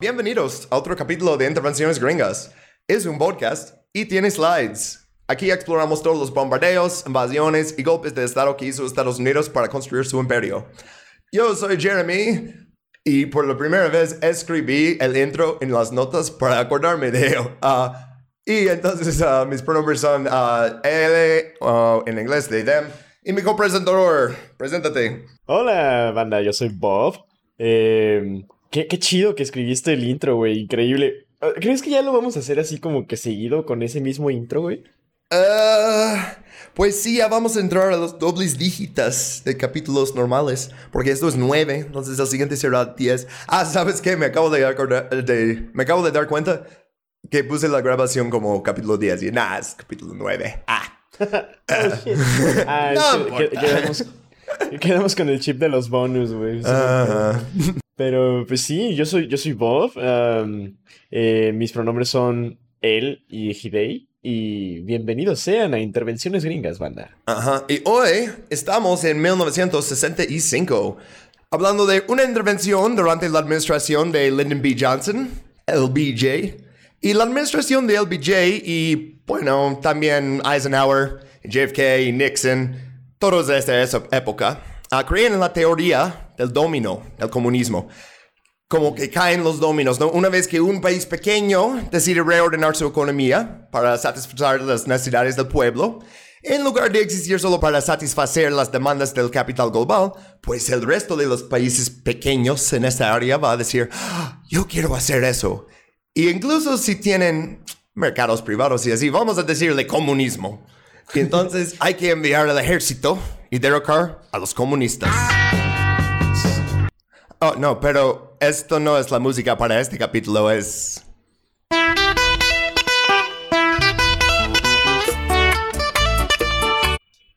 Bienvenidos a otro capítulo de Intervenciones Gringas. Es un podcast y tiene slides. Aquí exploramos todos los bombardeos, invasiones y golpes de Estado que hizo Estados Unidos para construir su imperio. Yo soy Jeremy y por la primera vez escribí el intro en las notas para acordarme de ello. Ah, y entonces ah, mis pronombres son uh, él, en inglés de them, y mi copresentador. Preséntate. Hola, banda, yo soy Bob. Eh, qué, qué chido que escribiste el intro, güey, increíble. ¿Crees que ya lo vamos a hacer así como que seguido con ese mismo intro, güey? Ah, pues sí, ya vamos a entrar a los dobles dígitas de capítulos normales, porque esto es nueve, entonces el siguiente será 10. Ah, ¿sabes qué? Me acabo de, acordar, de, me acabo de dar cuenta que puse la grabación como capítulo 10 y nada, es capítulo 9. Ah. oh, ah no, quedamos, quedamos, con el chip de los bonus, güey. Pero pues sí, yo soy, yo soy Bob. Eh, mis pronombres son él y Hidei. Y bienvenidos sean a Intervenciones Gringas, banda. Ajá. Y hoy estamos en 1965, hablando de una intervención durante la administración de Lyndon B. Johnson, LBJ, y la administración de LBJ y, bueno, también Eisenhower, JFK Nixon, todos de esta época, uh, creían en la teoría del domino, del comunismo como que caen los dominos, ¿no? Una vez que un país pequeño decide reordenar su economía para satisfacer las necesidades del pueblo, en lugar de existir solo para satisfacer las demandas del capital global, pues el resto de los países pequeños en esta área va a decir, ah, yo quiero hacer eso. Y incluso si tienen mercados privados y así, vamos a decirle comunismo. Y entonces hay que enviar al ejército y derrocar a los comunistas. Oh, no, pero esto no es la música para este capítulo, es...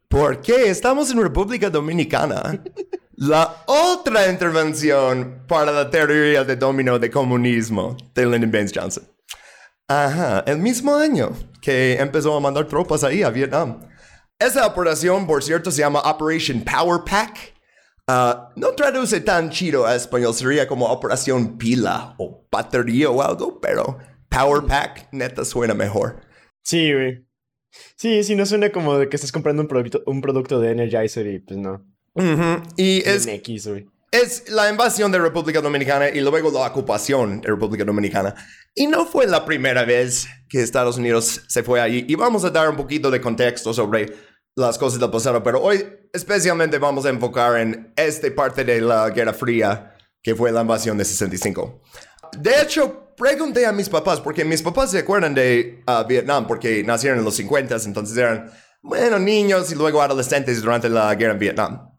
¿Por qué estamos en República Dominicana? La otra intervención para la teoría de dominio de comunismo de Lyndon Baines Johnson. Ajá, el mismo año que empezó a mandar tropas ahí a Vietnam. Esa operación, por cierto, se llama Operation Power Pack Ah, no traduce tan chido a español, sería como Operación Pila o Batería o algo, pero Power Pack neta suena mejor. Sí, güey. Sí, sí, no suena como de que estás comprando un producto, un producto de Energizer y pues no. Y es, es la invasión de República Dominicana y luego la ocupación de República Dominicana. Y no fue la primera vez que Estados Unidos se fue allí. Y vamos a dar un poquito de contexto sobre las cosas del pasado, pero hoy especialmente vamos a enfocar en esta parte de la Guerra Fría, que fue la invasión de 65. De hecho, pregunté a mis papás, porque mis papás se acuerdan de uh, Vietnam, porque nacieron en los 50, entonces eran, bueno, niños y luego adolescentes durante la guerra en Vietnam.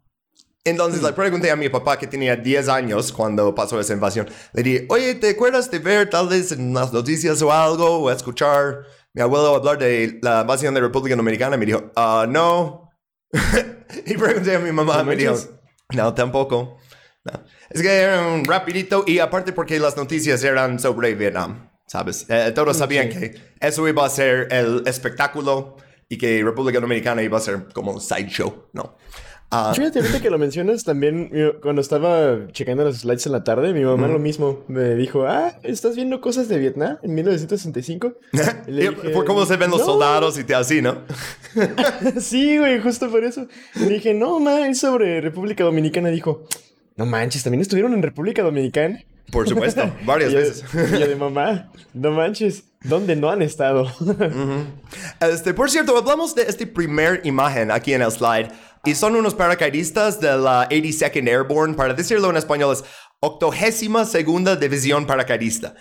Entonces le pregunté a mi papá, que tenía 10 años cuando pasó esa invasión, le dije, oye, ¿te acuerdas de ver tal vez en las noticias o algo, o escuchar mi abuelo hablar de la invasión de República Dominicana me dijo, ah, no. y pregunté a mi mamá, me dijo, no, tampoco. Es que era un rapidito y aparte porque las noticias eran sobre Vietnam, ¿sabes? Eh, todos sabían que eso iba a ser el espectáculo y que República Dominicana iba a ser como un sideshow, ¿no? Ah. Fíjate, ahorita que lo mencionas, también cuando estaba checando los slides en la tarde, mi mamá lo mismo me dijo, ah, ¿estás viendo cosas de Vietnam en 1965? por cómo se ven los soldados y así, ¿no? sí, güey, justo por eso. Le dije, no, ma, es sobre República Dominicana. Dijo, no manches, ¿también estuvieron en República Dominicana? Por supuesto, varias veces. Y yo de mamá, no manches, ¿dónde no han estado? este, por cierto, hablamos de esta primera imagen aquí en el slide. Y son unos paracaidistas de la 82nd Airborne, para decirlo en español es octogésima segunda división paracaidista.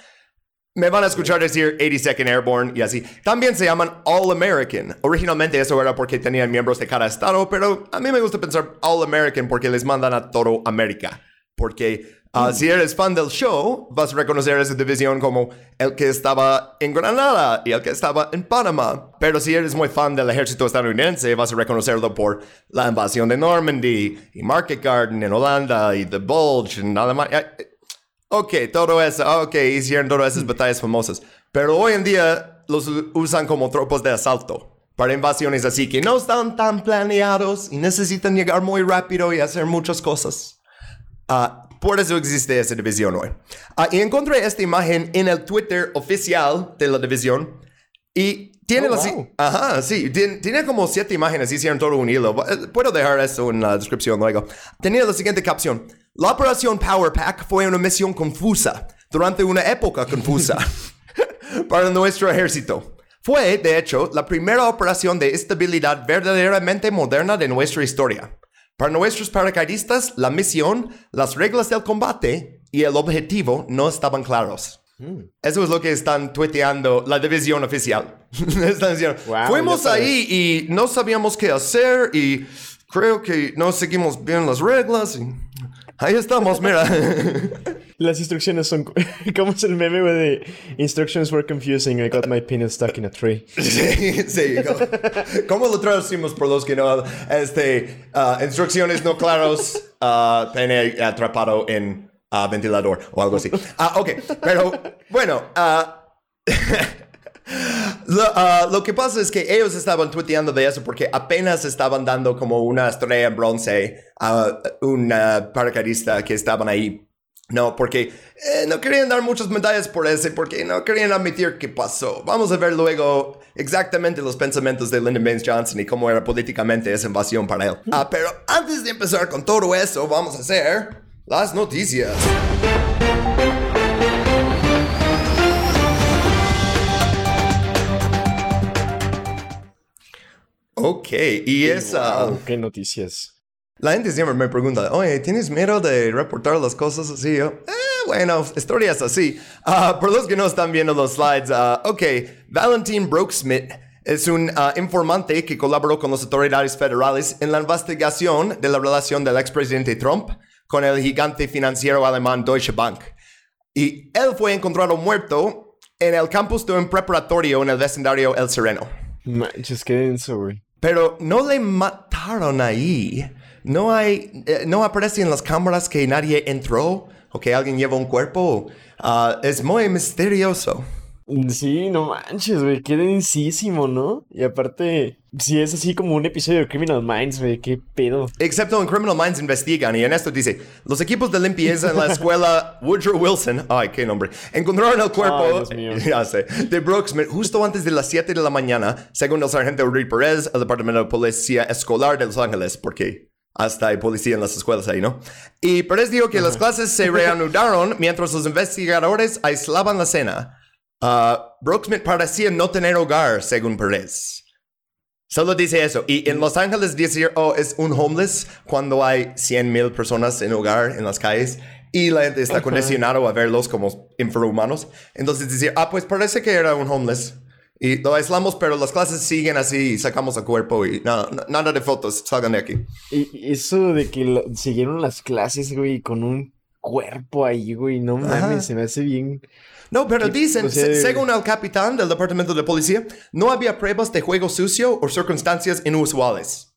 Me van a escuchar decir 82nd Airborne y así. También se llaman All American. Originalmente eso era porque tenían miembros de cada estado, pero a mí me gusta pensar All American porque les mandan a todo América. Porque Ah, si eres fan del show, vas a reconocer esa división como el que estaba en Granada y el que estaba en Panamá. Pero si eres muy fan del ejército estadounidense, vas a reconocerlo por la invasión de Normandy y Market Garden en Holanda y The Bulge en Alemania. Ok, todo eso, ok, hicieron todas esas batallas famosas. Pero hoy en día los usan como tropas de asalto para invasiones así que no están tan planeados y necesitan llegar muy rápido y hacer muchas cosas. Uh, por eso existe esa división hoy. Ah, y encontré esta imagen en el Twitter oficial de la división y tiene, oh, Ajá, sí, tiene, como siete imágenes, hicieron todo un hilo. Puedo dejar eso en la descripción luego. Tenía la siguiente capción. La operación Power Pack fue una misión confusa durante una época confusa para nuestro ejército. Fue, de hecho, la primera operación de estabilidad verdaderamente moderna de nuestra historia. Para nuestros paracaidistas, la misión, las reglas del combate y el objetivo no estaban claros. Mm. Eso es lo que están tuiteando la división oficial. están diciendo, fuimos ahí y no sabíamos qué hacer y creo que no seguimos bien las reglas. Y ahí estamos, mira. Las instrucciones son... ¿Cómo es el meme de Instructions were confusing, I got my peanut stuck in a tree? sí, sí. ¿Cómo, lo traducimos por los que no... Este, uh, instrucciones no claros, uh, pene atrapado en uh, ventilador o algo así. Ah, ok, pero bueno... Lo, lo, que pasa es que ellos estaban tuiteando de eso porque apenas estaban dando como una estrella en bronce a un paracaidista que estaban ahí no, porque eh, no querían dar muchas medallas por ese, porque no querían admitir qué pasó. Vamos a ver luego exactamente los pensamientos de Lyndon Baines Johnson y cómo era políticamente esa invasión para él. Ah, pero antes de empezar con todo eso, vamos a hacer las noticias. Ok, y esa... ¿Qué noticias? La gente siempre me pregunta, oye, ¿tienes miedo de reportar las cosas así? Yo, eh, bueno, historias así. Uh, por los que no están viendo los slides, uh, ok, Valentin Brooksmith es un uh, informante que colaboró con las autoridades federales en la investigación de la relación del expresidente Trump con el gigante financiero alemán Deutsche Bank. Y él fue encontrado muerto en el campus de un preparatorio en el vecindario El Sereno. Manches, qué denso, güey. Pero no le mataron ahí no hay, eh, no aparece en las cámaras que nadie entró o que alguien lleva un cuerpo. Ah, es muy misterioso. Sí, no manches, güey, qué densísimo, ¿no? Y aparte, si es así como un episodio de Criminal Minds, güey, qué pedo. Excepto en Criminal Minds investigan y en esto dice, los equipos de limpieza en la escuela Woodrow Wilson, ay, qué nombre, encontraron el cuerpo, ya sé, de Brooksmith justo antes de las 7 de la mañana, según el sargento Reed Perez, el Departamento de Policía Escolar de Los Ángeles, ¿por qué? hasta hay policía en las escuelas ahí, ¿no? Y Pérez dijo que las clases se reanudaron mientras los investigadores aislaban la escena. Uh, Brooksmith parecía no tener hogar, según Pérez. Solo dice eso. Y en Los Ángeles decir, oh, es un homeless cuando hay 100 mil personas en hogar en las calles y la gente está condicionado a verlos como infrahumanos. Entonces decir, ah, pues parece que era un homeless. Y lo aislamos, pero las clases siguen así, sacamos el cuerpo y nada, nada de fotos, salgan de aquí. Y eso de que siguieron las clases, güey, con un cuerpo ahí, güey, no mames, se me hace bien. No, pero dicen, según el capitán del departamento de policía, no había pruebas de juego sucio o circunstancias inusuales.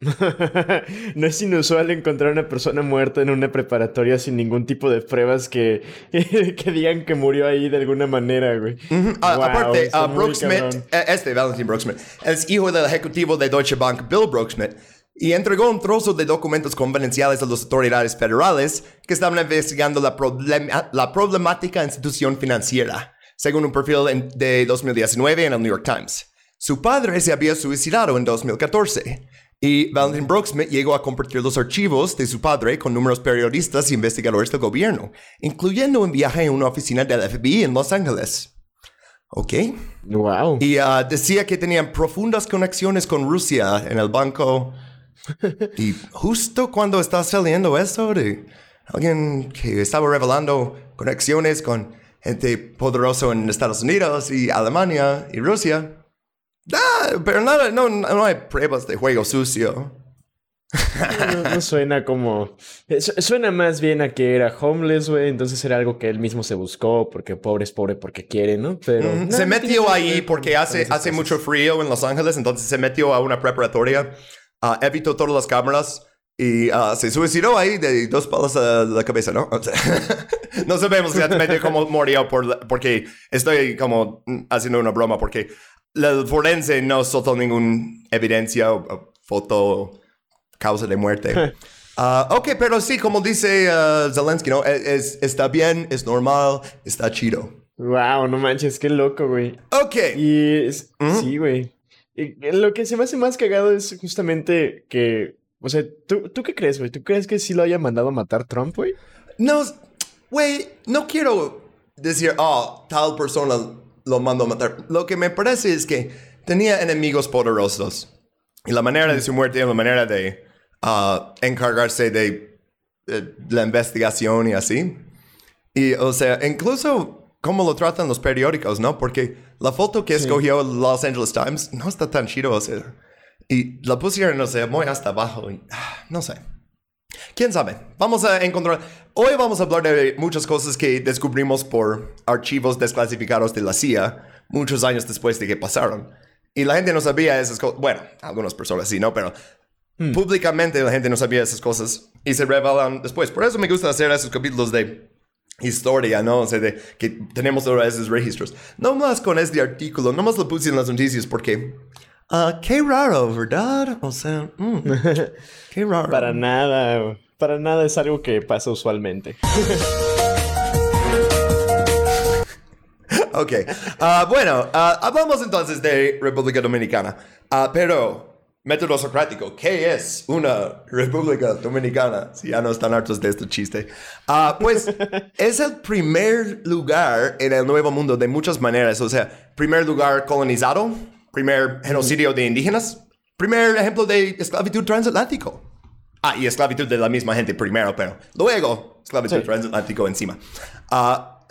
no es inusual encontrar una persona muerta en una preparatoria sin ningún tipo de pruebas que, que digan que murió ahí de alguna manera, güey. Ah, aparte, uh, Brooksmith, eh, este Valentin Brooksmith, es hijo del ejecutivo de Deutsche Bank, Bill Brooksmith, y entregó un trozo de documentos confidenciales a las autoridades federales que estaban investigando la, la problemática institución financiera, según un perfil de 2019 en el New York Times. Su padre se había suicidado en 2014 y Valentin Brooksmith llegó a compartir los archivos de su padre con numerosos periodistas e investigadores del gobierno, incluyendo un viaje en una oficina del FBI en Los Ángeles. ¿Ok? Wow. Y uh, decía que tenían profundas conexiones con Rusia en el banco. y justo cuando está saliendo eso de alguien que estaba revelando conexiones con gente poderosa en Estados Unidos y Alemania y Rusia, Ah, pero nada, no, no hay pruebas de juego sucio. No, suena como. Suena más bien a que era homeless, güey. Entonces era algo que él mismo se buscó, porque pobre es pobre porque quiere, ¿no? Pero. se metió ahí porque hace, hace mucho frío en Los Ángeles, entonces se metió a una preparatoria, uh, evitó todas las cámaras y uh, se suicidó ahí de dos palos a la cabeza, ¿no? no sabemos exactamente cómo murió por, porque estoy como haciendo una broma, porque la forense no soltó ninguna evidencia o, foto causa de muerte. Ah, ok, pero sí, como dice uh, Zelensky, ¿no? Es, está bien, es normal, está chido. Wow, no manches, qué loco, güey. Ok. Y sí, güey. Lo que se me hace más cagado es justamente que, o sea, ¿tú, ¿tú qué crees, güey? ¿Tú crees que sí lo haya mandado a matar Trump, güey? No, güey, no quiero decir, oh, tal persona lo mandó a matar. Lo que me parece es que tenía enemigos poderosos. Y la manera de su muerte, la manera de uh, encargarse de, la investigación y así. Y, o sea, incluso cómo lo tratan los periódicos, ¿no? Porque la foto que escogió Los Angeles Times no está tan chido, o sea. Y la pusieron, no sé, muy hasta abajo. Y, ah, no sé. ¿Quién sabe? Vamos a encontrar... Hoy vamos a hablar de muchas cosas que descubrimos por archivos desclasificados de la CIA muchos años después de que pasaron. Y la gente no sabía esas cosas. Bueno, algunas personas sí, ¿no? Pero hmm. públicamente la gente no sabía esas cosas y se revelan después. Por eso me gusta hacer esos capítulos de historia, ¿no? O sea, de que tenemos ahora esos registros. No más con este artículo, no más lo puse en las noticias porque... Uh, qué raro, ¿verdad? O sea, mm, qué raro. Para nada, para nada es algo que pasa usualmente. ok. Uh, bueno, uh, hablamos entonces de República Dominicana. Pero, método socrático, ¿qué es una República Dominicana? Si ya no están hartos de este chiste. pues es el primer lugar en el Nuevo Mundo de muchas maneras. O sea, primer lugar colonizado, primer genocidio de indígenas, primer ejemplo de esclavitud transatlántico. Ah, y esclavitud de la misma gente primero, pero luego esclavitud transatlántico encima.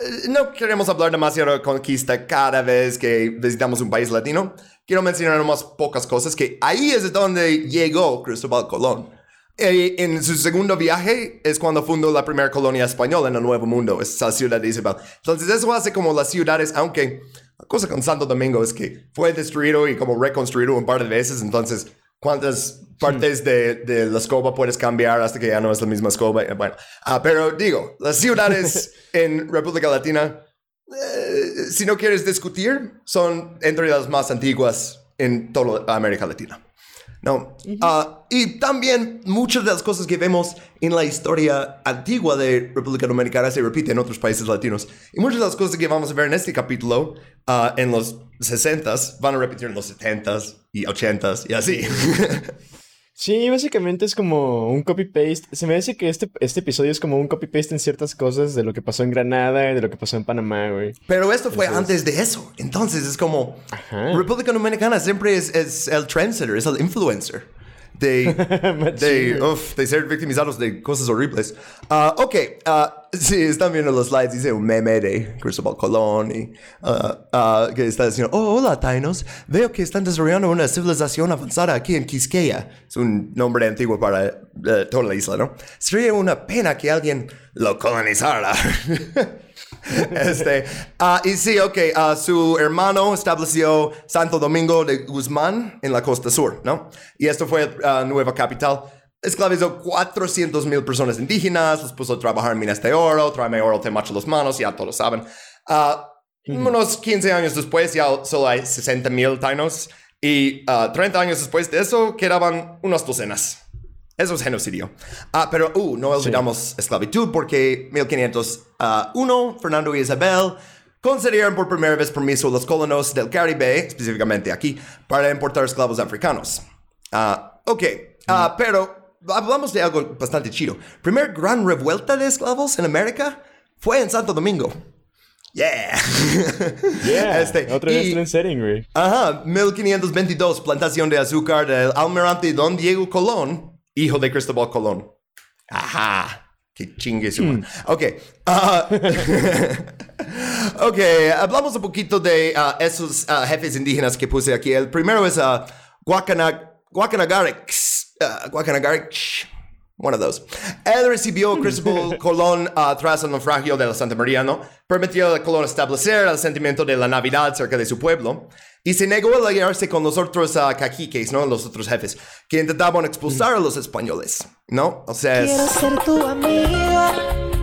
Eh, no queremos hablar demasiado de conquista cada vez que visitamos un país latino. Quiero mencionar unas pocas cosas que ahí es donde llegó Cristóbal Colón. Eh, en su segundo viaje es cuando fundó la primera colonia española en el Nuevo Mundo, esa ciudad de Isabel. Entonces eso hace como las ciudades, aunque la cosa con Santo Domingo es que fue destruido y como reconstruido un par de veces, entonces cuántas partes de, de, la escoba puedes cambiar hasta que ya no es la misma escoba. Eh, bueno, ah, pero digo, las ciudades en República Latina, eh, si no quieres discutir, son entre las más antiguas en toda América Latina. ¿no? Ah, y también muchas de las cosas que vemos en la historia antigua de República Dominicana se repiten en otros países latinos. Y muchas de las cosas que vamos a ver en este capítulo uh, en los 60s van a repetir en los 70s y 80s y así. Sí, básicamente es como un copy-paste. Se me dice que este, este episodio es como un copy-paste en ciertas cosas de lo que pasó en Granada y de lo que pasó en Panamá, güey. Pero esto fue antes de eso. Entonces es como... República Dominicana siempre es, es el trendsetter, es el influencer de, de, uf, de ser victimizados de cosas horribles. Uh, ok, uh, sí, están viendo los slides, dice un meme de Cristóbal Colón y uh, que está diciendo, oh, hola, Tainos, veo que están desarrollando una civilización avanzada aquí en Quisqueya. Es un nombre antiguo para eh, toda la isla, ¿no? Sería una pena que alguien lo colonizara. este, uh, y sí, ok, uh, su hermano estableció Santo Domingo de Guzmán en la costa sur, ¿no? Y esto fue uh, nueva capital. Esclavizó 400 mil personas indígenas, los puso a trabajar en minas de oro, tráeme oro, te macho las manos, ya todos saben. Unos 15 años después ya solo hay 60 mil tainos y 30 años después de eso quedaban unas docenas. Eso es genocidio. Ah, pero, uh, no olvidamos esclavitud porque 1501, Fernando y Isabel concedieron por primera vez permiso a los colonos del Caribe, específicamente aquí, para importar esclavos africanos. Ah, ok, ah, pero hablamos de algo bastante chido. Primer gran revuelta de esclavos en América fue en Santo Domingo. Yeah. Yeah. Este, Otra vez en setting, güey. Ajá, 1522, plantación de azúcar del almirante Don Diego Colón hijo de Cristóbal Colón. Ajá. Qué chingue su mm. Ok. Uh, ok, hablamos un poquito de uh, esos uh, jefes indígenas que puse aquí. El primero es uh. One of those. Él recibió a Cristóbal Colón tras el naufragio de la Santa María, ¿no? Permitió a Colón establecer el sentimiento de la Navidad cerca de su pueblo. Y se negó a aliarse con los otros uh, caciques, ¿no? Los otros jefes, que intentaban expulsar a los españoles, ¿no? O sea... Quiero ser tu amigo.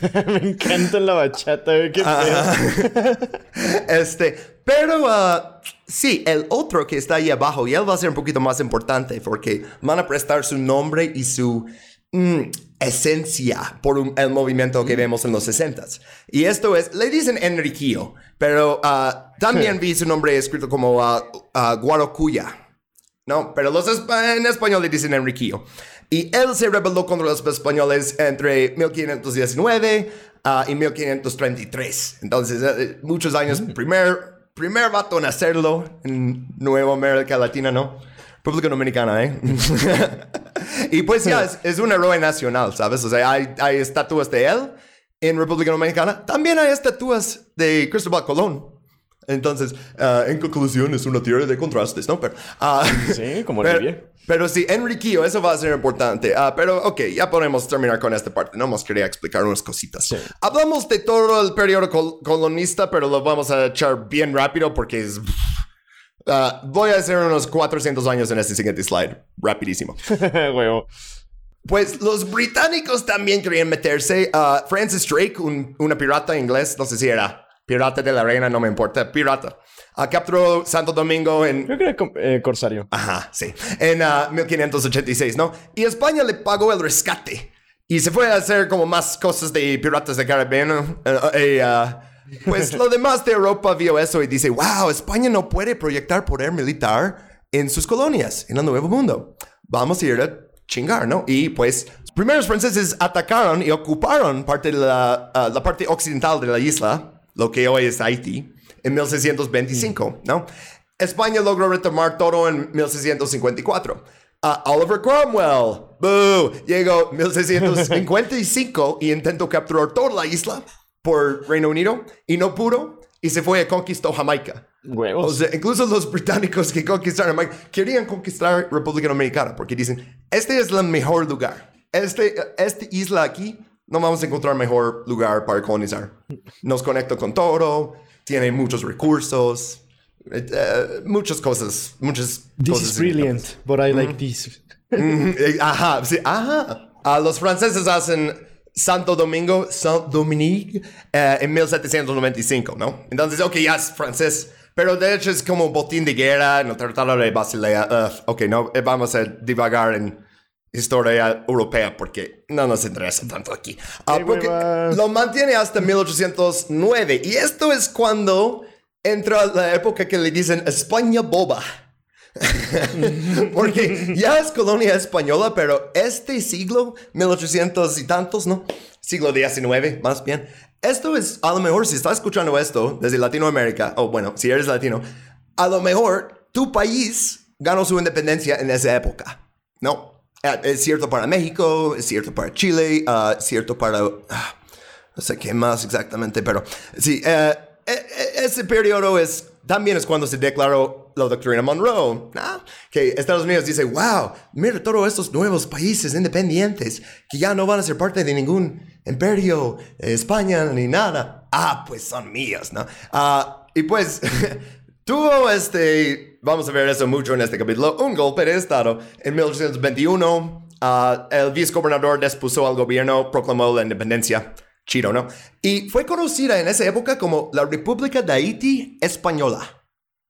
Me encanta la bachata, qué Este, pero uh, sí, el otro que está ahí abajo, y él va a ser un poquito más importante porque van a prestar su nombre y su mm, esencia por el movimiento que vemos en los 60 Y esto es, le dicen Enriquillo, pero uh, también vi su nombre escrito como uh, Guarocuya. No, pero los en español le dicen Enriquillo. Y él se rebeló contra los españoles entre 1519 ah, y 1533. Entonces, eh, muchos años, mm. primer, primer vato en hacerlo en Nueva América Latina, ¿no? República Dominicana, ¿eh? y pues ya, es, un héroe nacional, ¿sabes? O sea, hay, hay estatuas de él en República Dominicana. También hay estatuas de Cristóbal Colón. Entonces, uh, en conclusión, es una teoría de contrastes, ¿no? Pero, uh, sí, como pero, pero sí, Enriquillo, eso va a ser importante. Uh, pero, ok, ya podemos terminar con esta parte. No más quería explicar unas cositas. Hablamos de todo el periodo colonista, pero lo vamos a echar bien rápido porque es... voy a hacer unos 400 años en este siguiente slide. Rapidísimo. Huevo. Pues los británicos también querían meterse. Francis Drake, un, una pirata inglés, no sé si era Pirata de la Reina, no me importa. Pirata. Uh, capturó Santo Domingo en... Creo que era eh, Corsario. Ajá, sí. En 1586, ah, ¿no? Y España le pagó el rescate. Y se fue a hacer como más cosas de piratas de Caribbean. Eh, ah, pues lo demás de Europa vio eso y dice, wow, España no puede proyectar poder militar en sus colonias, en el Nuevo Mundo. Vamos a ir a chingar, ¿no? Y pues, los primeros franceses atacaron y ocuparon parte de la, la parte occidental de la isla lo que hoy es Haití, en 1625, ¿no? España logró retomar todo en 1654. Oliver Cromwell, boo, llegó 1655 y intentó capturar toda la isla por Reino Unido y no pudo y se fue a conquistó Jamaica. Huevos. O sea, incluso los británicos que conquistaron Jamaica querían conquistar República Dominicana porque dicen, este es el mejor lugar. Este, esta isla aquí no vamos a encontrar mejor lugar para colonizar. Nos conecta con todo, tiene muchos recursos, eh, muchas cosas, muchas this cosas. is brilliant, but I like this. Eh, ajá, sí, ajá. Uh, los franceses hacen Santo Domingo, Saint Dominique, eh, en 1795, ¿no? Entonces, ok, ya es francés, pero de hecho es como botín de guerra, no tratado de Basilea. Uh, ok, no, vamos a divagar en historia europea porque no nos interesa tanto aquí. Ah, porque lo mantiene hasta 1809 y esto es cuando entra la época que le dicen España boba. porque ya es colonia española, pero este siglo, 1800 y tantos, ¿no? Siglo XIX, más bien. Esto es, a lo mejor, si estás escuchando esto desde Latinoamérica, o bueno, si eres latino, a lo mejor tu país ganó su independencia en esa época. No, es cierto para México, es cierto para Chile, uh, es cierto para... Ah, no sé qué más exactamente, pero sí, eh, eh, eh, ese periodo es, también es cuando se declaró la doctrina Monroe, que Estados Unidos dice, wow, mira todos estos nuevos países independientes que ya no van a ser parte de ningún imperio, España ni nada. Ah, pues son míos, ¿no? y pues tuvo este vamos a ver eso mucho en este capítulo, un golpe de Estado. En 1821, ah, el vicegobernador despuso al gobierno, proclamó la independencia. Chido, ¿no? Y fue conocida en esa época como la República de Haití Española.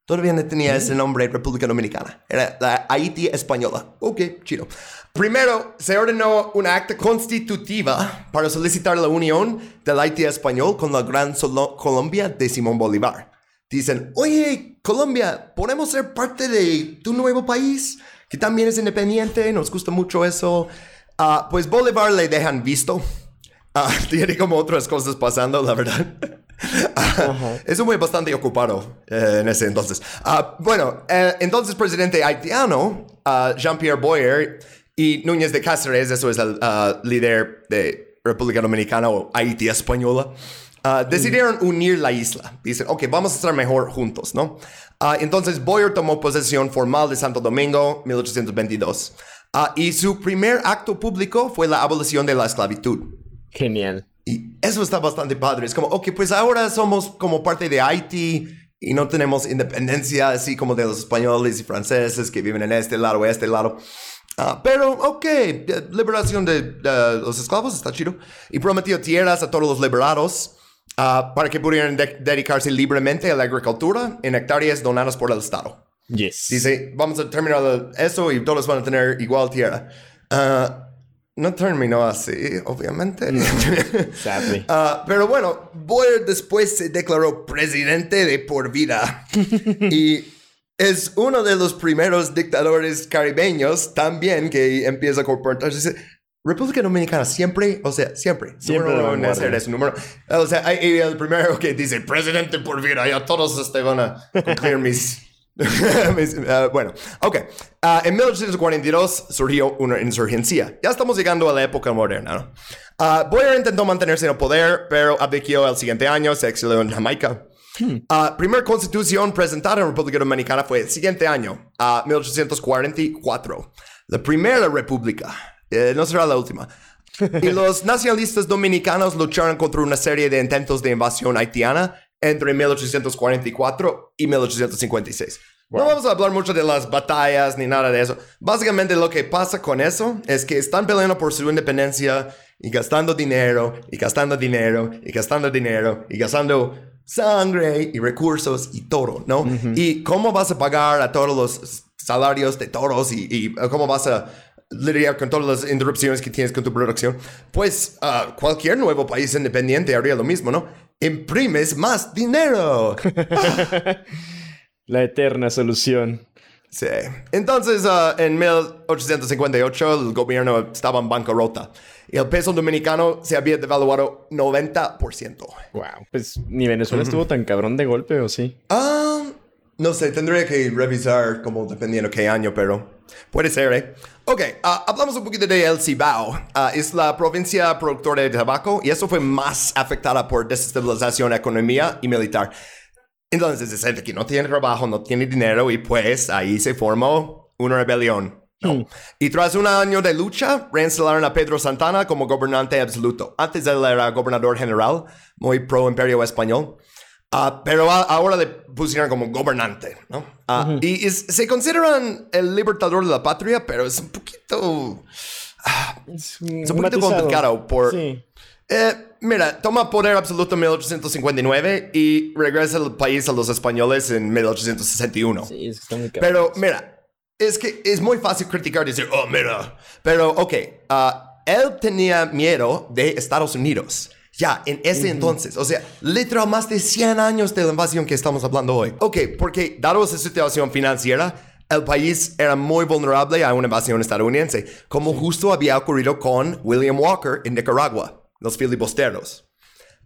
Todavía no tenía ese nombre, República Dominicana. Era la Haití Española. Ok, chido. Primero, se ordenó una acta constitutiva para solicitar la unión del Haití español con la Gran Colombia de Simón Bolívar dicen, oye, Colombia, ¿podemos ser parte de tu nuevo país? Que también es independiente, nos gusta mucho eso. Ah, pues Bolívar le dejan visto. Ah, tiene como otras cosas pasando, la verdad. uh Es un muy bastante ocupado eh, en ese entonces. bueno, eh, entonces presidente haitiano, Jean-Pierre Boyer y Núñez de Cáceres, eso es el líder de República Dominicana o Haití Española. Ah, decidieron unir la isla. Dicen, ok, vamos a estar mejor juntos, ¿no? Uh, entonces Boyer tomó posesión formal de Santo Domingo 1822. Ah, y su primer acto público fue la abolición de la esclavitud. Genial. Y eso está bastante padre. Es como, ok, pues ahora somos como parte de Haití y no tenemos independencia así como de los españoles y franceses que viven en este lado o este lado. Ah, pero, ok, liberación de los esclavos está chido. Y prometió tierras a todos los liberados ah, para que pudieran dedicarse libremente a la agricultura en hectáreas donadas por el Estado. Yes. Dice, vamos a terminar eso y todos van a tener igual tierra. Ah, no terminó así, obviamente. pero bueno, Boyer después se declaró presidente de por vida. y es uno de los primeros dictadores caribeños también que empieza a comportarse. República Dominicana siempre, o sea, siempre, siempre van a hacer ese número. O sea, hay, el primero que dice presidente por vida, ya todos este van a cumplir mis. Ah, bueno, ok. Ah, en 1842 surgió una insurgencia. Ya estamos llegando a la época moderna, ¿no? Uh, Boyer intentó mantenerse en el poder, pero abdicó el siguiente año, se exilió en Jamaica. Hmm. Uh, primera constitución presentada en República Dominicana fue el siguiente año, a 1844. La primera república, eh, no será la última. y los nacionalistas dominicanos lucharon contra una serie de intentos de invasión haitiana entre 1844 y 1856. No vamos a hablar mucho de las batallas ni nada de eso. Básicamente lo que pasa con eso es que están peleando por su independencia y gastando dinero y gastando dinero y gastando dinero y gastando sangre y recursos y todo, ¿no? Y cómo vas a pagar a todos los salarios de todos y, cómo vas a lidiar con todas las interrupciones que tienes con tu producción, pues uh, cualquier nuevo país independiente haría lo mismo, ¿no? Imprimes más dinero. La eterna solución. Sí. Entonces, uh, en 1858 el gobierno estaba en bancarrota y el peso dominicano se había devaluado 90%. Wow. Pues ni Venezuela estuvo tan cabrón de golpe, ¿o sí? Ah, no sé, tendría que revisar como dependiendo qué año, pero puede ser, ¿eh? Ok, ah, hablamos un poquito de El Cibao. Ah, es la provincia productora de tabaco y eso fue más afectada por desestabilización económica y militar. Entonces, se siente que no tiene trabajo, no tiene dinero y pues ahí se formó una rebelión. Hmm. Y tras un año de lucha, reinstalaron a Pedro Santana como gobernante absoluto. Antes él era gobernador general, muy pro imperio español. Uh, pero ahora le pusieron como gobernante, ¿no? Uh, Y se consideran el libertador de la patria, pero es un poquito... Uh, es, un poquito complicado por... Sí. Eh, mira, toma poder absoluto en 1859 y regresa al país a los españoles en 1861. Sí, es que está muy Pero mira, es que es muy fácil criticar y decir, oh, mira. Pero, ok, uh, él tenía miedo de Estados Unidos. Ya, en ese entonces, o sea, literal más de 100 años de la invasión que estamos hablando hoy. Ok, porque dado esa situación financiera, el país era muy vulnerable a una invasión estadounidense, como justo había ocurrido con William Walker en Nicaragua, los filibusteros.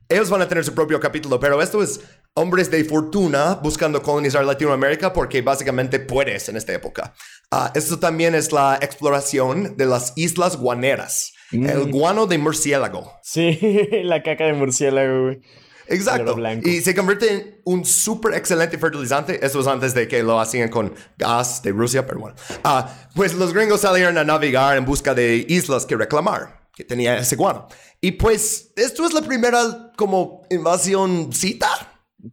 Ellos van a tener su propio capítulo, pero esto es hombres de fortuna buscando colonizar Latinoamérica porque básicamente puedes en esta época. Uh, esto también es la exploración de las islas guaneras, el mm. guano de murciélago. Sí, la caca de murciélago, güey. Exacto. Y se convierte en un súper excelente fertilizante. Eso es antes de que lo hacían con gas de Rusia, pero bueno. Uh, pues los gringos salieron a navegar en busca de islas que reclamar, que tenía ese guano. Y pues esto es la primera como invasión cita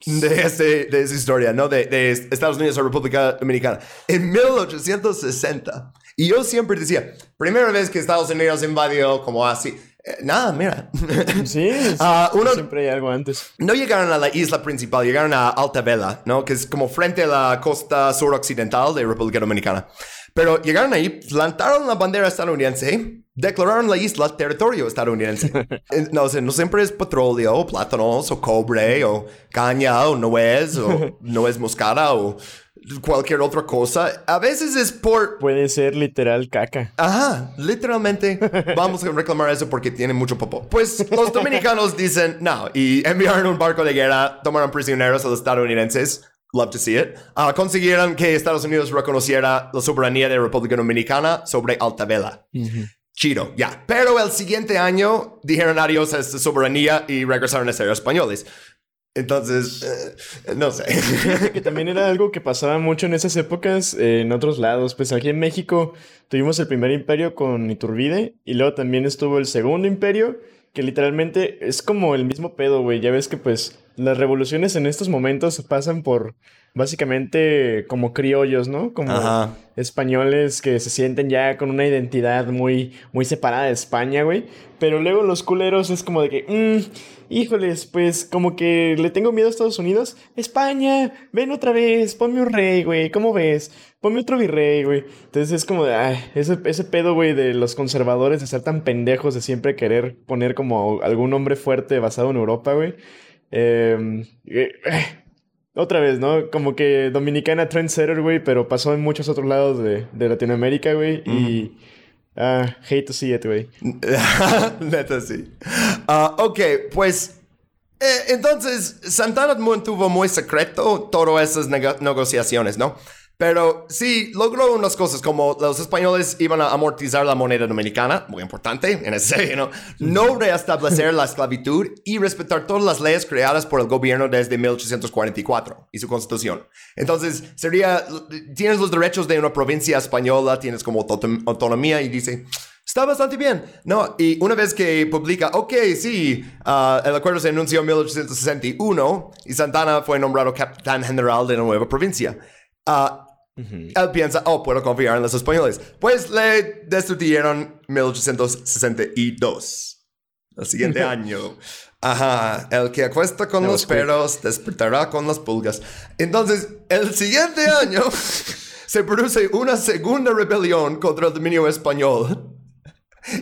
de, de esa historia, ¿no? De, de, Estados Unidos a República Dominicana. En 1860. Y yo siempre decía, primera vez que Estados Unidos invadió como así. Eh, nada, mira. Sí, uh, uno, siempre hay algo antes. No llegaron a la isla principal, llegaron a Alta Vela, ¿no? Que es como frente a la costa suroccidental de República Dominicana. Pero llegaron ahí, plantaron la bandera estadounidense, declararon la isla territorio estadounidense. no, sé, no siempre es petróleo, o plátanos, o cobre, o caña, o nuez, o nuez moscada, o cualquier otra cosa. A veces es por... Puede ser literal caca. Ajá, literalmente vamos a reclamar eso porque tiene mucho popó. Pues los dominicanos dicen no y enviaron un barco de guerra, tomaron prisioneros a los estadounidenses Love to see it. Uh, consiguieron que Estados Unidos reconociera la soberanía de la República Dominicana sobre Alta Vela. Chido, ya. Pero el siguiente año dijeron adiós a esta soberanía y regresaron a ser españoles. Entonces, eh, no sé. que también era algo que pasaba mucho en esas épocas eh, en otros lados. Pues aquí en México tuvimos el primer imperio con Iturbide y luego también estuvo el segundo imperio, que literalmente es como el mismo pedo, güey. Ya ves que pues las revoluciones en estos momentos pasan por básicamente como criollos, ¿no? Como españoles que se sienten ya con una identidad muy, muy separada de España, güey. Pero luego los culeros es como de que, mm, híjoles, pues como que le tengo miedo a Estados Unidos. España, ven otra vez, ponme un rey, güey, ¿cómo ves? Ponme otro virrey, güey. Entonces es como de, ay, ese, ese pedo, güey, de los conservadores de ser tan pendejos, de siempre querer poner como algún hombre fuerte basado en Europa, güey. Em, eh, otra vez, ¿no? Como que Dominicana trendsetter, güey, pero pasó en muchos otros lados de, Latinoamérica, güey. Y. Ah, hate to see it, güey. Neta, sí. Ah, ok, pues. Eh, entonces, Santana mantuvo muy secreto todas esas negociaciones, ¿no? Pero sí, logró unas cosas como los españoles iban a amortizar la moneda dominicana, muy importante en ese ¿no? no reestablecer la esclavitud y respetar todas las leyes creadas por el gobierno desde 1844 y su constitución. Entonces, sería, tienes los derechos de una provincia española, tienes como autonomía y dice, Está bastante bien, ¿no? Y una vez que publica, ok, sí, uh, el acuerdo se anunció en 1861 y Santana fue nombrado capitán general de la nueva provincia. Uh, él piensa, oh, puedo confiar en los españoles. Pues le destruyeron 1862. El siguiente año. Ajá, el que acuesta con los perros despertará con las pulgas. Entonces, el siguiente año se produce una segunda rebelión contra el dominio español.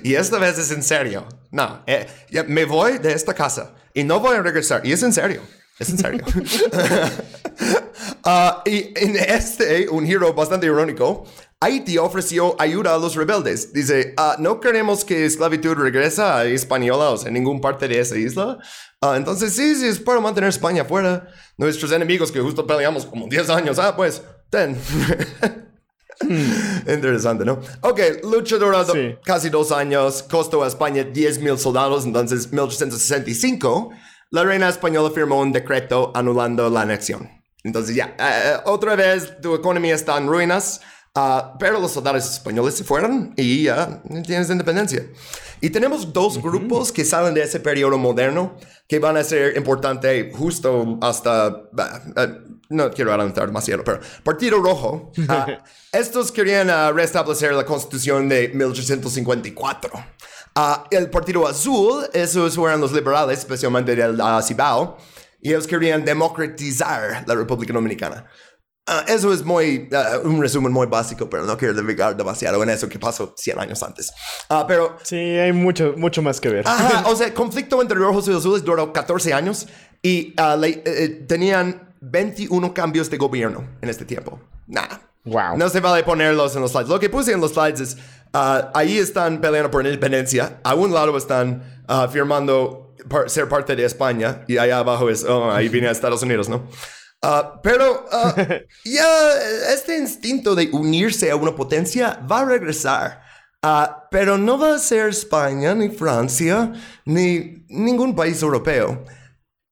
Y esta vez es en serio. No, eh, me voy de esta casa y no voy a regresar. Y es en serio. Es en serio. Ah, y en este, un giro bastante irónico, Haití ofreció ayuda a los rebeldes. Dice, ah, no queremos que esclavitud regrese a española, o sea, en ningún parte de esa isla. Ah, entonces, sí, sí, es para mantener España fuera. Nuestros enemigos que justo peleamos como 10 años, ah, pues, ten. Interesante, ¿no? Ok, lucha duró casi dos años, costó a España 10 mil soldados, entonces 1865 la reina española firmó un decreto anulando la anexión. Entonces ya, eh, otra vez tu economía está en ruinas, ah, pero los soldados españoles se fueron y ya tienes independencia. Y tenemos dos grupos que salen de ese periodo moderno que van a ser importantes justo hasta... Eh, no quiero adelantar demasiado, pero Partido Rojo. Ah, estos querían ah, restablecer la constitución de 1854. Ah, el Partido Azul, esos eran los liberales, especialmente del uh, Cibao, y ellos querían democratizar la República Dominicana. Uh, eso es muy, un resumen muy básico, pero no quiero dedicar demasiado en eso que pasó 100 años antes. pero... Sí, hay mucho, mucho más que ver. o sea, el conflicto entre rojos y azules duró 14 años y eh, eh, tenían 21 cambios de gobierno en este tiempo. Nada. Wow. No se vale ponerlos en los slides. Lo que puse en los slides es Ah, ahí están peleando por independencia. A un lado están uh, ser parte de España y allá abajo es, oh, ahí viene a Estados Unidos, ¿no? Uh, pero ya este instinto de unirse a una potencia va a regresar. pero no va a ser España, ni Francia, ni ningún país europeo.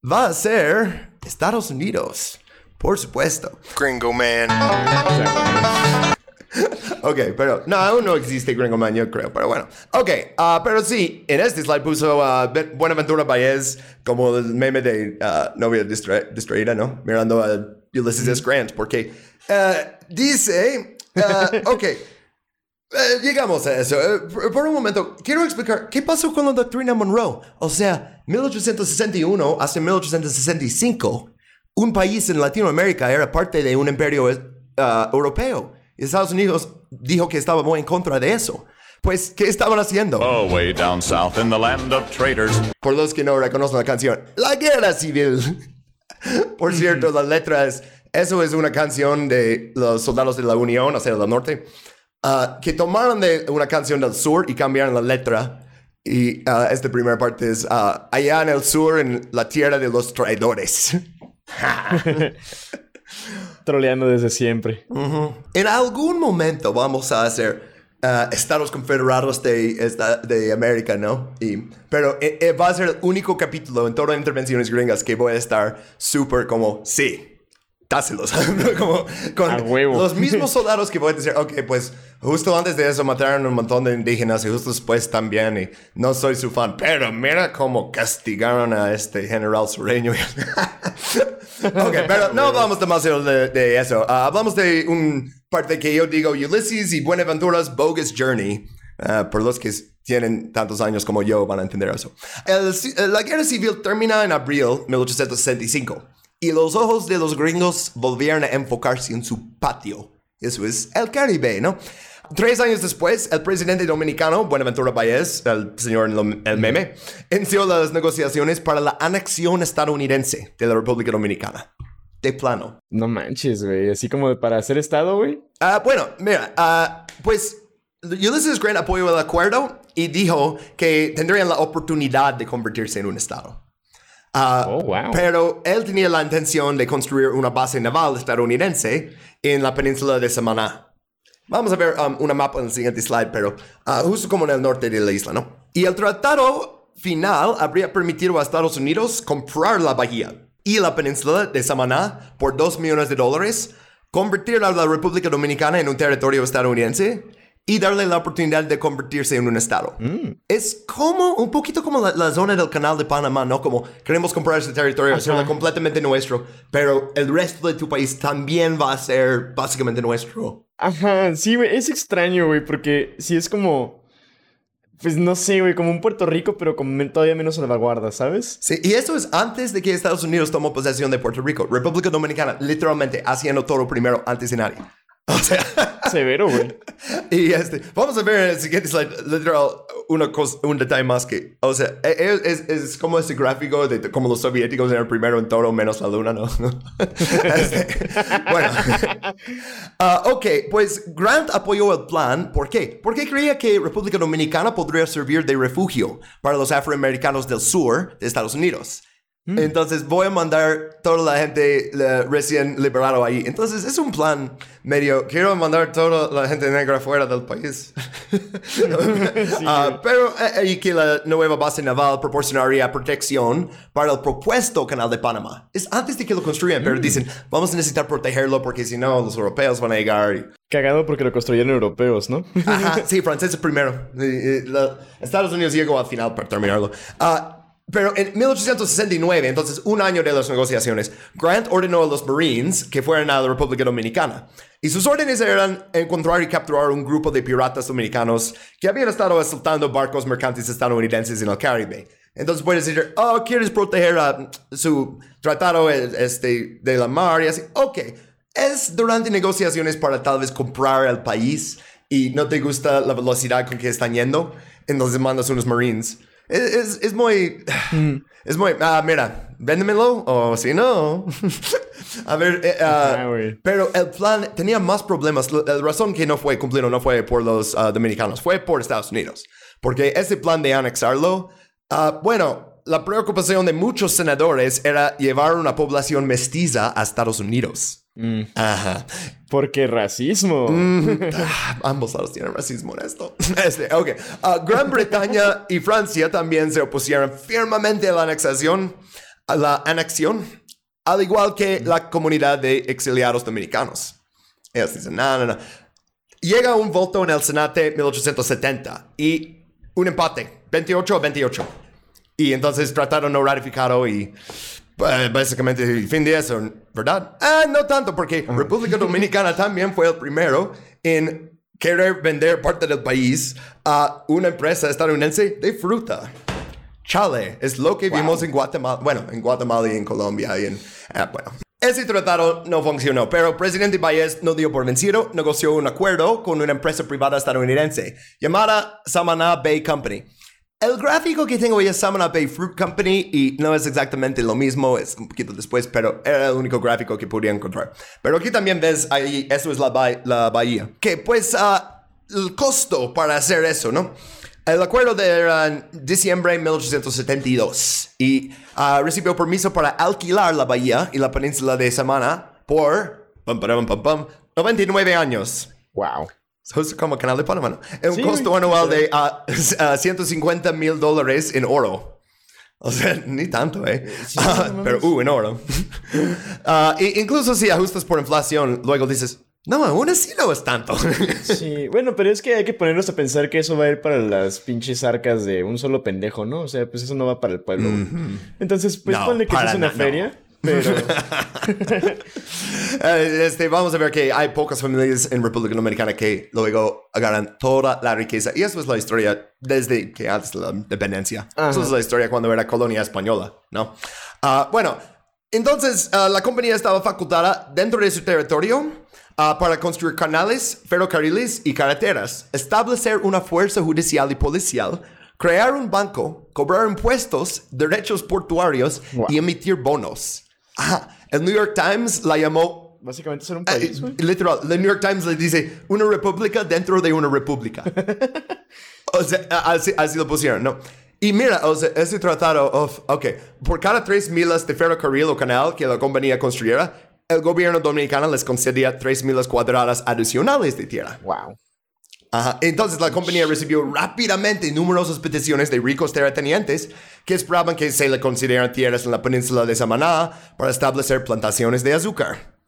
Va a ser Estados Unidos, por supuesto. Gringo Man. Ok, pero no, aún no existe Gringo Man, yo creo, pero bueno. Ok, uh, pero sí, en este slide puso a uh, Buenaventura Baez como el meme de uh, novia distraída, ¿no? Mirando a Ulysses S. Grant, porque dice, ok. llegamos a eso. por un momento, quiero explicar qué pasó con la doctrina Monroe. O sea, 1861 hasta 1865, un país en Latinoamérica era parte de un imperio europeo. Estados Unidos dijo que estaba muy en contra de eso. Pues, ¿qué estaban haciendo? Oh, way down south in the land of traitors. Por los que no reconocen la canción, la guerra civil. Por cierto, la letra es, eso es una canción de los soldados de la Unión, o sea, del norte, uh, que tomaron de una canción del sur y cambiaron la letra. Y uh, esta primera parte es, uh, allá en el sur, en la tierra de los traidores. Troleando desde siempre. En algún momento vamos a hacer uh, Estados Confederados de, de América, ¿no? Y, pero eh, eh, va a ser el único capítulo en todas las intervenciones gringas que voy a estar súper como, sí, dáselos. como con los mismos soldados que pueden decir, ok, pues justo antes de eso mataron un montón de indígenas y justo después también, y no soy su fan, pero mira cómo castigaron a este general sureño. ok, pero no hablamos demasiado de, de eso. Ah, hablamos de un parte que yo digo, Ulysses y Buenaventura's Bogus Journey. Ah, por los que tienen tantos años como yo van a entender eso. la guerra civil termina en abril de 1865 y los ojos de los gringos volvieron a enfocarse en su patio. Eso es el Caribe, ¿no? Tres años después, el presidente dominicano, Buenaventura Baez, el señor el meme, inició las negociaciones para la anexión estadounidense de la República Dominicana. De plano. No manches, güey. Así como para hacer Estado, güey. Ah, bueno, mira, uh, pues Ulysses Grant apoyó el acuerdo y dijo que tendrían la oportunidad de convertirse en un Estado. Ah, oh, pero él tenía la intención de construir una base naval estadounidense en la península de Samaná. Vamos a ver um, una mapa en el siguiente slide, pero uh, justo como en el norte de la isla, ¿no? Y el tratado final habría permitido a Estados Unidos comprar la bahía y la península de Samaná por 2 millones de dólares, convertir a la República Dominicana en un territorio estadounidense y darle la oportunidad de convertirse en un estado. Mm. Es como, un poquito como la, zona del canal de Panamá, ¿no? Como queremos comprar ese territorio, hacerlo completamente nuestro, pero el resto de tu país también va a ser básicamente nuestro. Ajá, sí, güey, es extraño, güey, porque si es como... Pues no sé, güey, como un Puerto Rico, pero con todavía menos salvaguarda, ¿sabes? Sí, y eso es antes de que Estados Unidos tomó posesión de Puerto Rico. República Dominicana, literalmente, haciendo todo primero antes de nadie. O sea. Severo, güey. y este, vamos a ver en el siguiente slide, literal, una cosa, un detalle más que, o sea, e, e, es, es, como ese gráfico de como los soviéticos eran primero en todo menos la luna, ¿no? Este, bueno. Uh, ok, pues Grant apoyó el plan. ¿Por qué? Porque creía que República Dominicana podría servir de refugio para los afroamericanos del sur de Estados Unidos. Mm. Entonces voy a mandar toda la gente recién liberado ahí. Entonces es un plan medio, quiero mandar toda la gente negra fuera del país. Ah, pero eh, y que la nueva base naval proporcionaría protección para el propuesto canal de Panamá. Es antes de que lo construyan, pero mm. dicen, vamos a necesitar protegerlo porque si no, los europeos van a llegar. Cagado porque lo construyeron europeos, ¿no? Ajá, sí, franceses primero. Estados Unidos llegó al final para terminarlo. Uh, pero en 1869, entonces un año de las negociaciones, Grant ordenó a los Marines que fueran a la República Dominicana. Y sus órdenes eran encontrar y capturar un grupo de piratas dominicanos que habían estado asaltando barcos mercantes estadounidenses en el Caribe. Entonces puedes decir, oh, ¿quieres proteger su tratado este, de la mar? Y así, ok. Es durante negociaciones para tal vez comprar el país y no te gusta la velocidad con que están yendo, entonces mandas unos Marines. Es, es, muy. Es muy. Ah, mira, véndemelo o si no. a ver, eh, ah, pero el plan tenía más problemas. La, razón que no fue cumplido no fue por los ah, dominicanos, fue por Estados Unidos. Porque ese plan de anexarlo, ah, bueno, la preocupación de muchos senadores era llevar una población mestiza a Estados Unidos. Mm. Ajá. Porque racismo. Ah, ambos lados tienen racismo en esto. Este, ok. Ah, Gran Bretaña y Francia también se opusieron firmemente a la anexación, a la anexión, al igual que la comunidad de exiliados dominicanos. Ellos dicen, no, no, no. Llega un voto en el Senado 1870 y un empate, 28 a 28. Y entonces trataron no ratificado y básicamente el fin de eso, ¿verdad? Ah, no tanto, porque República Dominicana también fue el primero en querer vender parte del país a una empresa estadounidense de fruta. Chale, es lo que vimos en Guatemala, bueno, en Guatemala y en Colombia y en, ah, bueno. Ese tratado no funcionó, pero el presidente Baez no dio por vencido, negoció un acuerdo con una empresa privada estadounidense llamada Samana Bay Company el gráfico que tengo es Samana Bay Fruit Company y no es exactamente lo mismo, es un poquito después, pero era el único gráfico que podía encontrar. Pero aquí también ves, ahí, eso es la, la bahía. Que pues uh, el costo para hacer eso, ¿no? El acuerdo de diciembre de 1872 y uh, recibió permiso para alquilar la bahía y la península de Samana por pam, pam, pam, 99 años. Wow como canal de Panamá. Es un costo anual de 150 ah, ah, mil dólares en oro. O sea, ni tanto, ¿eh? pero, uh, en oro. uh, incluso si ajustas por inflación, luego dices, no, aún así no es tanto. sí, bueno, pero es que hay que ponernos a pensar que eso va a ir para las pinches arcas de un solo pendejo, ¿no? O sea, pues eso no va para el pueblo. Entonces, pues ponle que es una feria. Pero. Eh, este, vamos a ver que hay pocas familias en República Dominicana que luego agarran toda la riqueza. Y eso es la historia desde que antes de la independencia. Eso es la historia cuando era colonia española, ¿no? Ah, bueno, entonces ah, la compañía estaba facultada dentro de su territorio ah, para construir canales, ferrocarriles y carreteras, establecer una fuerza judicial y policial, crear un banco, cobrar impuestos, derechos portuarios y emitir bonos. El New York Times la llamó. Básicamente ser un país, eh, literal, el New York Times le dice una república dentro de una república. o sea, así, así, lo pusieron, ¿no? Y mira, o sea, ese tratado, of, ok, por cada tres milas de ferrocarril o canal que la compañía construyera, el gobierno dominicano les concedía tres milas cuadradas adicionales de tierra. Wow. Entonces la compañía recibió rápidamente numerosas peticiones de ricos terratenientes que esperaban que se le consideraran tierras en la península de Samaná para establecer plantaciones de azúcar.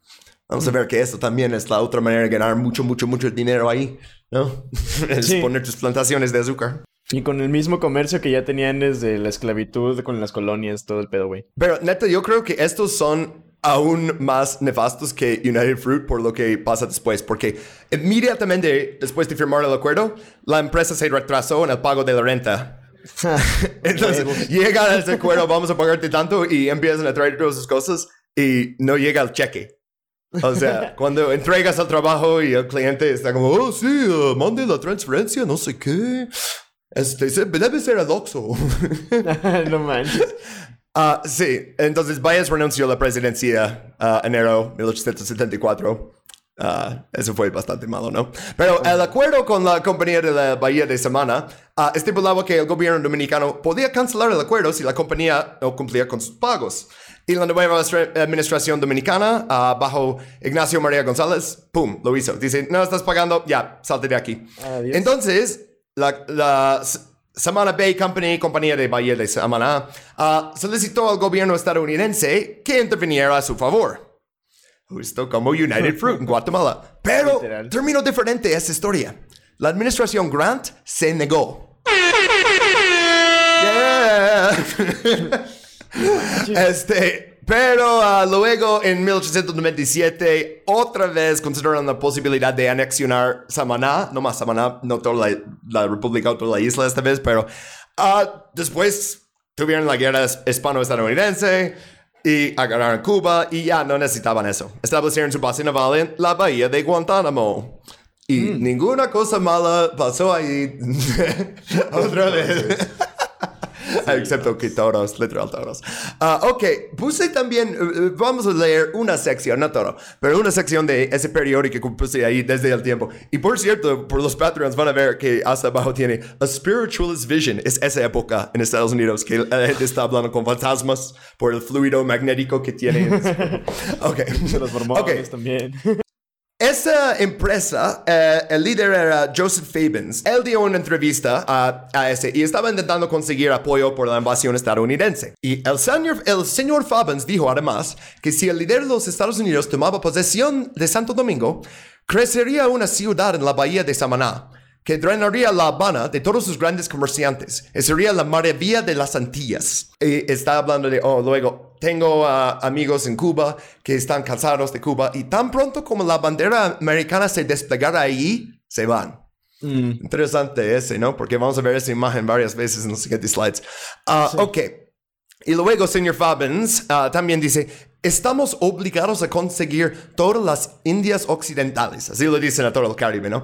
Vamos a ver que esto también es la otra manera de ganar mucho, mucho, mucho dinero ahí, ¿no? es poner tus plantaciones de azúcar. Y con el mismo comercio que ya tenían desde la esclavitud con las colonias, todo el pedo, güey. Pero neta, yo creo que estos son aún más nefastos que United Fruit por lo que pasa después, porque inmediatamente después de firmar el acuerdo, la empresa se retrasó en el pago de la renta. Entonces, llega a ese acuerdo, vamos a pagarte tanto y empiezan a traer todas sus cosas y no llega el cheque. O sea, cuando entregas el trabajo y el cliente está como, oh, sí, uh, mande la transferencia, no sé qué. Este, debe ser el Oxxo. no manches. Uh, sí, entonces Baez renunció a la presidencia uh, enero 1874. Uh, eso fue bastante malo, ¿no? Pero el acuerdo con la compañía de la Bahía de Samana uh, estipulaba que el gobierno dominicano podía cancelar el acuerdo si la compañía no cumplía con sus pagos. Y la nueva administración dominicana, uh, bajo Ignacio María González, ¡pum!, lo hizo. Dice, no estás pagando, ya, salte de aquí. Entonces, la, la Samana Bay Company, compañía de Bahía de Samana, uh, solicitó al gobierno estadounidense que interviniera a su favor. Justo como United Fruit en Guatemala. Pero terminó diferente esa historia. La administración Grant se negó. este, pero uh, luego, en 1897, otra vez consideraron la posibilidad de anexionar Samaná, no más Samaná, no toda la, república o toda la isla esta vez, pero uh, después tuvieron la guerra hispano-estadounidense y agarraron Cuba y ya no necesitaban eso. Establecieron su base naval en la bahía de Guantánamo. Y mm. ninguna cosa mala pasó ahí otra vez. Excepto que toros, literal toros. Ah, ok, puse también, eh, eh, vamos a leer una sección, no todo, pero una sección de ese periódico que puse ahí desde el tiempo. Y por cierto, por los Patreons van a ver que hasta abajo tiene A Spiritualist Vision. Es esa época en Estados Unidos que la gente está hablando con fantasmas por el fluido magnético que tiene. ok. los mormones también. Esa empresa, eh, el líder era Joseph Fabens. Él dio una entrevista a, a, ese y estaba intentando conseguir apoyo por la invasión estadounidense. Y el señor, el señor Fabens dijo además que si el líder de los Estados Unidos tomaba posesión de Santo Domingo, crecería una ciudad en la bahía de Samaná que drenaría La Habana de todos sus grandes comerciantes. sería la maravilla de las Antillas. Y está hablando de, oh, luego, tengo amigos en Cuba que están cansados de Cuba y tan pronto como la bandera americana se desplegara ahí, se van. Mm. Interesante ese, ¿no? Porque vamos a ver esa imagen varias veces en los siguientes slides. Ah, ok. Y luego, señor Fabens ah, también dice, estamos obligados a conseguir todas las Indias occidentales, así lo dicen a todo el Caribe, ¿no?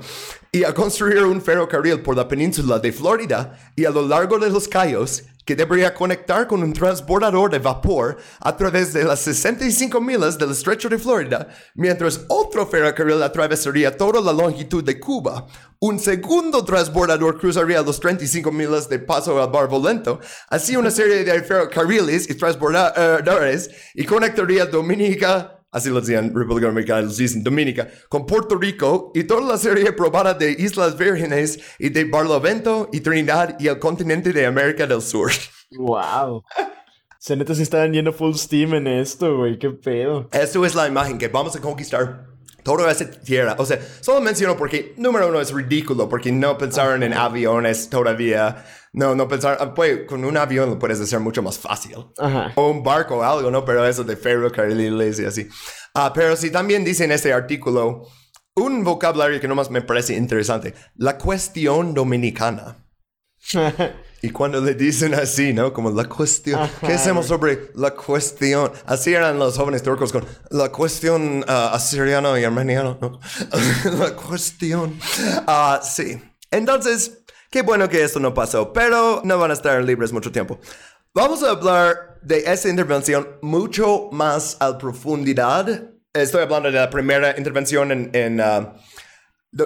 Y a construir un ferrocarril por la península de Florida y a lo largo de los Cayos que debería conectar con un transbordador de vapor a través de las 65 millas del estrecho de Florida, mientras otro ferrocarril atravesaría toda la longitud de Cuba. Un segundo transbordador cruzaría los 35 millas de paso al Barbolento, así una serie de ferrocarriles y transbordadores y conectaría Dominica así lo decían República Dominicana, los dicen Dominica, con Puerto Rico y toda la serie probada de Islas Vírgenes y de Barlovento y Trinidad y el continente de América del Sur. Wow. Se neta se estaban yendo full steam en esto, güey. Qué pedo. Esto es la imagen que vamos a conquistar toda esa tierra. O sea, solo menciono porque, número uno, es ridículo porque no pensaron en aviones todavía. No, no pensar, pues con un avión lo puedes hacer mucho más fácil. O un barco o algo, ¿no? Pero eso de ferrocarriles y así. Ah, pero sí también dice en este artículo un vocabulario que nomás me parece interesante. La cuestión dominicana. y cuando le dicen así, ¿no? Como la cuestión. ¿Qué hacemos sobre la cuestión? Así eran los jóvenes turcos con la cuestión uh, asiriano y armeniano, ¿no? la cuestión. Ah, sí. Entonces, qué bueno que esto no pasó, pero no van a estar libres mucho tiempo. Vamos a hablar de esa intervención mucho más a profundidad. Estoy hablando de la primera intervención en, en uh,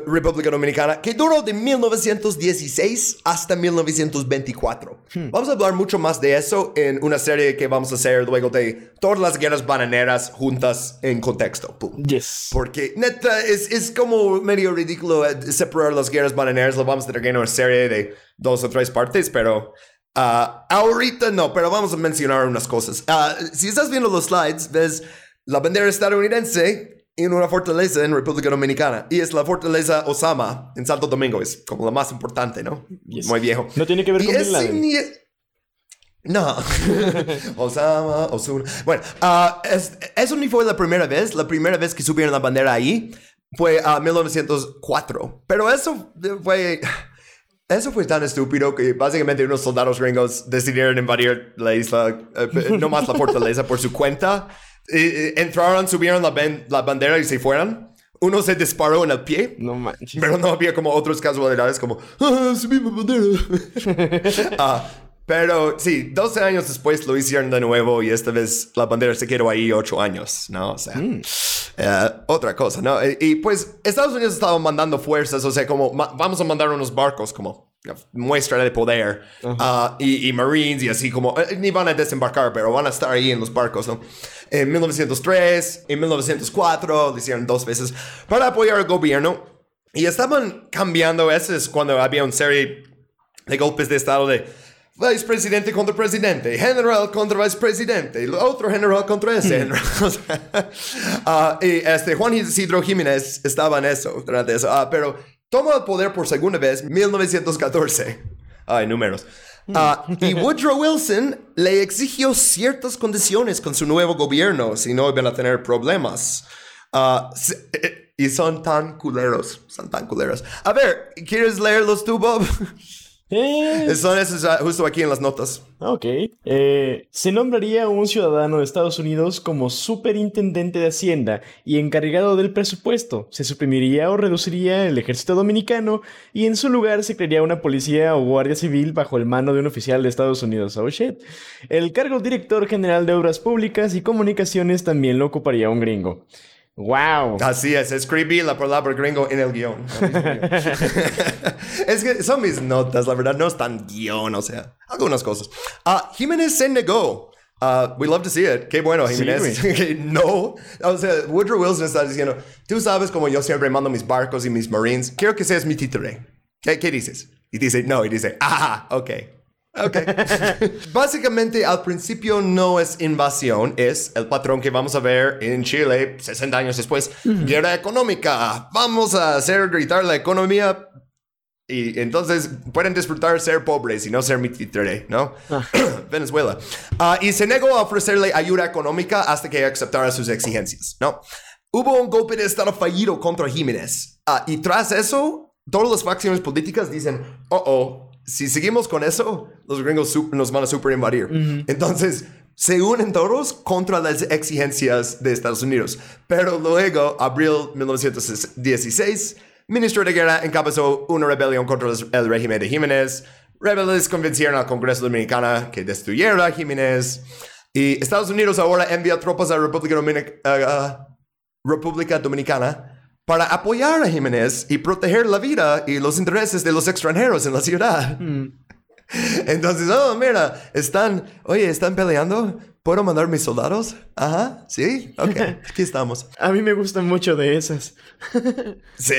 República Dominicana, que duró de 1916 hasta 1924. Hmm. Vamos a hablar mucho más de eso en una serie que vamos a hacer luego de todas las guerras bananeras juntas en contexto. Yes. Porque neta, es, es como medio ridículo eh, separar las guerras bananeras. Lo vamos a tener en una serie de dos o tres partes, pero uh, ahorita no, pero vamos a mencionar unas cosas. Uh, si estás viendo los slides, ves la bandera estadounidense en una fortaleza en República Dominicana. Y es la fortaleza Osama en Santo Domingo. Es como la más importante, ¿no? Muy viejo. No tiene que ver con Bin Laden. No. Osama, Osuna. Bueno, uh, eso ni fue la primera vez. La primera vez que subieron la bandera ahí fue a 1904. Pero eso fue... Eso fue tan estúpido que básicamente unos soldados gringos decidieron invadir la isla, eh, no más la fortaleza por su cuenta entraron, subieron la, la bandera y se fueron. Uno se disparó en el pie. No manches. Pero no había como otras casualidades como, ah, subimos bandera. Ah, pero sí, 12 años después lo hicieron de nuevo y esta vez la bandera se quedó ahí 8 años, ¿no? O sea, mm. eh, otra cosa, ¿no? Y, pues Estados Unidos estaba mandando fuerzas, o sea, como vamos a mandar unos barcos como muestra de poder ah, y, Marines y así como eh, ni van a desembarcar pero van a estar ahí en los barcos ¿no? en 1903 en 1904 lo hicieron dos veces para apoyar al gobierno y estaban cambiando ese es cuando había una serie de golpes de estado de vicepresidente contra presidente, general contra vicepresidente, otro general contra ese hmm. general. Ah, y este, Juan Isidro Jiménez estaba en eso, durante eso. Uh, pero Toma el poder por segunda vez 1914. Ay, números. Ah, y Woodrow Wilson le exigió ciertas condiciones con su nuevo gobierno, si no iban a tener problemas. Ah, y son tan culeros, son tan culeros. A ver, ¿quieres leerlos tú, Bob? Eh, Son esos ah, justo aquí en las notas. Ok. Eh, se nombraría un ciudadano de Estados Unidos como superintendente de Hacienda y encargado del presupuesto. Se suprimiría o reduciría el ejército dominicano y en su lugar se crearía una policía o guardia civil bajo el mando de un oficial de Estados Unidos. Oh shit. El cargo director general de Obras Públicas y Comunicaciones también lo ocuparía un gringo. Wow. Así es, escribí la palabra gringo en el guion. es que son mis notas, la verdad, no están guion, o sea, algunas cosas. Ah, Jiménez se negó. Uh, we love to see it. Qué bueno, Jiménez. no. O sea, Woodrow Wilson está diciendo, tú sabes como yo siempre mando mis barcos y mis marines, quiero que seas mi títere. ¿Qué, ¿Qué dices? Y dice, no, y dice, ah, ok. Ok. Básicamente, al principio no es invasión, es el patrón que vamos a ver en Chile 60 años después. Guerra económica. Vamos a hacer gritar la economía. Y entonces pueden disfrutar ser pobres y no ser mitre, ¿no? Ah. Venezuela. Ah, y se negó a ofrecerle ayuda económica hasta que aceptara sus exigencias, ¿no? Hubo un golpe de Estado fallido contra Jiménez. Ah, y tras eso, todas las facciones políticas dicen, oh, oh, si seguimos con eso, los gringos nos van a super invadir. Entonces, se unen todos contra las exigencias de Estados Unidos. Pero luego, abril 1916, ministro de Guerra encabezó una rebelión contra el régimen de Jiménez. Rebeldes convencieron al Congreso Dominicano que destruyera a Jiménez. Y Estados Unidos ahora envía tropas a República, República Dominicana para apoyar a Jiménez y proteger la vida y los intereses de los extranjeros en la ciudad. Hmm. Entonces, oh, mira, están, oye, están peleando. ¿Puedo mandar mis soldados? Ajá, sí, ok, aquí estamos. A mí me gustan mucho de esas. sí,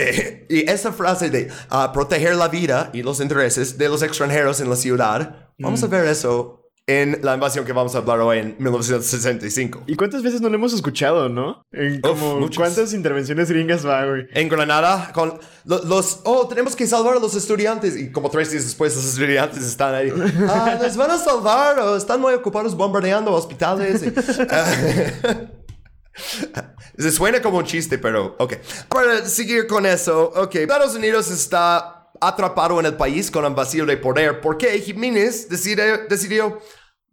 y esa frase de ah, proteger la vida y los intereses de los extranjeros en la ciudad, vamos a hmm. ver eso en la invasión que vamos a hablar hoy en 1965. ¿Y cuántas veces no lo hemos escuchado, no? En como, ¿Cuántas intervenciones gringas va, güey? En Granada, con los, Oh, tenemos que salvar a los estudiantes. Y como tres días después, los estudiantes están ahí. Ah, les van a salvar. están muy ocupados bombardeando hospitales. Se suena como un chiste, pero ok. Para seguir con eso, ok. Estados Unidos está atrapado en el país con un vacío de poder. ¿Por qué Jiménez decide, decidió,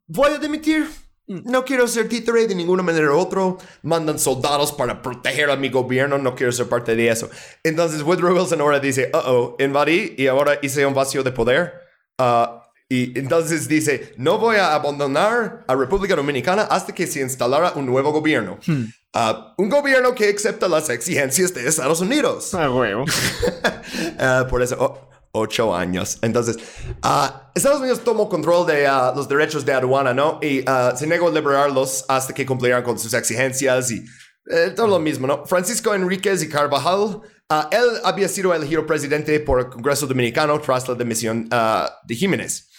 voy a dimitir? No quiero ser títere de ninguna manera u otra. Mandan soldados para proteger a mi gobierno. No quiero ser parte de eso. Entonces Woodrow Wilson ahora dice, uh oh, invadí y ahora hice un vacío de poder. Uh, y entonces dice, no voy a abandonar a República Dominicana hasta que se instalara un nuevo gobierno. Hmm. Ah, un gobierno que acepta las exigencias de Estados Unidos. Ah, huevo. Ah, por eso, ocho años. Entonces, ah, Estados Unidos tomó control de los derechos de aduana, ¿no? Y se negó a liberarlos hasta que cumplieran con sus exigencias y eh, todo lo mismo, ¿no? Francisco Enríquez y Carvajal, él había sido elegido presidente por el Congreso Dominicano tras la demisión de Jiménez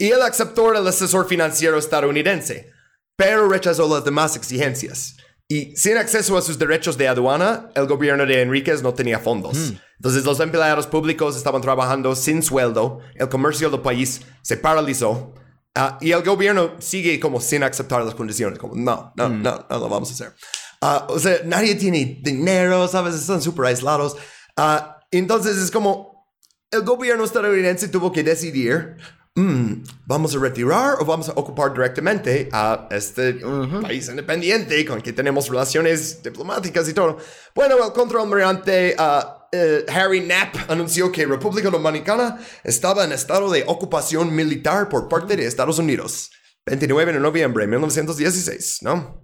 y él aceptó el asesor financiero estadounidense, pero rechazó las demás exigencias. Y sin acceso a sus derechos de aduana, el gobierno de Enríquez no tenía fondos. Hmm. Entonces los empleados públicos estaban trabajando sin sueldo, el comercio del país se paralizó ah, y el gobierno sigue como sin aceptar las condiciones, como no, no, hmm. no, no lo vamos a hacer. Ah, o sea, nadie tiene dinero, ¿sabes? Están súper aislados. Ah, entonces es como el gobierno estadounidense tuvo que decidir Mm, ¿vamos a retirar o vamos a ocupar directamente a este país independiente con que tenemos relaciones diplomáticas y todo? Bueno, el contraalmirante uh, Harry Knapp anunció que República Dominicana estaba en estado de ocupación militar por parte de Estados Unidos. 29 de noviembre de 1916, ¿no?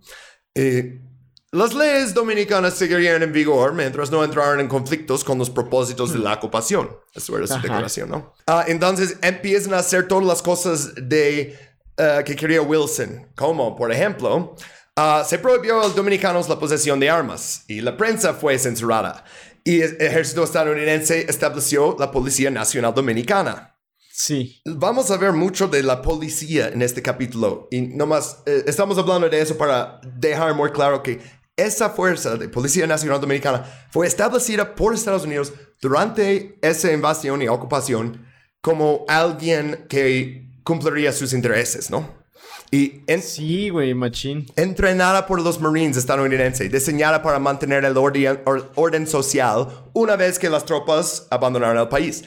Eh, las leyes dominicanas seguirían en vigor mientras no entraran en conflictos con los propósitos de la hmm. ocupación. Eso era su declaración, ¿no? Ah, entonces empiezan a hacer todas las cosas de, eh, que quería Wilson, como por ejemplo, ah, se prohibió a los dominicanos la posesión de armas y la prensa fue censurada. Y el ejército estadounidense estableció la Policía Nacional Dominicana. Sí. Vamos a ver mucho de la policía en este capítulo y nomás eh, estamos hablando de eso para dejar muy claro que esa fuerza de Policía Nacional Dominicana fue establecida por Estados Unidos durante esa invasión y ocupación como alguien que cumpliría sus intereses, ¿no? Y sí, güey, machín. Entrenada por los Marines estadounidenses, diseñada para mantener el orden, orden social una vez que las tropas abandonaron el país.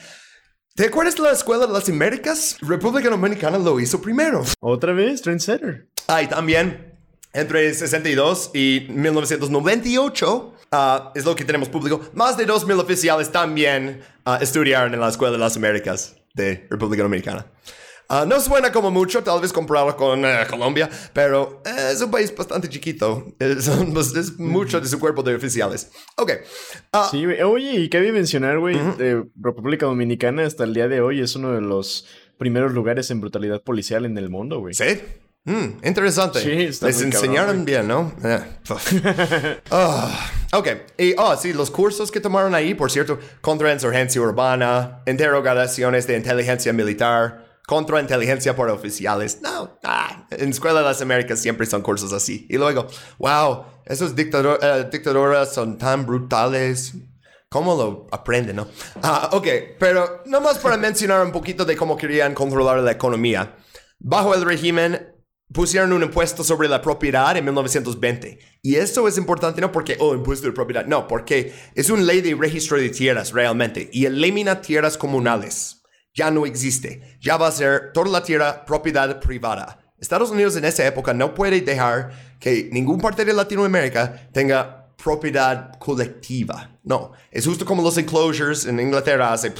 ¿Te acuerdas de la Escuela de las Américas? República Dominicana lo hizo primero. ¿Otra vez? Trendsetter. Ay, también entre 62 y 1998, ah, es lo que tenemos público, más de 2.000 oficiales también uh, estudiaron en la Escuela de las Américas de República Dominicana. Uh, no suena como mucho, tal vez comparado con eh, Colombia, pero eh, es un país bastante chiquito. Es, es mucho de su cuerpo de oficiales. Ok. sí, oye, y cabe mencionar, güey, República Dominicana hasta el día de hoy es uno de los primeros lugares en brutalidad policial en el mundo, güey. Sí. Mm, interesante. Sí, Les enseñaron bien, ¿no? Eh, ah, ok. Y, oh, sí, los cursos que tomaron ahí, por cierto, contrainsurgencia urbana, interrogaciones de inteligencia militar, contrainteligencia por oficiales. No, ah, en Escuela de las Américas siempre son cursos así. Y luego, wow, esos eh, dictadoras son tan brutales. ¿Cómo lo aprenden, no? Ah, ok, pero nomás para mencionar un poquito de cómo querían controlar la economía. Bajo el régimen pusieron un impuesto sobre la propiedad en 1920. Y esto es importante no porque, oh, impuesto de propiedad, no, porque es una ley de registro de tierras realmente y elimina tierras comunales. Ya no existe. Ya va a ser toda la tierra propiedad privada. Estados Unidos en esa época no puede dejar que ningún parte de Latinoamérica tenga propiedad colectiva. No, es justo como los enclosures en Inglaterra hace,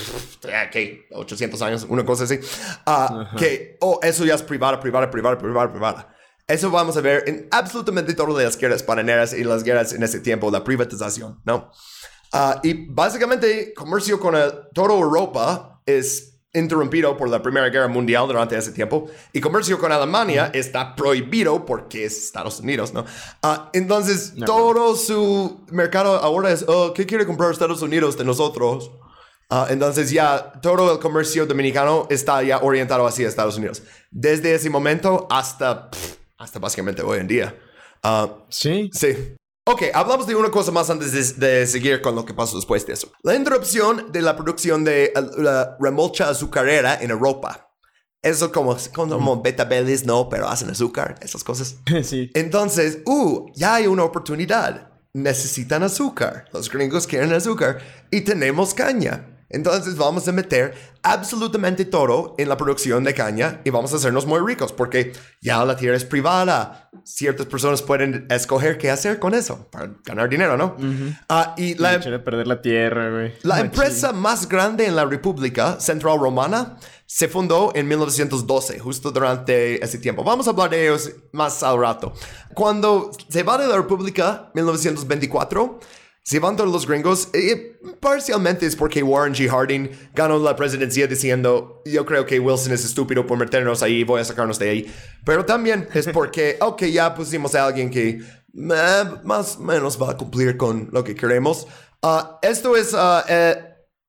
¿qué? 800 años, una cosa así. Ah, que, oh, eso ya es privada, privada, privada, privada, privada. Eso vamos a ver en absolutamente todas las guerras pananeras y las guerras en ese tiempo, la privatización, ¿no? Ah, y básicamente, comercio con toda Europa es interrumpido por la Primera Guerra Mundial durante ese tiempo y comercio con Alemania está prohibido porque es Estados Unidos, ¿no? Ah, entonces, todo su mercado ahora es, oh, ¿qué quiere comprar Estados Unidos de nosotros? Ah, entonces ya todo el comercio dominicano está ya orientado hacia Estados Unidos. Desde ese momento hasta, hasta básicamente hoy en día. Ah, sí. Sí. Ok, hablamos de una cosa más antes de, seguir con lo que pasó después de eso. La interrupción de la producción de la remolcha azucarera en Europa. Eso como, como betabelis, no, pero hacen azúcar, esas cosas. Sí. Entonces, uh, ya hay una oportunidad. Necesitan azúcar. Los gringos quieren azúcar y tenemos caña. Entonces vamos a meter absolutamente todo en la producción de caña y vamos a hacernos muy ricos porque ya la tierra es privada. Ciertas personas pueden escoger qué hacer con eso para ganar dinero, ¿no? Ah, y la, perder la tierra, güey. La empresa más grande en la República Central Romana se fundó en 1912, justo durante ese tiempo. Vamos a hablar de ellos más al rato. Cuando se va de la República, 1924, se van todos los gringos, y parcialmente es porque Warren G. Harding ganó la presidencia diciendo, yo creo que Wilson es estúpido por meternos ahí, voy a sacarnos de ahí. Pero también es porque, ok, ya pusimos a alguien que eh, más o menos va a cumplir con lo que queremos. Ah, esto es ah, eh,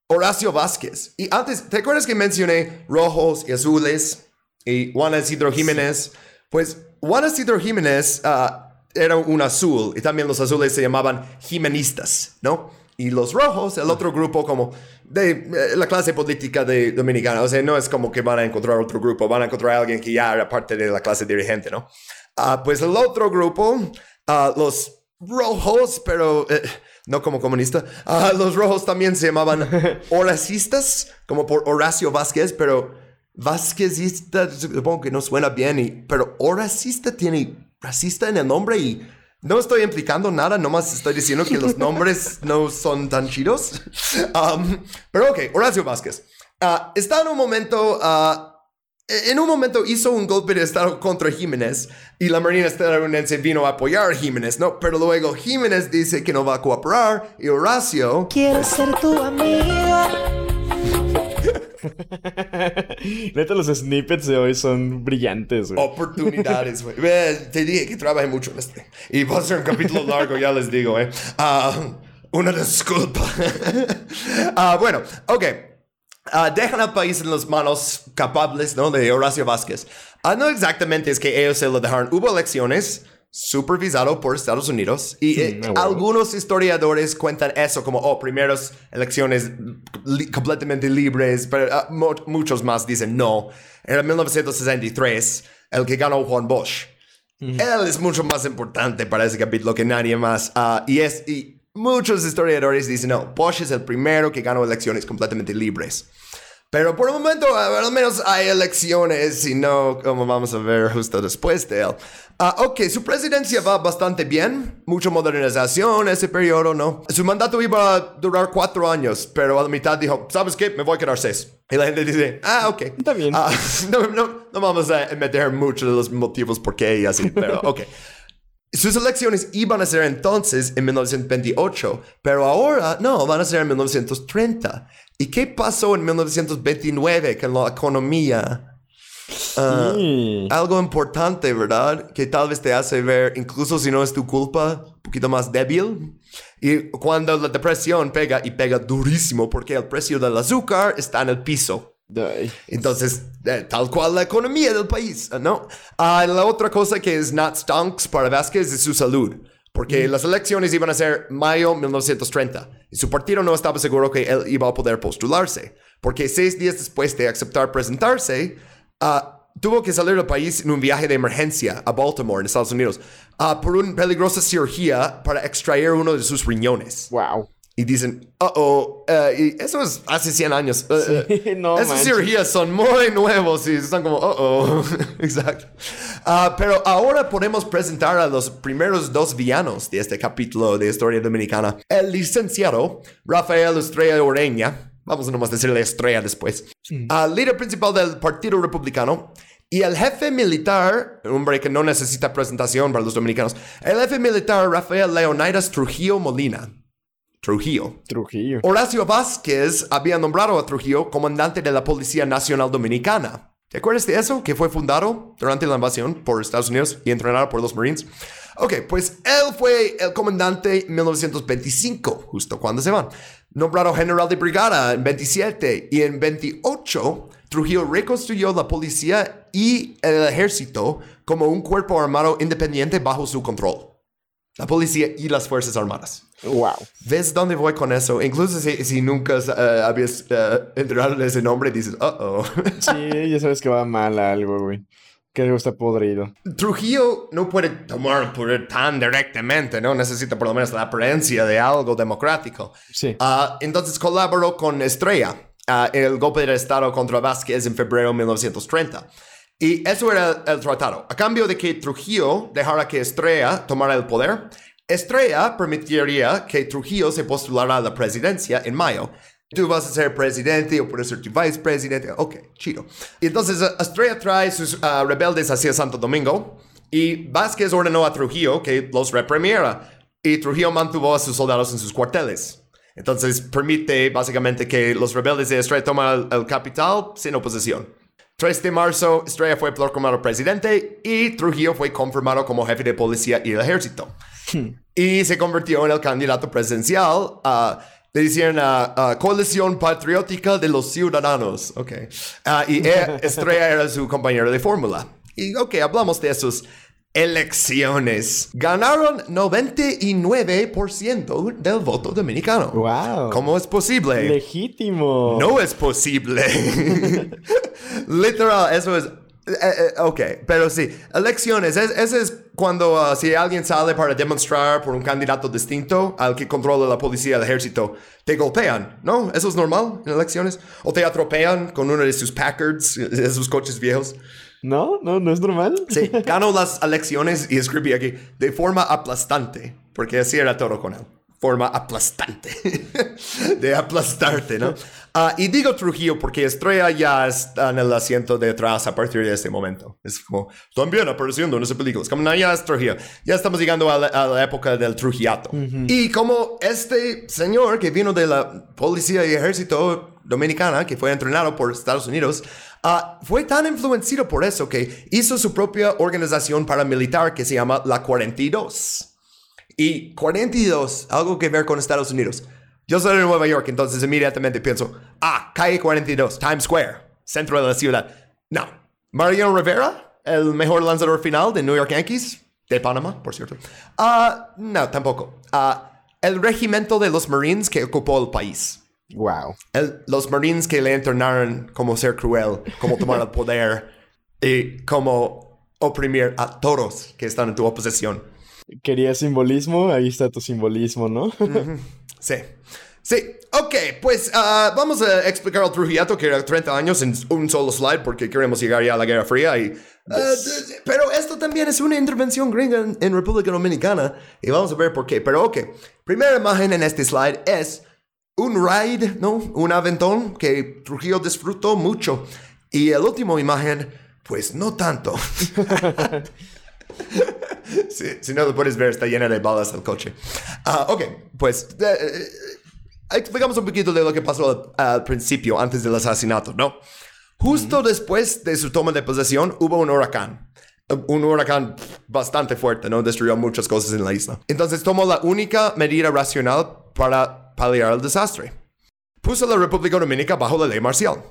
Horacio Vázquez. Y antes, ¿te acuerdas que mencioné rojos y azules y Juan Isidro Jiménez? Pues Juan Isidro Jiménez... Uh, era un azul y también los azules se llamaban jimenistas, ¿no? Y los rojos, el otro grupo como de eh, la clase política de dominicana, o sea, no es como que van a encontrar otro grupo, van a encontrar a alguien que ya era parte de la clase dirigente, ¿no? Ah, pues el otro grupo, ah, los rojos, pero eh, no como comunista, ah, los rojos también se llamaban horacistas, como por Horacio Vázquez, pero Vázquezista, supongo que no suena bien, y, pero horacista tiene racista en el nombre y no estoy implicando nada, nomás estoy diciendo que los nombres no son tan chidos. Um, pero ok, Horacio Vázquez. Uh, está en un momento, uh, en un momento hizo un golpe de estado contra Jiménez y la Marina estadounidense vino a apoyar a Jiménez, ¿no? Pero luego Jiménez dice que no va a cooperar y Horacio... Quiero ser tu amigo. Neta, los snippets de hoy son brillantes, güey. Oportunidades, güey. Te dije que trabajé mucho en este. Y va a ser un capítulo largo, ya les digo, eh. Uh, una disculpa. uh, bueno, ok. Uh, dejan al país en las manos capables, ¿no? De Horacio Vázquez. no exactamente es que ellos se lo dejaron. Hubo elecciones supervisado por Estados Unidos y eh, algunos historiadores cuentan eso como, oh, primeras elecciones completamente libres, pero ah, muchos más dicen no. Era 1963 el que ganó Juan Bosch. Él es mucho más importante para ese capítulo que nadie más. Ah, y, es, y muchos historiadores dicen, no, Bosch es el primero que ganó elecciones completamente libres. Pero por el momento, al menos hay elecciones y no como vamos a ver justo después de él. Ah, ok, su presidencia va bastante bien. Mucha modernización ese periodo, ¿no? Su mandato iba a durar cuatro años, pero a la mitad dijo, ¿sabes qué? Me voy a quedar seis. Y la gente dice, ah, ok. Está bien. Ah, no, no, no, vamos a meter muchos de los motivos por qué y así, pero ok. Sus elecciones iban a ser entonces en 1928, pero ahora no, van a ser en 1930. ¿Y qué pasó en 1929 con la economía? Ah, algo importante, ¿verdad? Que tal vez te hace ver, incluso si no es tu culpa, un poquito más débil. Y cuando la depresión pega y pega durísimo porque el precio del azúcar está en el piso. Entonces, eh, tal cual la economía del país, ¿no? Ah, la otra cosa que es not stonks para Vázquez es su salud. Porque las elecciones iban a ser mayo 1930 y su partido no estaba seguro que él iba a poder postularse. Porque seis días después de aceptar presentarse, uh, tuvo que salir del país en un viaje de emergencia a Baltimore, en Estados Unidos, uh, por una peligrosa cirugía para extraer uno de sus riñones. Wow. Y dicen, uh oh, uh, y eso es hace 100 años. Uh, sí, no, esas cirugías son muy nuevos y están como, uh oh, exacto. pero ahora podemos presentar a los primeros dos villanos de este capítulo de Historia Dominicana. El licenciado Rafael Estrella Oreña, vamos a nomás decirle estrella después, al líder principal del Partido Republicano y el jefe militar, un hombre que no necesita presentación para los dominicanos, el jefe militar Rafael Leonidas Trujillo Molina. Trujillo. Trujillo. Horacio Vázquez había nombrado a Trujillo comandante de la Policía Nacional Dominicana. ¿Te acuerdas de eso? Que fue fundado durante la invasión por Estados Unidos y entrenado por los Marines. Ok, pues él fue el comandante en 1925, justo cuando se van. Nombrado general de brigada en 27 y en 28 Trujillo reconstruyó la policía y el ejército como un cuerpo armado independiente bajo su control. La policía y las Fuerzas Armadas. Wow. ¿Ves dónde voy con eso? Incluso si, nunca uh, habías uh, enterado de ese nombre, dices, uh oh. sí, ya sabes que va mal algo, güey. Que algo está podrido. Trujillo no puede tomar el poder tan directamente, ¿no? Necesita por lo menos la apariencia de algo democrático. Sí. Uh, entonces colaboró con Estrella en el golpe de Estado contra Vázquez en febrero de 1930. Y eso era el tratado. A cambio de que Trujillo dejara que Estrella tomara el poder, Estrella permitiría que Trujillo se postulara a la presidencia en mayo. Tú vas a ser presidente o puedes ser tu vicepresidente. Ok, chido. Y entonces Estrella trae sus uh, rebeldes hacia Santo Domingo y Vázquez ordenó a Trujillo que los reprimiera. Y Trujillo mantuvo a sus soldados en sus cuarteles. Entonces permite básicamente que los rebeldes de Estrella tomen el capital sin oposición. 3 de marzo, Estrella fue proclamado presidente y Trujillo fue confirmado como jefe de policía y el ejército. Hmm. Y se convirtió en el candidato presidencial. a le decían a Coalición Patriótica de los Ciudadanos. Ok. Ah, y e, Estrella era su compañero de fórmula. Y ok, hablamos de esos elecciones. Ganaron 99% del voto dominicano. Wow. ¿Cómo es posible? Legítimo. No es posible. Literal, eso es eh, eh, ok, pero sí, elecciones, ese es cuando uh, si alguien sale para demostrar por un candidato distinto al que controla la policía, el ejército, te golpean, ¿no? Eso es normal en elecciones. O te atropellan con uno de sus Packards, de sus coches viejos. No, no, no es normal. Sí, ganó las elecciones y escribí aquí de forma aplastante, porque así era todo con él. Forma aplastante, de aplastarte, ¿no? Ah, y digo Trujillo porque Estrella ya está en el asiento de atrás a partir de este momento. Es como, también apareciendo en esa película. Es como, no, ya es Trujillo. Ya estamos llegando a la, época del Trujillato. Y como este señor que vino de la policía y ejército dominicana, que fue entrenado por Estados Unidos, Ah, fue tan influenciado por eso que hizo su propia organización paramilitar que se llama la 42. Y 42, algo que ver con Estados Unidos. Yo soy de Nueva York, entonces inmediatamente pienso, ah, calle 42, Times Square, centro de la ciudad. No. Mariano Rivera, el mejor lanzador final de New York Yankees, de Panamá, por cierto. Ah, no, tampoco. Ah, el regimiento de los Marines que ocupó el país. Wow. los Marines que le entrenaron cómo ser cruel, cómo tomar el poder y cómo oprimir a todos que están en tu oposición. Quería simbolismo, ahí está tu simbolismo, ¿no? Sí. Sí, ok, pues ah, vamos a explicar al Trujillato que era 30 años en un solo slide porque queremos llegar ya a la Guerra Fría y... Ah, pero esto también es una intervención gringa en, en, República Dominicana y vamos a ver por qué. Pero ok, primera imagen en este slide es un ride, ¿no? Un aventón que Trujillo disfrutó mucho. Y el último imagen, pues no tanto. si, no lo puedes ver, está llena de balas el coche. Ah, ok, pues eh, eh, explicamos un poquito de lo que pasó al, principio, antes del asesinato, ¿no? Justo después de su toma de posesión hubo un huracán. Un huracán bastante fuerte, ¿no? Destruyó muchas cosas en la isla. Entonces tomó la única medida racional para paliar el desastre. Puso la República Dominicana bajo la ley marcial.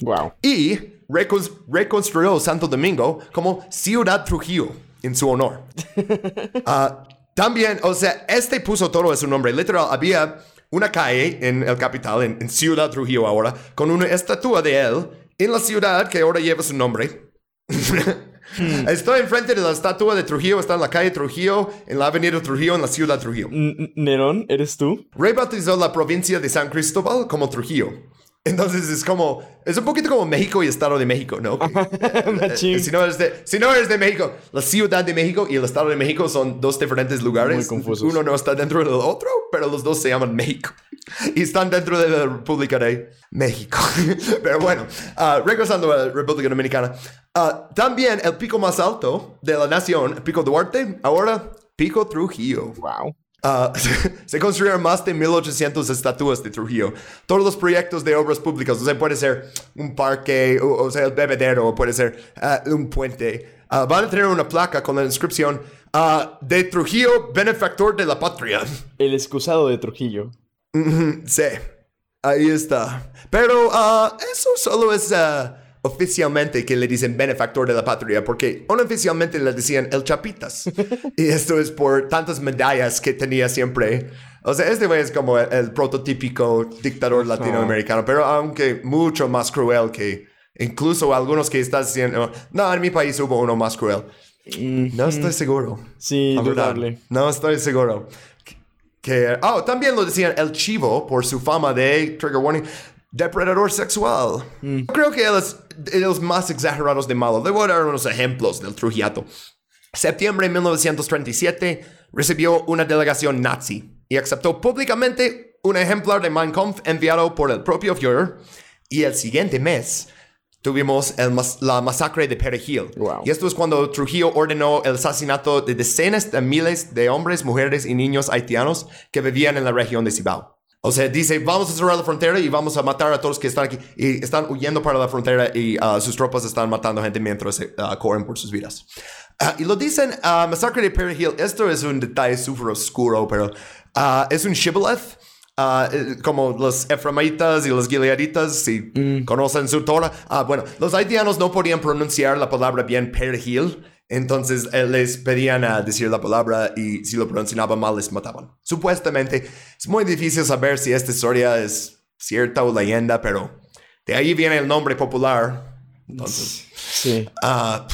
Wow. Y reconstruyó Santo Domingo como Ciudad Trujillo en su honor. Ah, también, o sea, este puso todo en su nombre. Literal, había una calle en el capital, en, Ciudad Trujillo ahora, con una estatua de él en la ciudad que ahora lleva su nombre. Hmm. Estoy enfrente de la estatua de Trujillo, está en la calle Trujillo, en la avenida Trujillo, en la ciudad Trujillo. Nerón, ¿eres tú? Rebautizó la provincia de San Cristóbal como Trujillo. Entonces es como, es un poquito como México y Estado de México, ¿no? Eh, si, no eres de, si no eres de México, la Ciudad de México y el Estado de México son dos diferentes lugares. Muy confusos. Uno no está dentro del otro, pero los dos se llaman México. Y están dentro de la República de México. pero bueno, uh, regresando a la República Dominicana. Uh, también el pico más alto de la nación, Pico Duarte, ahora Pico Trujillo. Wow. Uh, se construyeron más de 1800 estatuas de Trujillo. Todos los proyectos de obras públicas, o sea, puede ser un parque, o, sea, el bebedero, o puede ser uh, un puente, uh, van a tener una placa con la inscripción Ah, de Trujillo, benefactor de la patria. El excusado de Trujillo. sí, ahí está. Pero ah, eso solo es ah, oficialmente que le dicen benefactor de la patria, porque oficialmente le decían el Chapitas. y esto es por tantas medallas que tenía siempre. O sea, este güey es como el, prototípico dictador latinoamericano, pero aunque mucho más cruel que incluso algunos que estás diciendo, no, en mi país hubo uno más cruel. No estoy seguro. Sí, dudable. No estoy seguro. Que, oh, también lo decían el chivo por su fama de, trigger warning, depredador sexual. Mm. Creo que él es de los más exagerados de malo. Debo dar unos ejemplos del Trujillato. Septiembre de 1937 recibió una delegación nazi y aceptó públicamente un ejemplar de Mein Kampf enviado por el propio Führer. Y el siguiente mes tuvimos la masacre de Perejil. Y esto es cuando Trujillo ordenó el asesinato de decenas de miles de hombres, mujeres y niños haitianos que vivían en la región de Cibao. O sea, dice, vamos a cerrar la frontera y vamos a matar a todos que están aquí. Y están huyendo para la frontera y uh, sus tropas están matando gente mientras uh, corren por sus vidas. Uh, y lo dicen, masacre de Perejil, esto es un detalle súper oscuro, pero es un shibboleth eh, como los eframitas y los gileaditas, si mm. conocen su Torah. Ah, bueno, los haitianos no podían pronunciar la palabra bien perejil, entonces eh, les pedían a decir la palabra y si lo pronunciaban mal les mataban. Supuestamente, es muy difícil saber si esta historia es cierta o leyenda, pero de ahí viene el nombre popular. Entonces, sí. Ah,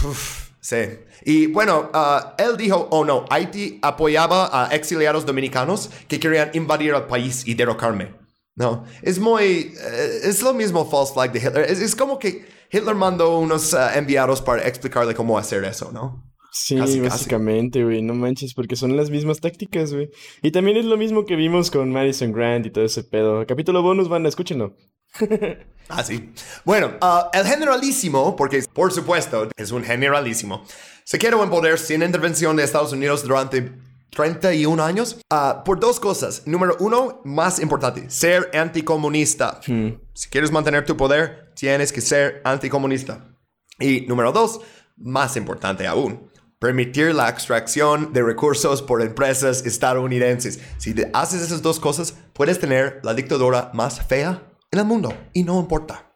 sí. Y bueno, uh, él dijo, oh no, Haití apoyaba a exiliados dominicanos que querían invadir el país y derrocarme. No, es muy, eh, es lo mismo false flag de Hitler. Es, como que Hitler mandó unos uh, enviados para explicarle cómo hacer eso, ¿no? Sí, básicamente, güey, no manches, porque son las mismas tácticas, güey. Y también es lo mismo que vimos con Madison Grant y todo ese pedo. Capítulo bonus, van, escúchenlo. ah, sí. Bueno, uh, el generalísimo, porque por supuesto es un generalísimo, se quedó en poder sin intervención de Estados Unidos durante 31 años uh, por dos cosas. Número uno, más importante, ser anticomunista. Hmm. Si quieres mantener tu poder, tienes que ser anticomunista. Y número dos, más importante aún, permitir la extracción de recursos por empresas estadounidenses. Si haces esas dos cosas, puedes tener la dictadura más fea en el mundo y no importa.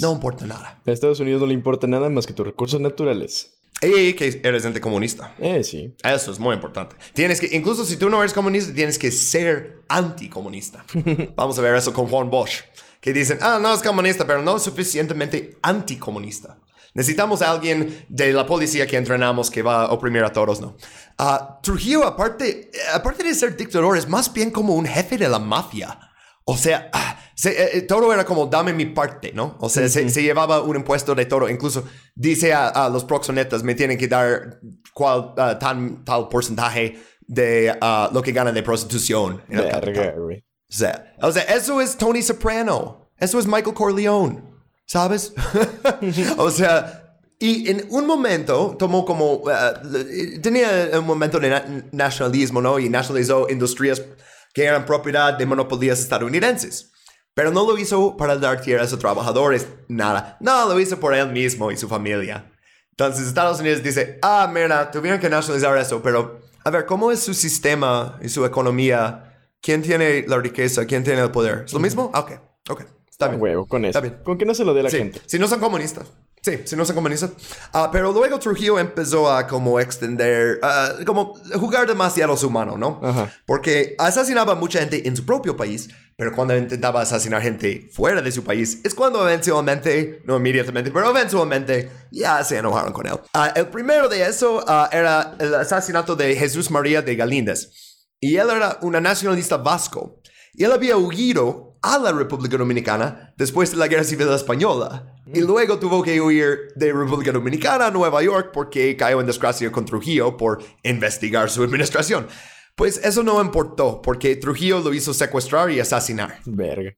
No importa nada. A Estados Unidos no le importa nada más que tus recursos naturales. Y que eres anticomunista. Eh, sí. Eso es muy importante. Tienes que, incluso si tú no eres comunista, tienes que ser anticomunista. Vamos a ver eso con Juan Bosch. Que dicen, ah, no es comunista, pero no es suficientemente anticomunista. Necesitamos a alguien de la policía que entrenamos que va a oprimir a todos, ¿no? Uh, Trujillo, aparte, aparte de ser dictador, es más bien como un jefe de la mafia. O sea, ah, eh, eh, todo era como dame mi parte, ¿no? O sea, se, llevaba un impuesto de todo. Incluso dice a, los proxonetas, me tienen que dar cual, tan, tal porcentaje de uh, lo que ganan de prostitución. En o, sea, o sea, eso es Tony Soprano. Eso es Michael Corleone. ¿Sabes? o sea, y en un momento tomó como, tenía un momento de nacionalismo, ¿no? Y nacionalizó industrias que eran propiedad de monopolías estadounidenses. Pero no lo hizo para dar tierras a trabajadores, nada. No, lo hizo por él mismo y su familia. Entonces Estados Unidos dice, ah, mira, tuvieron que nacionalizar eso, pero a ver, ¿cómo es su sistema y su economía? ¿Quién tiene la riqueza? ¿Quién tiene el poder? ¿Es lo mismo? Ah, ok, ok. Está bien. Huevo, con eso. Está bien. Con que no se lo dé la gente. Si no son comunistas. Sí, si no son comunistas. Uh, pero luego Trujillo empezó a como extender, uh, como jugar demasiado su mano, ¿no? Porque asesinaba mucha gente en su propio país, pero cuando intentaba asesinar gente fuera de su país, es cuando eventualmente, no inmediatamente, pero eventualmente ya se enojaron con él. Uh, el primero de eso era el asesinato de Jesús María de Galíndez. Y él era una nacionalista vasco. Y él había huido a la República Dominicana después de la Guerra Civil Española. Y luego tuvo que huir de República Dominicana a Nueva York porque cayó en desgracia con Trujillo por investigar su administración. Pues eso no importó porque Trujillo lo hizo secuestrar y asesinar. Verga.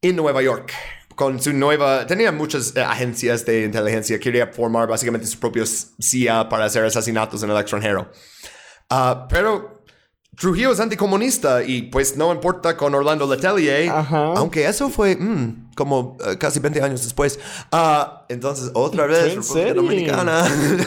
En Nueva York. Con su nueva... Tenía muchas eh, agencias de inteligencia. Quería formar básicamente su propio CIA para hacer asesinatos en el extranjero. Ah, pero Trujillo es anticomunista y pues no importa con Orlando Letelier, aunque eso fue mm, como eh, casi 20 años después. Ah, entonces, otra vez, República Dominicana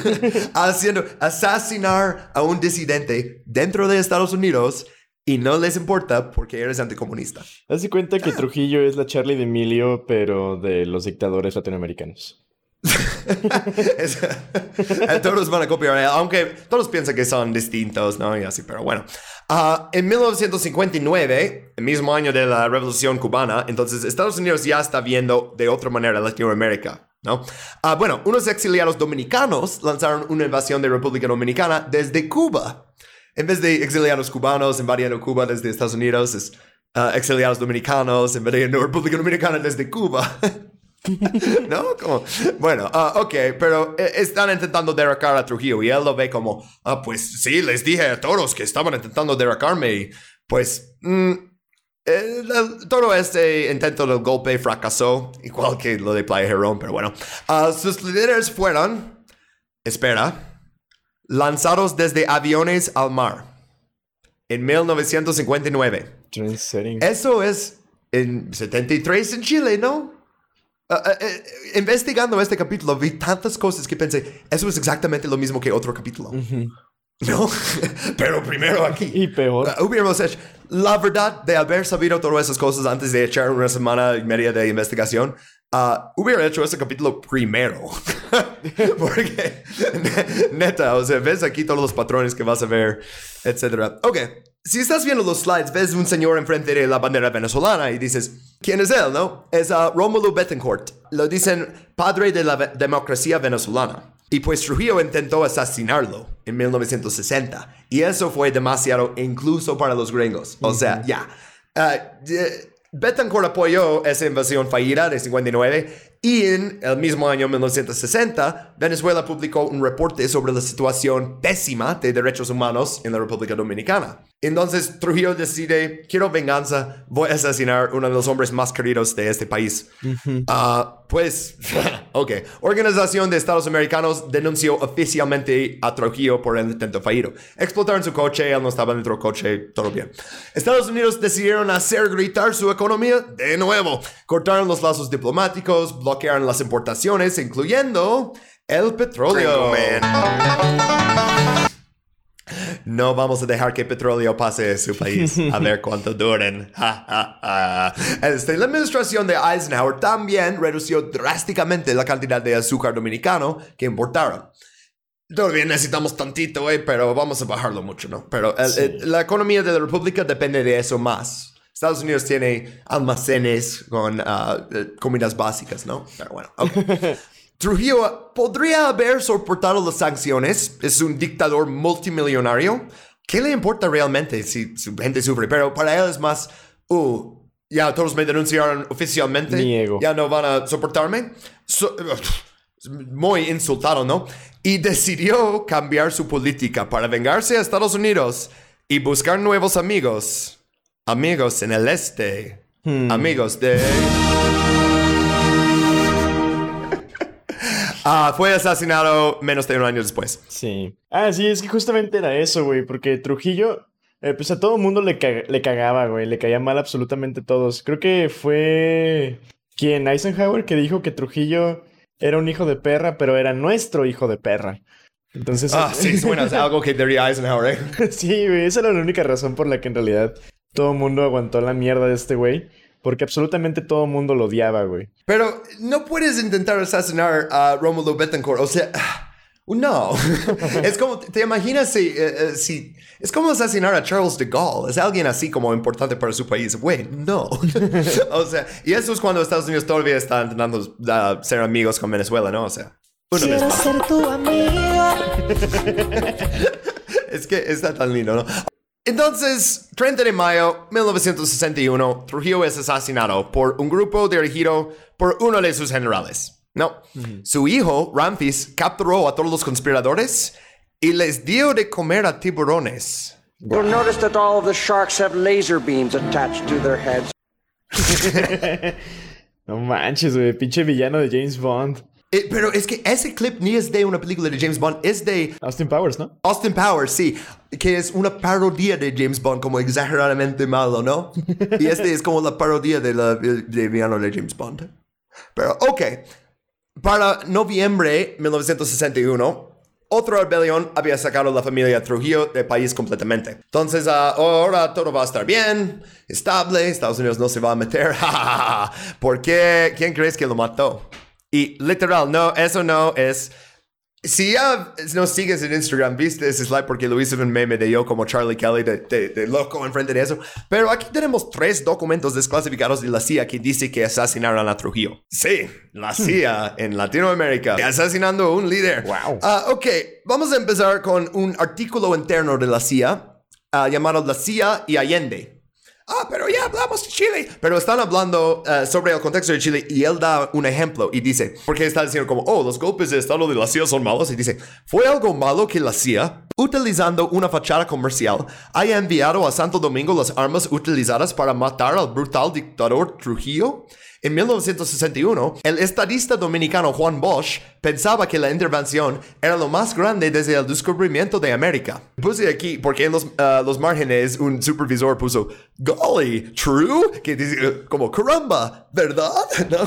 haciendo asesinar a un disidente dentro de Estados Unidos y no les importa porque eres anticomunista. Haz cuenta que Trujillo es la Charlie de Emilio, pero de los dictadores latinoamericanos. todos van a copiar, aunque todos piensan que son distintos, ¿no? Y así, pero bueno. Ah, en 1959, el mismo año de la Revolución Cubana, entonces Estados Unidos ya está viendo de otra manera Latinoamérica, ¿no? Uh, bueno, unos exiliados dominicanos lanzaron una invasión de República Dominicana desde Cuba. En vez de exiliados cubanos invadiendo Cuba desde Estados Unidos, es uh, exiliados dominicanos invadiendo República Dominicana desde Cuba. ¿No? Como, bueno, uh, ok, pero eh, están intentando derrocar a Trujillo y él lo ve como, ah, pues sí, les dije a todos que estaban intentando derrocarme y pues mm, todo este intento del golpe fracasó, igual que lo de Playa Jerón, pero bueno. Uh, sus líderes fueron, espera, lanzados desde aviones al mar en 1959. Eso es en 73 en Chile, ¿no? Uh, uh, uh, investigando este capítulo vi tantas cosas que pensé, eso es exactamente lo mismo que otro capítulo. No, pero primero aquí. Y peor. hubiéramos hecho, la verdad, de haber sabido todas esas cosas antes de echar una semana y media de investigación, hubiera hecho ese capítulo primero. Porque, neta, o sea, ves aquí todos los patrones que vas a ver, etc. Ok, si estás viendo los slides, ves un señor enfrente de la bandera venezolana y dices, ¿quién es él, no? Es uh, Rómulo Betancourt. Lo dicen padre de la democracia venezolana. Y pues Trujillo intentó asesinarlo en 1960. Y eso fue demasiado incluso para los gringos. O sea, ya. Uh, Betancourt apoyó esa invasión fallida de 59 y en el mismo año 1960, Venezuela publicó un reporte sobre la situación pésima de derechos humanos en la República Dominicana. Entonces Trujillo decide, quiero venganza, voy a asesinar uno de los hombres más queridos de este país. Ah, pues, ok. Organización de Estados Americanos denunció oficialmente a Trujillo por el intento fallido. Explotaron su coche, él no estaba dentro del coche, todo bien. Estados Unidos decidieron hacer gritar su economía de nuevo. Cortaron los lazos diplomáticos, bloquearon las importaciones, incluyendo el petróleo. No vamos a dejar que petróleo pase a su país. A ver cuánto duren. Este, la administración de Eisenhower también redució drásticamente la cantidad de azúcar dominicano que importaron. Todavía necesitamos tantito, eh, pero vamos a bajarlo mucho, ¿no? Pero la economía de la República depende de eso más. Estados Unidos tiene almacenes con uh, comidas básicas, ¿no? Pero bueno, Trujillo podría haber soportado las sanciones, es un dictador multimillonario. ¿Qué le importa realmente si su gente sufre? Pero para él es más, uh, ya todos me denunciaron oficialmente, ya no van a soportarme. muy insultado, ¿no? Y decidió cambiar su política para vengarse a Estados Unidos y buscar nuevos amigos. Amigos en el este. Hmm. Amigos de... Ah, fue asesinado menos de un año después. Sí. Ah, sí, es que justamente era eso, güey, porque Trujillo, eh, pues a todo el mundo le, le cagaba, güey, le caía mal absolutamente a todos. Creo que fue quien, Eisenhower, que dijo que Trujillo era un hijo de perra, pero era nuestro hijo de perra. Entonces. Ah, sí, suena algo que diría Eisenhower, ¿eh? sí, güey, esa era la única razón por la que en realidad todo el mundo aguantó la mierda de este güey. Porque absolutamente todo el mundo lo odiaba, güey. Pero no puedes intentar asesinar a Romulo Betancourt. O sea, no. es como, ¿te imaginas si, eh, eh, si, Es como asesinar a Charles de Gaulle. Es alguien así como importante para su país. Güey, no. o sea, y eso es cuando Estados Unidos todavía está intentando ser amigos con Venezuela, ¿no? O sea, uno Quiero ser tu amigo. es que está tan lindo, ¿no? Entonces, 30 de mayo de 1961, Trujillo es asesinado por un grupo dirigido por uno de sus generales. No, su hijo, Ramfis, capturó a todos los conspiradores y les dio de comer a tiburones. You'll notice that all of the sharks have laser beams attached to their heads. no manches, güey, pinche villano de James Bond. Eh, pero es que ese clip ni es de una película de James Bond, es de... Austin Powers, ¿no? Austin Powers, sí. Que es una parodia de James Bond, como exageradamente malo, ¿no? y este es como la parodia de la de villano de James Bond. Pero, ok. Para noviembre 1961, otro rebelión había sacado a la familia Trujillo del país completamente. Entonces, ah, ahora todo va a estar bien, estable, Estados Unidos no se va a meter. ¿Por qué? ¿Quién crees que lo mató? Y literal, no, eso no es... Si ya nos sigues en Instagram, viste ese slide porque lo hice un meme de yo como Charlie Kelly de, de, loco enfrente de eso. Pero aquí tenemos tres documentos desclasificados de la CIA que dice que asesinaron a Trujillo. Sí, la CIA en Latinoamérica asesinando a un líder. Wow. Ah, ok, vamos a empezar con un artículo interno de la CIA ah, llamado La CIA y Allende ah, pero ya hablamos de Chile. Pero están hablando uh, sobre el contexto de Chile y él da un ejemplo y dice, porque está diciendo como, oh, los golpes de Estado de la CIA son malos. Y dice, fue algo malo que la CIA, utilizando una fachada comercial, haya enviado a Santo Domingo las armas utilizadas para matar al brutal dictador Trujillo. En 1961, el estadista dominicano Juan Bosch pensaba que la intervención era lo más grande desde el descubrimiento de América. Puse aquí, porque en los, uh, los márgenes un supervisor puso, golly, true, que dice como, caramba, ¿verdad? ¿No?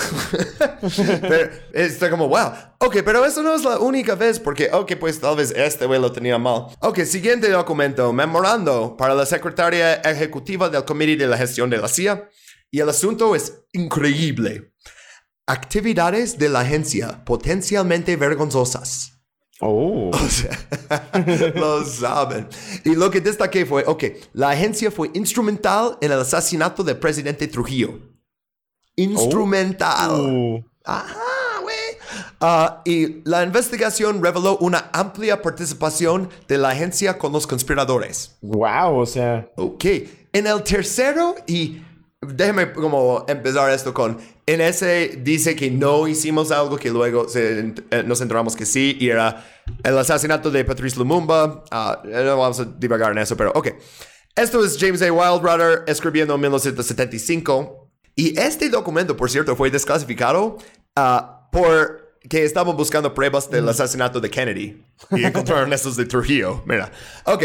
pero está como, wow. Ok, pero eso no es la única vez, porque, ok, pues tal vez este güey lo tenía mal. Ok, siguiente documento, memorando para la secretaria ejecutiva del Comité de la Gestión de la CIA. Y el asunto es increíble. Actividades de la agencia potencialmente vergonzosas. Oh. O sea, lo saben. Y lo que destaqué fue, ok, la agencia fue instrumental en el asesinato del presidente Trujillo. Instrumental. Oh. Ajá, güey. Ah, y la investigación reveló una amplia participación de la agencia con los conspiradores. Wow, o sea. Ok. En el tercero y déjeme como empezar esto con, en ese dice que no hicimos algo que luego se, eh, nos enteramos que sí, y era el asesinato de Patrice Lumumba. Uh, no vamos a divagar en eso, pero ok. Esto es James A. Wildrunner escribiendo en 1975. Y este documento, por cierto, fue desclasificado uh, por que estaban buscando pruebas del asesinato de Kennedy. Y encontraron estos de Trujillo. Mira. Ok.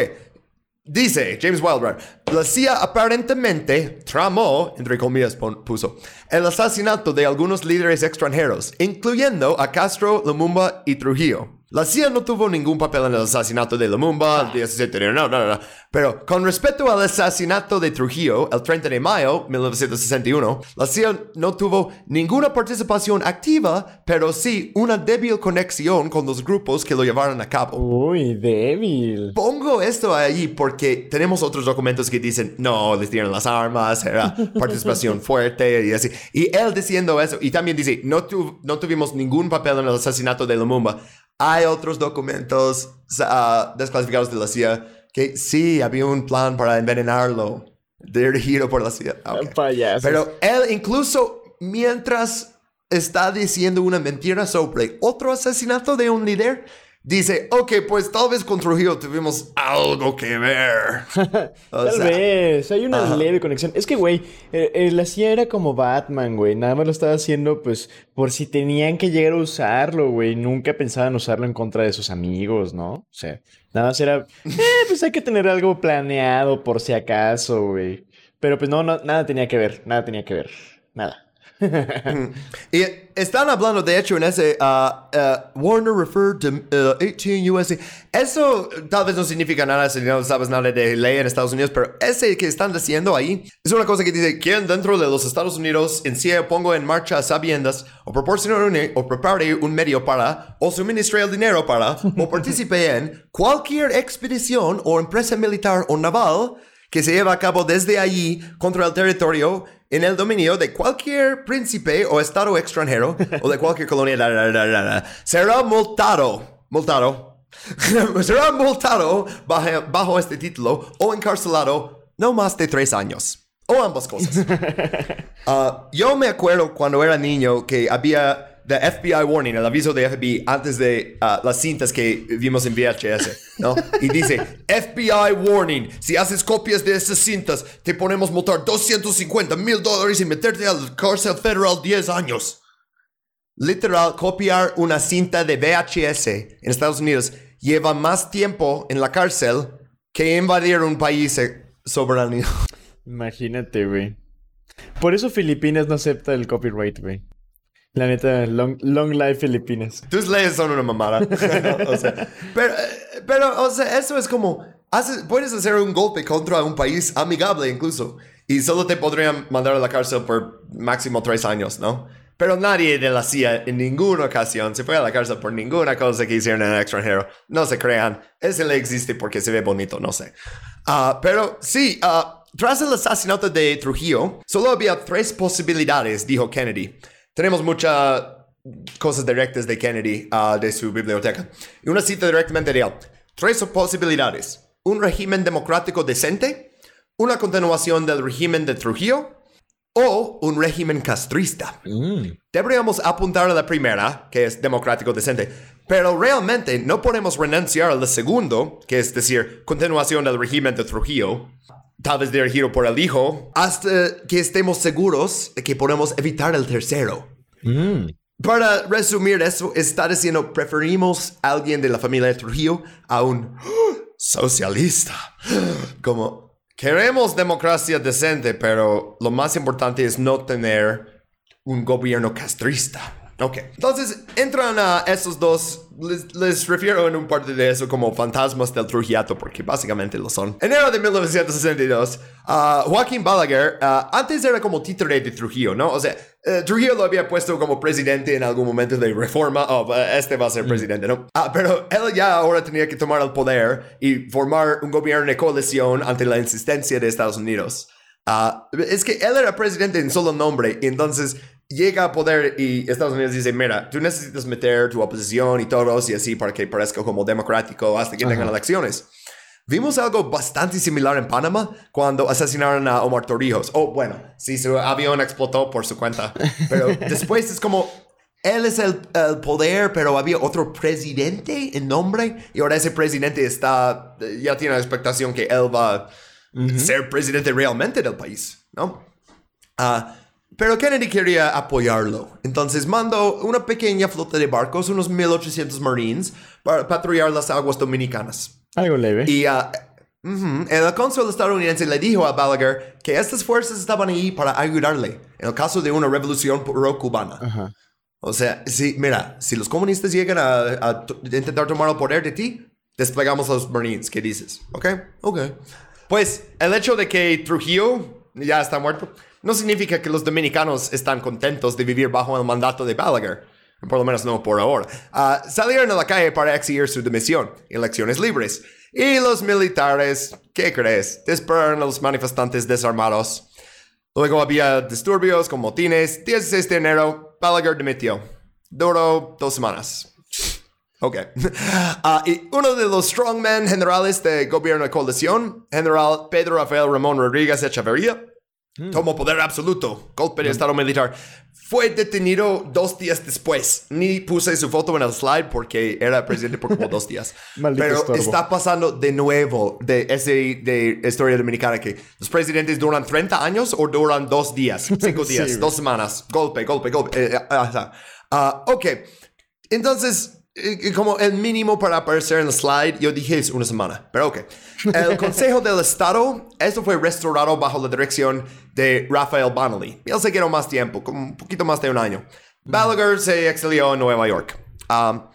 Dice James Wildrun, la CIA aparentemente tramó, entre comillas puso, el asesinato de algunos líderes extranjeros, incluyendo a Castro, Lumumba y Trujillo. La CIA no tuvo ningún papel en el asesinato de Lumumba el 17 de no, no, no. Pero con respecto al asesinato de Trujillo el 30 de mayo de 1961, la CIA no tuvo ninguna participación activa, pero sí una débil conexión con los grupos que lo llevaron a cabo. Uy, débil. Pongo esto ahí porque tenemos otros documentos que dicen, no, les dieron las armas, era participación fuerte y así. Y él diciendo eso, y también dice, no, no tuvimos ningún papel en el asesinato de Lumumba. Hay otros documentos uh, desclasificados de la CIA que sí había un plan para envenenarlo, dirigido por la CIA. Okay. Pero él incluso mientras está diciendo una mentira sobre otro asesinato de un líder, dice, ok, pues tal vez con Trujillo tuvimos algo que ver. tal vez, hay una leve conexión. Es que, güey, eh, eh, la CIA era como Batman, güey. Nada más lo estaba haciendo, pues, por si tenían que llegar a usarlo, güey. Nunca pensaban usarlo en contra de sus amigos, ¿no? O sea, nada más era, eh, pues hay que tener algo planeado por si acaso, güey. Pero pues no, no, nada tenía que ver, nada tenía que ver, nada. y están hablando, de hecho, en ese uh, uh, Warner referred to 18 uh, USC. Eso tal vez no significa nada si no sabes nada de ley en Estados Unidos, pero ese que están diciendo ahí es una cosa que dice: quien dentro de los Estados Unidos en sí pongo en marcha sabiendas o proporcione o prepare un medio para o suministre el dinero para o participe en cualquier expedición o empresa militar o naval que se lleva a cabo desde allí contra el territorio en el dominio de cualquier príncipe o estado extranjero o de cualquier colonia, será multado, multado, será multado bajo, este título o encarcelado no más de tres años. O ambas cosas. Ah, yo me acuerdo cuando era niño que había the FBI warning, el aviso de FBI antes de uh, las cintas que vimos en VHS, ¿no? Y dice, FBI warning, si haces copias de esas cintas, te ponemos multar 250 mil dólares y meterte al cárcel federal 10 años. Literal, copiar una cinta de VHS en Estados Unidos lleva más tiempo en la cárcel que invadir un país eh, soberano. Imagínate, güey. Por eso Filipinas no acepta el copyright, güey. La neta, long, long life Filipinas. Tus leyes son una mamada. o sea, pero, pero, o sea, eso es como... puedes hacer un golpe contra un país amigable incluso. Y solo te podrían mandar a la cárcel por máximo tres años, ¿no? Pero nadie de la CIA en ninguna ocasión se fue a la cárcel por ninguna cosa que hicieron en el extranjero. No se crean. Ese le existe porque se ve bonito, no sé. Ah, pero sí, uh, tras el asesinato de Trujillo, solo había tres posibilidades, dijo Kennedy. Tenemos muchas cosas directas de Kennedy uh, de su biblioteca. Y una cita directamente de él. Tres posibilidades. Un régimen democrático decente, una continuación del régimen de Trujillo o un régimen castrista. Mm. Deberíamos apuntar a la primera, que es democrático decente, pero realmente no podemos renunciar al segundo, que es decir, continuación del régimen de Trujillo, tal vez dirigido por el hijo, hasta que estemos seguros de que podemos evitar el tercero. Mm. Para resumir eso, está diciendo, preferimos a alguien de la familia de Trujillo a un socialista. Como, queremos democracia decente, pero lo más importante es no tener un gobierno castrista. Ok, entonces entran a esos dos, les, refiero en un parte de eso como fantasmas del Trujillato, porque básicamente lo son. Enero de 1962, uh, Joaquín Balaguer, uh, antes era como títere de Trujillo, ¿no? O sea, uh, Trujillo lo había puesto como presidente en algún momento de reforma, oh, uh, este va a ser mm. presidente, ¿no? Ah, pero él ya ahora tenía que tomar el poder y formar un gobierno de coalición ante la insistencia de Estados Unidos. es que él era presidente en solo nombre, y entonces llega a poder y Estados Unidos dice, mira, tú necesitas meter tu oposición y todos y así para que parezca como democrático hasta que tengan elecciones. Vimos algo bastante similar en Panamá cuando asesinaron a Omar Torrijos. Oh, bueno, sí, su avión explotó por su cuenta. Pero después es como, él es el, poder, pero había otro presidente en nombre. Y ahora ese presidente está, ya tiene la expectación que él va a ser presidente realmente del país, ¿no? Ah... Pero Kennedy quería apoyarlo. Entonces mandó una pequeña flota de barcos, unos 1800 marines, para patrullar las aguas dominicanas. Algo leve. Y uh, el cónsul estadounidense le dijo a Balaguer que estas fuerzas estaban ahí para ayudarle en el caso de una revolución pro-cubana. O sea, si, mira, si los comunistas llegan a, intentar tomar el poder de ti, desplegamos los marines. ¿Qué dices? ¿Ok? Ok. Pues el hecho de que Trujillo ya está muerto no significa que los dominicanos están contentos de vivir bajo el mandato de Balaguer. Por lo menos no por ahora. Uh, salieron a la calle para exigir su dimisión, elecciones libres. Y los militares, ¿qué crees? Dispararon a los manifestantes desarmados. Luego había disturbios con motines. 16 de enero, Balaguer dimitió. Duró dos semanas. Ok. Uh, y uno de los strongmen generales de gobierno de coalición, general Pedro Rafael Ramón Rodríguez Echeverría, Mm. Tomó poder absoluto, golpe de estado militar. Fue detenido dos días después. Ni puse su foto en el slide porque era presidente por como dos días. Pero está pasando de nuevo de ese de historia dominicana que los presidentes duran 30 años o duran dos días, cinco días, dos semanas. Golpe, golpe, golpe. Eh, eh, ah, ok. Entonces, como el mínimo para aparecer en el slide, yo dije es una semana, pero ok. El Consejo del Estado, esto fue restaurado bajo la dirección de Rafael Bonnelly. Él se quedó más tiempo, como un poquito más de un año. Balaguer se exilió en Nueva York. Um,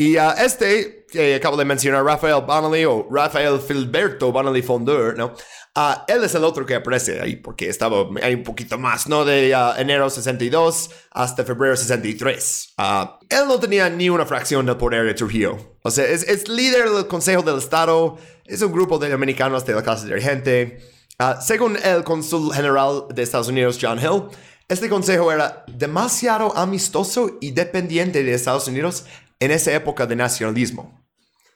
y a este, que acabo de mencionar, Rafael Bonnelly o Rafael Filberto Bonnelly Fondeur, ¿no? Ah, él es el otro que aparece ahí, porque estaba ahí un poquito más, ¿no? De uh, enero 62 hasta febrero 63. Ah, él no tenía ni una fracción del poder de Trujillo. O sea, es, es, líder del Consejo del Estado, es un grupo de americanos de la clase dirigente. Uh, según el cónsul general de Estados Unidos, John Hill, este consejo era demasiado amistoso y dependiente de Estados Unidos en esa época de nacionalismo.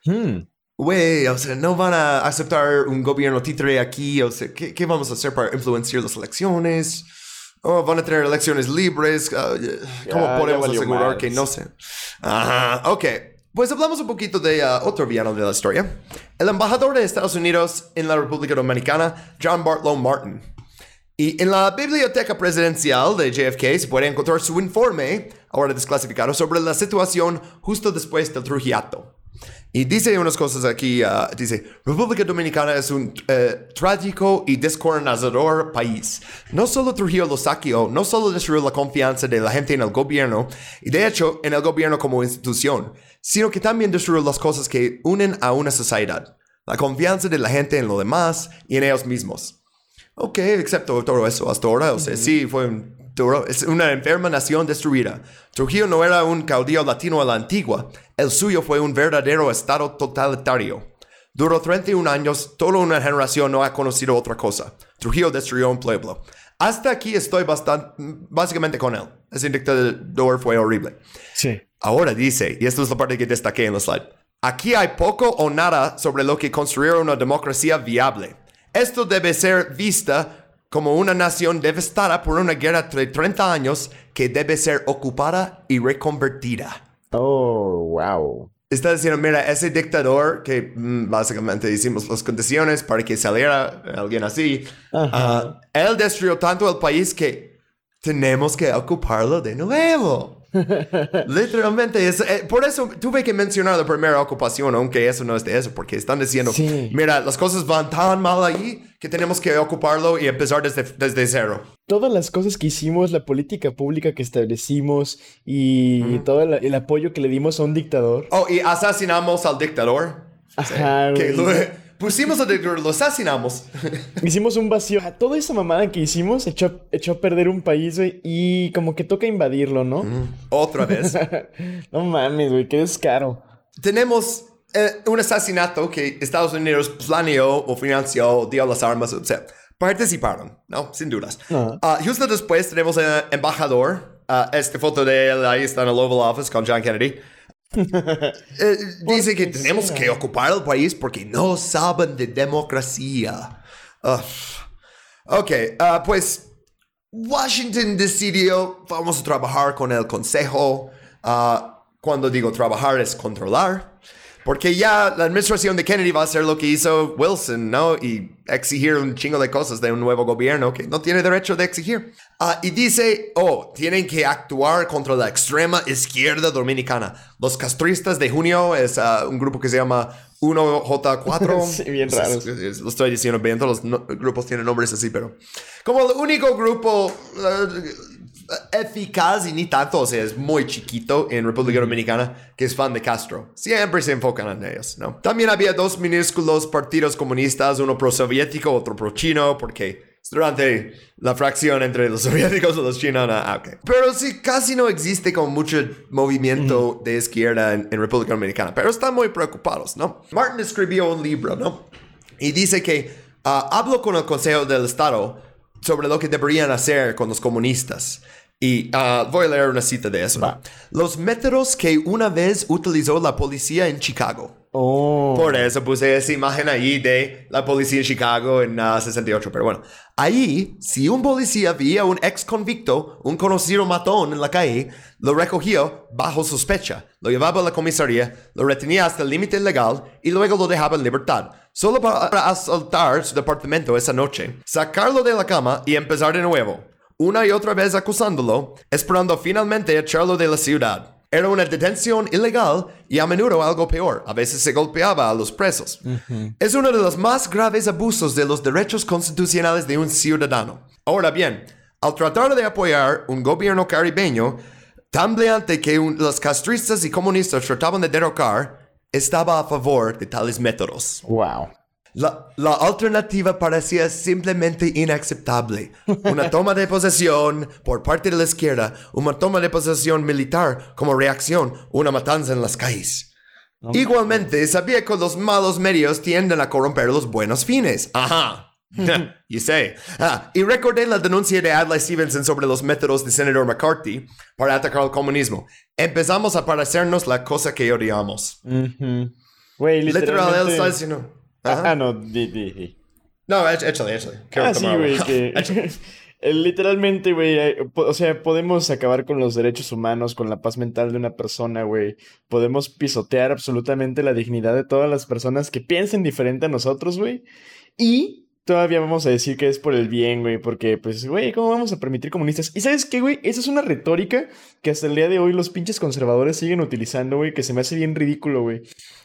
Hmm güey, o sea, no van a aceptar un gobierno títere aquí, o sea, ¿qué, ¿qué, vamos a hacer para influenciar las elecciones? Oh, van a tener elecciones libres, ah, ¿cómo podemos asegurar que no se? Ajá, ok. Pues hablamos un poquito de uh, otro villano de la historia. El embajador de Estados Unidos en la República Dominicana, John Bartlow Martin. Y en la biblioteca presidencial de JFK se puede encontrar su informe, ahora desclasificado, sobre la situación justo después del Trujillato. Y dice unas cosas aquí, uh, dice, República Dominicana es un uh, trágico y descoronazador país. No solo Trujillo lo saqueó, no solo destruyó la confianza de la gente en el gobierno, y de hecho en el gobierno como institución, sino que también destruyó las cosas que unen a una sociedad. La confianza de la gente en lo demás y en ellos mismos. Ok, excepto todo eso hasta ahora. O sea, sí, fue un duro. Es una enferma nación destruida. Trujillo no era un caudillo latino a la antigua. El suyo fue un verdadero estado totalitario. Duró 31 años, toda una generación no ha conocido otra cosa. Trujillo destruyó un pueblo. Hasta aquí estoy bastante, básicamente con él. Ese dictador fue horrible. Sí. Ahora dice, y esta es la parte que destaqué en la slide, aquí hay poco o nada sobre lo que construir una democracia viable. Esto debe ser vista como una nación devastada por una guerra de 30 años que debe ser ocupada y reconvertida. Oh, wow. Está diciendo, mira, ese dictador que mm, básicamente hicimos las condiciones para que saliera alguien así, uh, él destruyó tanto el país que tenemos que ocuparlo de nuevo. Literalmente, es, eh, por eso tuve que mencionar la primera ocupación, aunque eso no es de eso, porque están diciendo, mira, las cosas van tan mal ahí que tenemos que ocuparlo y empezar desde, desde cero. Todas las cosas que hicimos, la política pública que establecimos y todo el, apoyo que le dimos a un dictador. Oh, y asesinamos al dictador. Ajá, Pusimos a lo asesinamos. Hicimos un vacío. Toda esa mamada que hicimos echó, echó a perder un país, güey. Y como que toca invadirlo, ¿no? Otra vez. no mames, güey. Qué descaro. Tenemos eh, un asesinato que Estados Unidos planeó o financió, dio las armas, o sea, participaron, ¿no? Sin dudas. Ah, justo después tenemos el embajador. Uh, esta foto de él ahí está en el Oval Office con John Kennedy. Eh, dice que tenemos que ocupar el país porque no saben de democracia. ok, ah, pues Washington decidió, vamos a trabajar con el Consejo. Ah, cuando digo trabajar es controlar. Porque ya la administración de Kennedy va a hacer lo que hizo Wilson, ¿no? Y exigir un chingo de cosas de un nuevo gobierno que no tiene derecho de exigir. Ah, y dice, oh, tienen que actuar contra la extrema izquierda dominicana. Los castristas de junio es ah, un grupo que se llama 1J4. sí, bien raro. Lo estoy diciendo bien, todos los grupos tienen nombres así, pero como el único grupo ah, eficaz y ni tanto, o sea, es muy chiquito en República Dominicana que es fan de Castro. Siempre se enfocan en ellos, ¿no? También había dos minúsculos partidos comunistas, uno pro-soviético, otro pro-chino, porque durante la fracción entre los soviéticos y los chinos. Ah, okay. Pero sí, casi no existe como mucho movimiento de izquierda en, República Dominicana, pero están muy preocupados, ¿no? Martin escribió un libro, ¿no? Y dice que uh, hablo con el Consejo del Estado sobre lo que deberían hacer con los comunistas. Y ah, voy a leer una cita de eso. Los métodos que una vez utilizó la policía en Chicago. Oh. Por eso puse esa imagen ahí de la policía en Chicago en 68. Ah, Pero bueno, ahí, si un policía veía un ex convicto, un conocido matón en la calle, lo recogió bajo sospecha, lo llevaba a la comisaría, lo retenía hasta el límite legal y luego lo dejaba en libertad, solo para asaltar su departamento esa noche, sacarlo de la cama y empezar de nuevo una y otra vez acusándolo, esperando finalmente echarlo de la ciudad. Era una detención ilegal y a menudo algo peor. A veces se golpeaba a los presos. Es uno de los más graves abusos de los derechos constitucionales de un ciudadano. Ahora bien, al tratar de apoyar un gobierno caribeño tan brillante que los castristas y comunistas trataban de derrocar, estaba a favor de tales métodos. Wow. La, alternativa parecía simplemente inaceptable. Una toma de posesión por parte de la izquierda, una toma de posesión militar como reacción, una matanza en las calles. Igualmente, sabía que los malos medios tienden a corromper los buenos fines. Ajá. you say. Ah, y recordé la denuncia de Adlai Stevenson sobre los métodos de senador McCarthy para atacar el comunismo. Empezamos a parecernos la cosa que odiamos. Literal, él está diciendo... Ah, no, di, di, No, échale, échale. ah, sí, güey, que... Literalmente, güey, o sea, podemos acabar con los derechos humanos, con la paz mental de una persona, güey. Podemos pisotear absolutamente la dignidad de todas las personas que piensen diferente a nosotros, güey. Y todavía vamos a decir que es por el bien, güey, porque, pues, güey, ¿cómo vamos a permitir comunistas? Y sabes qué, güey, esa es una retórica que hasta el día de hoy los pinches conservadores siguen utilizando, güey, que se me hace bien ridículo, güey.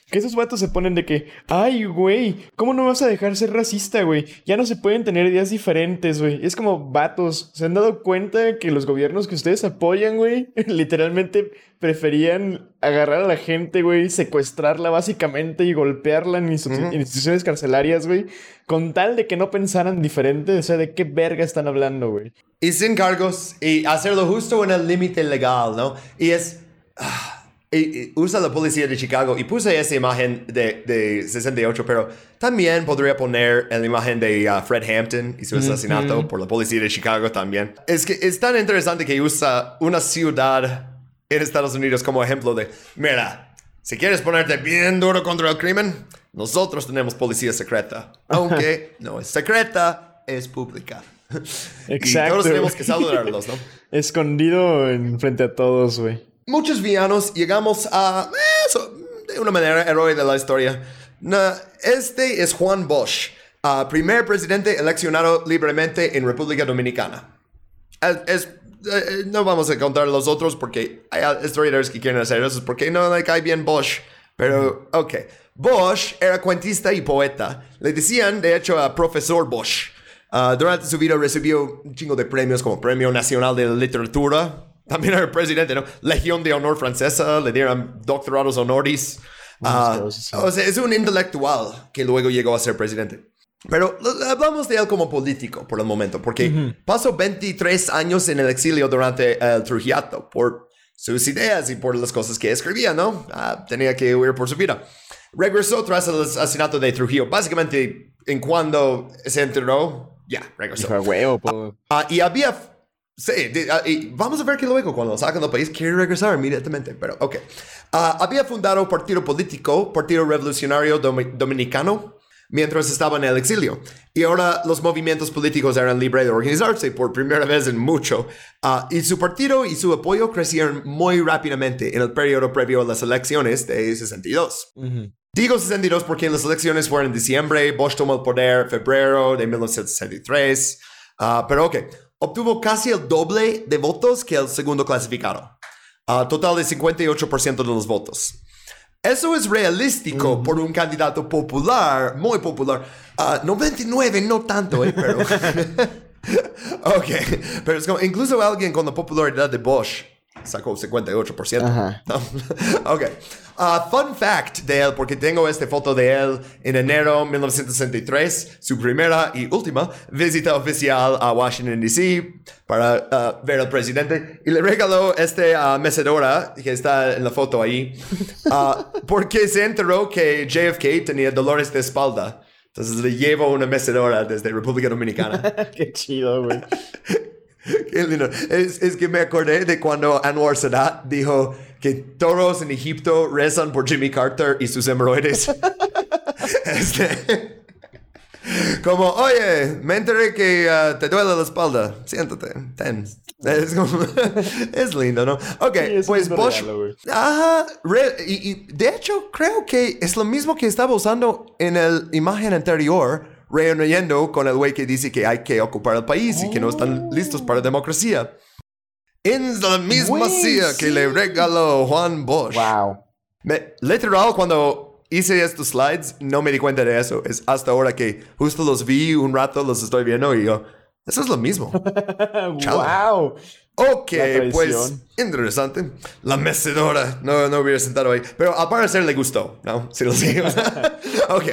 Que esos vatos se ponen de que, ay, güey, ¿cómo no vas a dejar ser racista, güey? Ya no se pueden tener ideas diferentes, güey. Es como vatos. ¿Se han dado cuenta que los gobiernos que ustedes apoyan, güey, literalmente preferían agarrar a la gente, güey, secuestrarla básicamente y golpearla en, instituciones carcelarias, güey, con tal de que no pensaran diferente? O sea, ¿de qué verga están hablando, güey? Y sin cargos y hacerlo justo en el límite legal, ¿no? Y es... Ah, y, usa la policía de Chicago y puse esa imagen de, de 68, pero también podría poner la imagen de uh, Fred Hampton y su asesinato por la policía de Chicago también. Es que es tan interesante que usa una ciudad en Estados Unidos como ejemplo de, mira, si quieres ponerte bien duro contra el crimen, nosotros tenemos policía secreta. Aunque no es secreta, es pública. Exacto. Y todos tenemos que saludarlos, ¿no? Escondido en frente a todos, güey muchos villanos llegamos a eso, de una manera héroe de la historia. este es Juan Bosch, uh, primer presidente eleccionado libremente en República Dominicana. Es, eh, no vamos a contar los otros porque hay historiadores que quieren hacer eso porque no le cae bien Bosch. Pero, ok. Bosch era cuentista y poeta. Le decían, de hecho, a profesor Bosch. Uh, durante su vida recibió un chingo de premios como Premio Nacional de Literatura, también era el presidente, ¿no? Legión de Honor Francesa, le dieron doctorados honoris. Ah, o sea, es un intelectual que luego llegó a ser presidente. Pero hablamos de él como político por el momento, porque pasó 23 años en el exilio durante el Trujillato por sus ideas y por las cosas que escribía, ¿no? Ah, tenía que huir por su vida. Regresó tras el asesinato de Trujillo, básicamente en cuando se enteró, ya, regresó. Ah, y había Sí, ah, y vamos a ver que luego cuando sacan del país quiere regresar inmediatamente, pero ok. Ah, había fundado partido político, Partido Revolucionario Dominicano, mientras estaba en el exilio. Y ahora los movimientos políticos eran libres de organizarse por primera vez en mucho. Uh, y su partido y su apoyo crecieron muy rápidamente en el periodo previo a las elecciones de 62. Digo 62 porque las elecciones fueron en diciembre, Bosch tomó el poder en febrero de 1963. pero ok obtuvo casi el doble de votos que el segundo clasificado, a total de 58% de los votos. Eso es realístico por un candidato popular, muy popular. 99 no tanto, eh, pero... ok, pero es como, incluso alguien con la popularidad de Bosch sacó 58%. ok. Uh, fun fact de él, porque tengo esta foto de él en enero de 1963, su primera y última visita oficial a Washington, D.C. para uh, ver al presidente. Y le regaló esta uh, mecedora que está en la foto ahí, porque se enteró que JFK tenía dolores de espalda. Entonces le llevo una mecedora desde República Dominicana. Qué chido, güey. Qué lindo. Es, es, que me acordé de cuando Anwar Sadat dijo que todos en Egipto rezan por Jimmy Carter y sus hemorroides. este, como, oye, me enteré que uh, te duele la espalda. Siéntate, ten. Es, como, es lindo, ¿no? Ok, pues Bosch. ajá, y, y de hecho, creo que es lo mismo que estaba usando en la imagen anterior reuniendo con el güey que dice que hay que ocupar el país y que no están listos para la democracia. En la misma silla que le regaló Juan Bosch. Wow. literal, cuando hice estos slides, no me di cuenta de eso. Es hasta ahora que justo los vi un rato, los estoy viendo y yo, eso es lo mismo. wow. Ok, pues interesante. La mecedora. No, no hubiera sentado ahí. Pero al parecer le gustó, ¿no? Si lo seguimos. ok.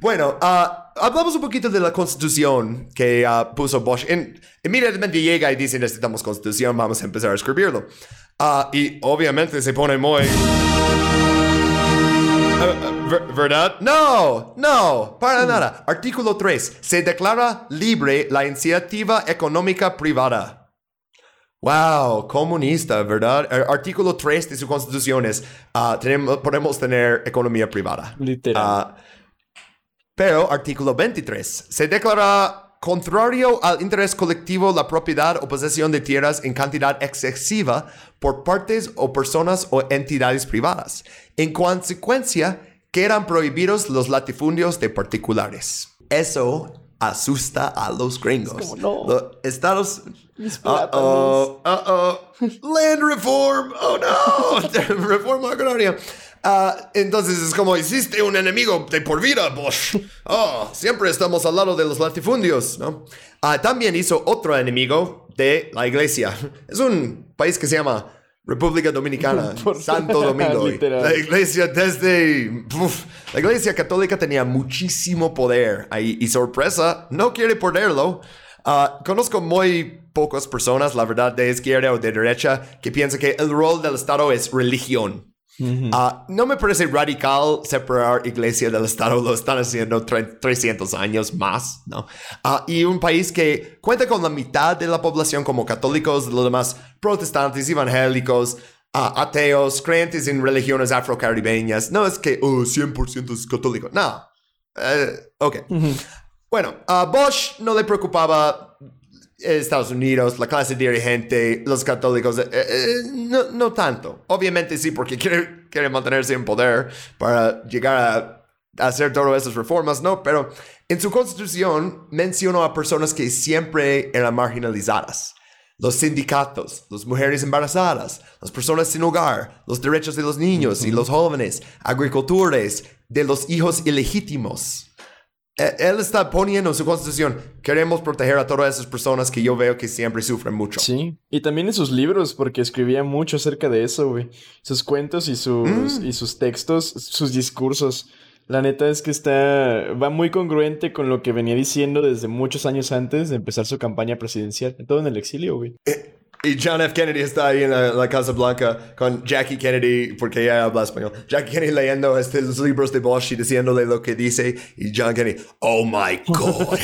Bueno, uh, hablamos un poquito de la constitución que uh, puso Bosch. En, inmediatamente llega y dice necesitamos constitución, vamos a empezar a escribirlo. Uh, y obviamente se pone muy... ¿Verdad? No, no, para nada. Artículo 3. Se declara libre la iniciativa económica privada. Wow, comunista, ¿verdad? artículo 3 de su constitución es, ah, tenemos, podemos tener economía privada. Literal. Ah, pero artículo 23, se declara contrario al interés colectivo la propiedad o posesión de tierras en cantidad excesiva por partes o personas o entidades privadas. En consecuencia, quedan prohibidos los latifundios de particulares. Eso asusta a los gringos. no. Los Estados Uh-oh, uh-oh. Land reform. Oh no. Reforma agraria. Ah, entonces es como hiciste un enemigo de por vida, Bosch. Oh, siempre estamos al lado de los latifundios, ¿no? Ah, también hizo otro enemigo de la iglesia. Es un país que se llama República Dominicana, Santo Domingo. la iglesia desde... la iglesia católica tenía muchísimo poder ahí y sorpresa, no quiere perderlo. Ah, conozco muy pocas personas, la verdad, de izquierda o de derecha, que piensan que el rol del Estado es religión. Ah, no me parece radical separar iglesia del Estado, lo están haciendo 300 años más, ¿no? Ah, y un país que cuenta con la mitad de la población como católicos, los demás protestantes, evangélicos, uh, ateos, creyentes en religiones afrocaribeñas. No es que, oh, 100% es católico. No. Uh, ok. Bueno, a Bosch no le preocupaba Estados Unidos, la clase dirigente, los católicos, eh, eh, no, no, tanto. Obviamente sí, porque quiere, quiere mantenerse en poder para llegar a, hacer todas esas reformas, ¿no? Pero en su constitución mencionó a personas que siempre eran marginalizadas. Los sindicatos, las mujeres embarazadas, las personas sin hogar, los derechos de los niños y los jóvenes, agricultores, de los hijos ilegítimos. Eh, él está poniendo en su constitución, queremos proteger a todas esas personas que yo veo que siempre sufren mucho. Sí, y también en sus libros, porque escribía mucho acerca de eso, güey. Sus cuentos y sus, mm. y sus textos, sus discursos. La neta es que está, va muy congruente con lo que venía diciendo desde muchos años antes de empezar su campaña presidencial, todo en el exilio, güey. Eh, y John F. Kennedy está ahí en la, Casa Blanca con Jackie Kennedy, porque ella habla español. Jackie Kennedy leyendo este, los libros de Bosch y diciéndole lo que dice. Y John Kennedy, oh my God.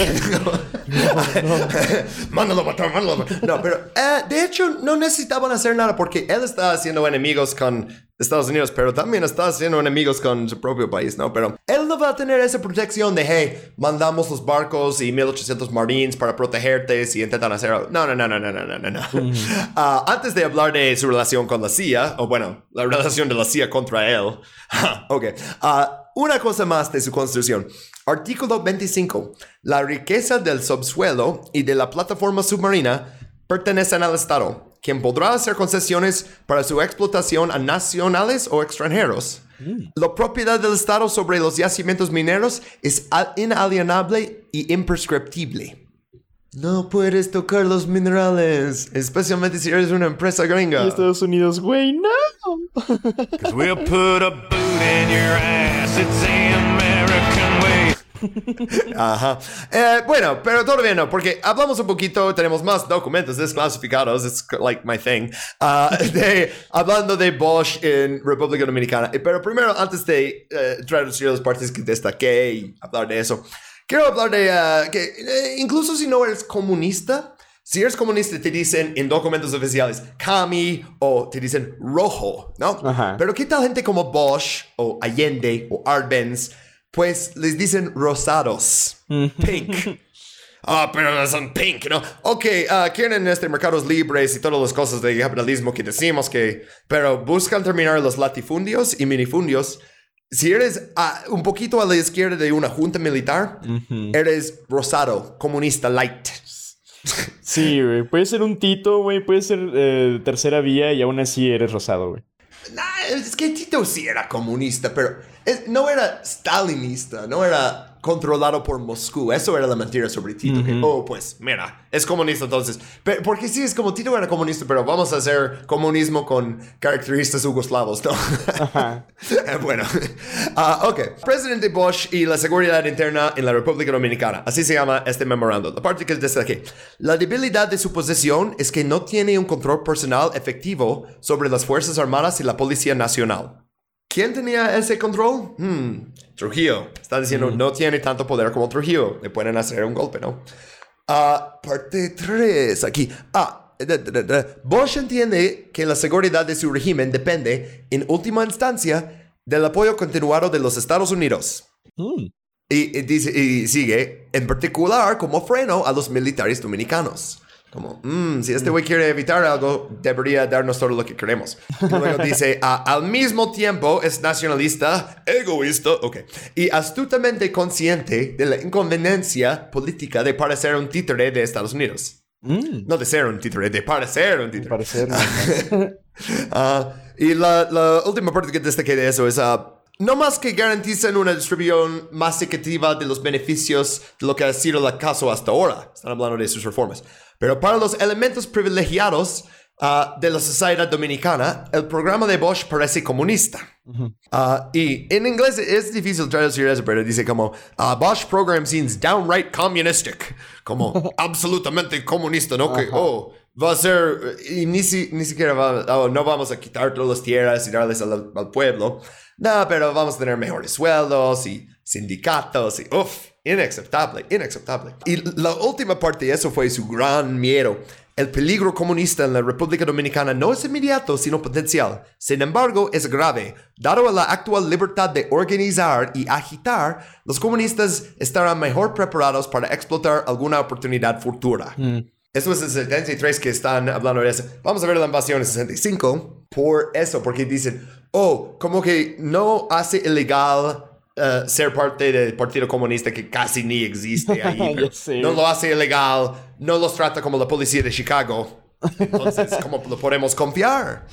mándalo a matar, mándalo a matar. No, pero eh, de hecho no necesitaban hacer nada porque él está haciendo enemigos con Estados Unidos, pero también está haciendo enemigos con su propio país, ¿no? Pero él no va a tener esa protección de, hey, mandamos los barcos y 1800 marines para protegerte si intentan hacer algo. No, no, no, no, no, no, no, no. Ah, antes de hablar de su relación con la CIA, o bueno, la relación de la CIA contra él, ok. Uh, una cosa más de su constitución. Artículo 25. La riqueza del subsuelo y de la plataforma submarina pertenecen al Estado quien podrá hacer concesiones para su explotación a nacionales o extranjeros. Mm. La propiedad del Estado sobre los yacimientos mineros es inalienable y imprescriptible. No puedes tocar los minerales, especialmente si eres una empresa gringa. Y Estados Unidos, güey, no. Ajá. Eh, bueno, pero todavía no, porque hablamos un poquito, tenemos más documentos desclasificados, es like my thing, uh, de, hablando de Bosch en República Dominicana. Eh, pero primero, antes de uh, traducir las partes que destaqué y hablar de eso, quiero hablar de uh, que incluso si no eres comunista, si eres comunista, te dicen en documentos oficiales Kami o te dicen rojo, ¿no? Pero ¿qué tal gente como Bosch o Allende o Arbenz? Pues les dicen rosados, pink. Ah, pero no son pink, ¿no? Ok, uh, quieren este mercados libres y todas las cosas de capitalismo que decimos que, pero buscan terminar los latifundios y minifundios. Si eres ah, un poquito a la izquierda de una junta militar, eres rosado, comunista light. Sí, güey. Puede ser un Tito, güey. Puede ser eh, tercera vía y aún así eres rosado, güey. es que Tito sí era comunista, pero no era stalinista, no era controlado por Moscú. Eso era la mentira sobre Tito. oh, pues, mira, es comunista entonces. porque sí, es como Tito era comunista, pero vamos a hacer comunismo con características yugoslavos, ¿no? bueno, uh, ok. Presidente Bush y la seguridad interna en la República Dominicana. Así se llama este memorando. La parte que es desde aquí. La debilidad de su posición es que no tiene un control personal efectivo sobre las Fuerzas Armadas y la Policía Nacional. ¿Quién tenía ese control? Hmm, Trujillo. Está diciendo, mm. no tiene tanto poder como Trujillo. Le pueden hacer un golpe, ¿no? Ah, parte 3, aquí. Ah, Bosch entiende que la seguridad de su régimen depende, en última instancia, del apoyo continuado de los Estados Unidos. Mm. Y, dice, y sigue, en particular, como freno a los militares dominicanos. Como, mm, si este güey quiere evitar algo, debería darnos todo lo que queremos. Luego dice, al mismo tiempo es nacionalista, egoísta, ok, y astutamente consciente de la inconveniencia política de parecer un títere de Estados Unidos. Mm. No de ser un títere, de parecer un títere. Parecer. uh, y la, la, última parte que destaqué de eso es... Uh, no más que garanticen una distribución más equitativa de los beneficios de lo que ha sido el caso hasta ahora. Están hablando de sus reformas. Pero para los elementos privilegiados uh, de la sociedad dominicana, el programa de Bosch parece comunista. Uh, y en inglés es difícil traducir eso, pero dice como uh, Bosch program seems downright communistic, como absolutamente comunista, ¿no? Que, oh, va a ser, y ni, ni siquiera va, oh, no vamos a quitar todas las tierras y darles al, al pueblo. No, pero vamos a tener mejores sueldos y sindicatos y uff, inaceptable, inaceptable. Y la última parte de eso fue su gran miedo. El peligro comunista en la República Dominicana no es inmediato, sino potencial. Sin embargo, es grave. Dado la actual libertad de organizar y agitar, los comunistas estarán mejor preparados para explotar alguna oportunidad futura. Mm. Eso es el 73 que están hablando de eso. Vamos a ver la invasión en 65 por eso, porque dicen, oh, como que no hace ilegal eh, ser parte del Partido Comunista que casi ni existe ahí. no lo hace ilegal, no los trata como la policía de Chicago. Entonces, ¿cómo lo podemos confiar?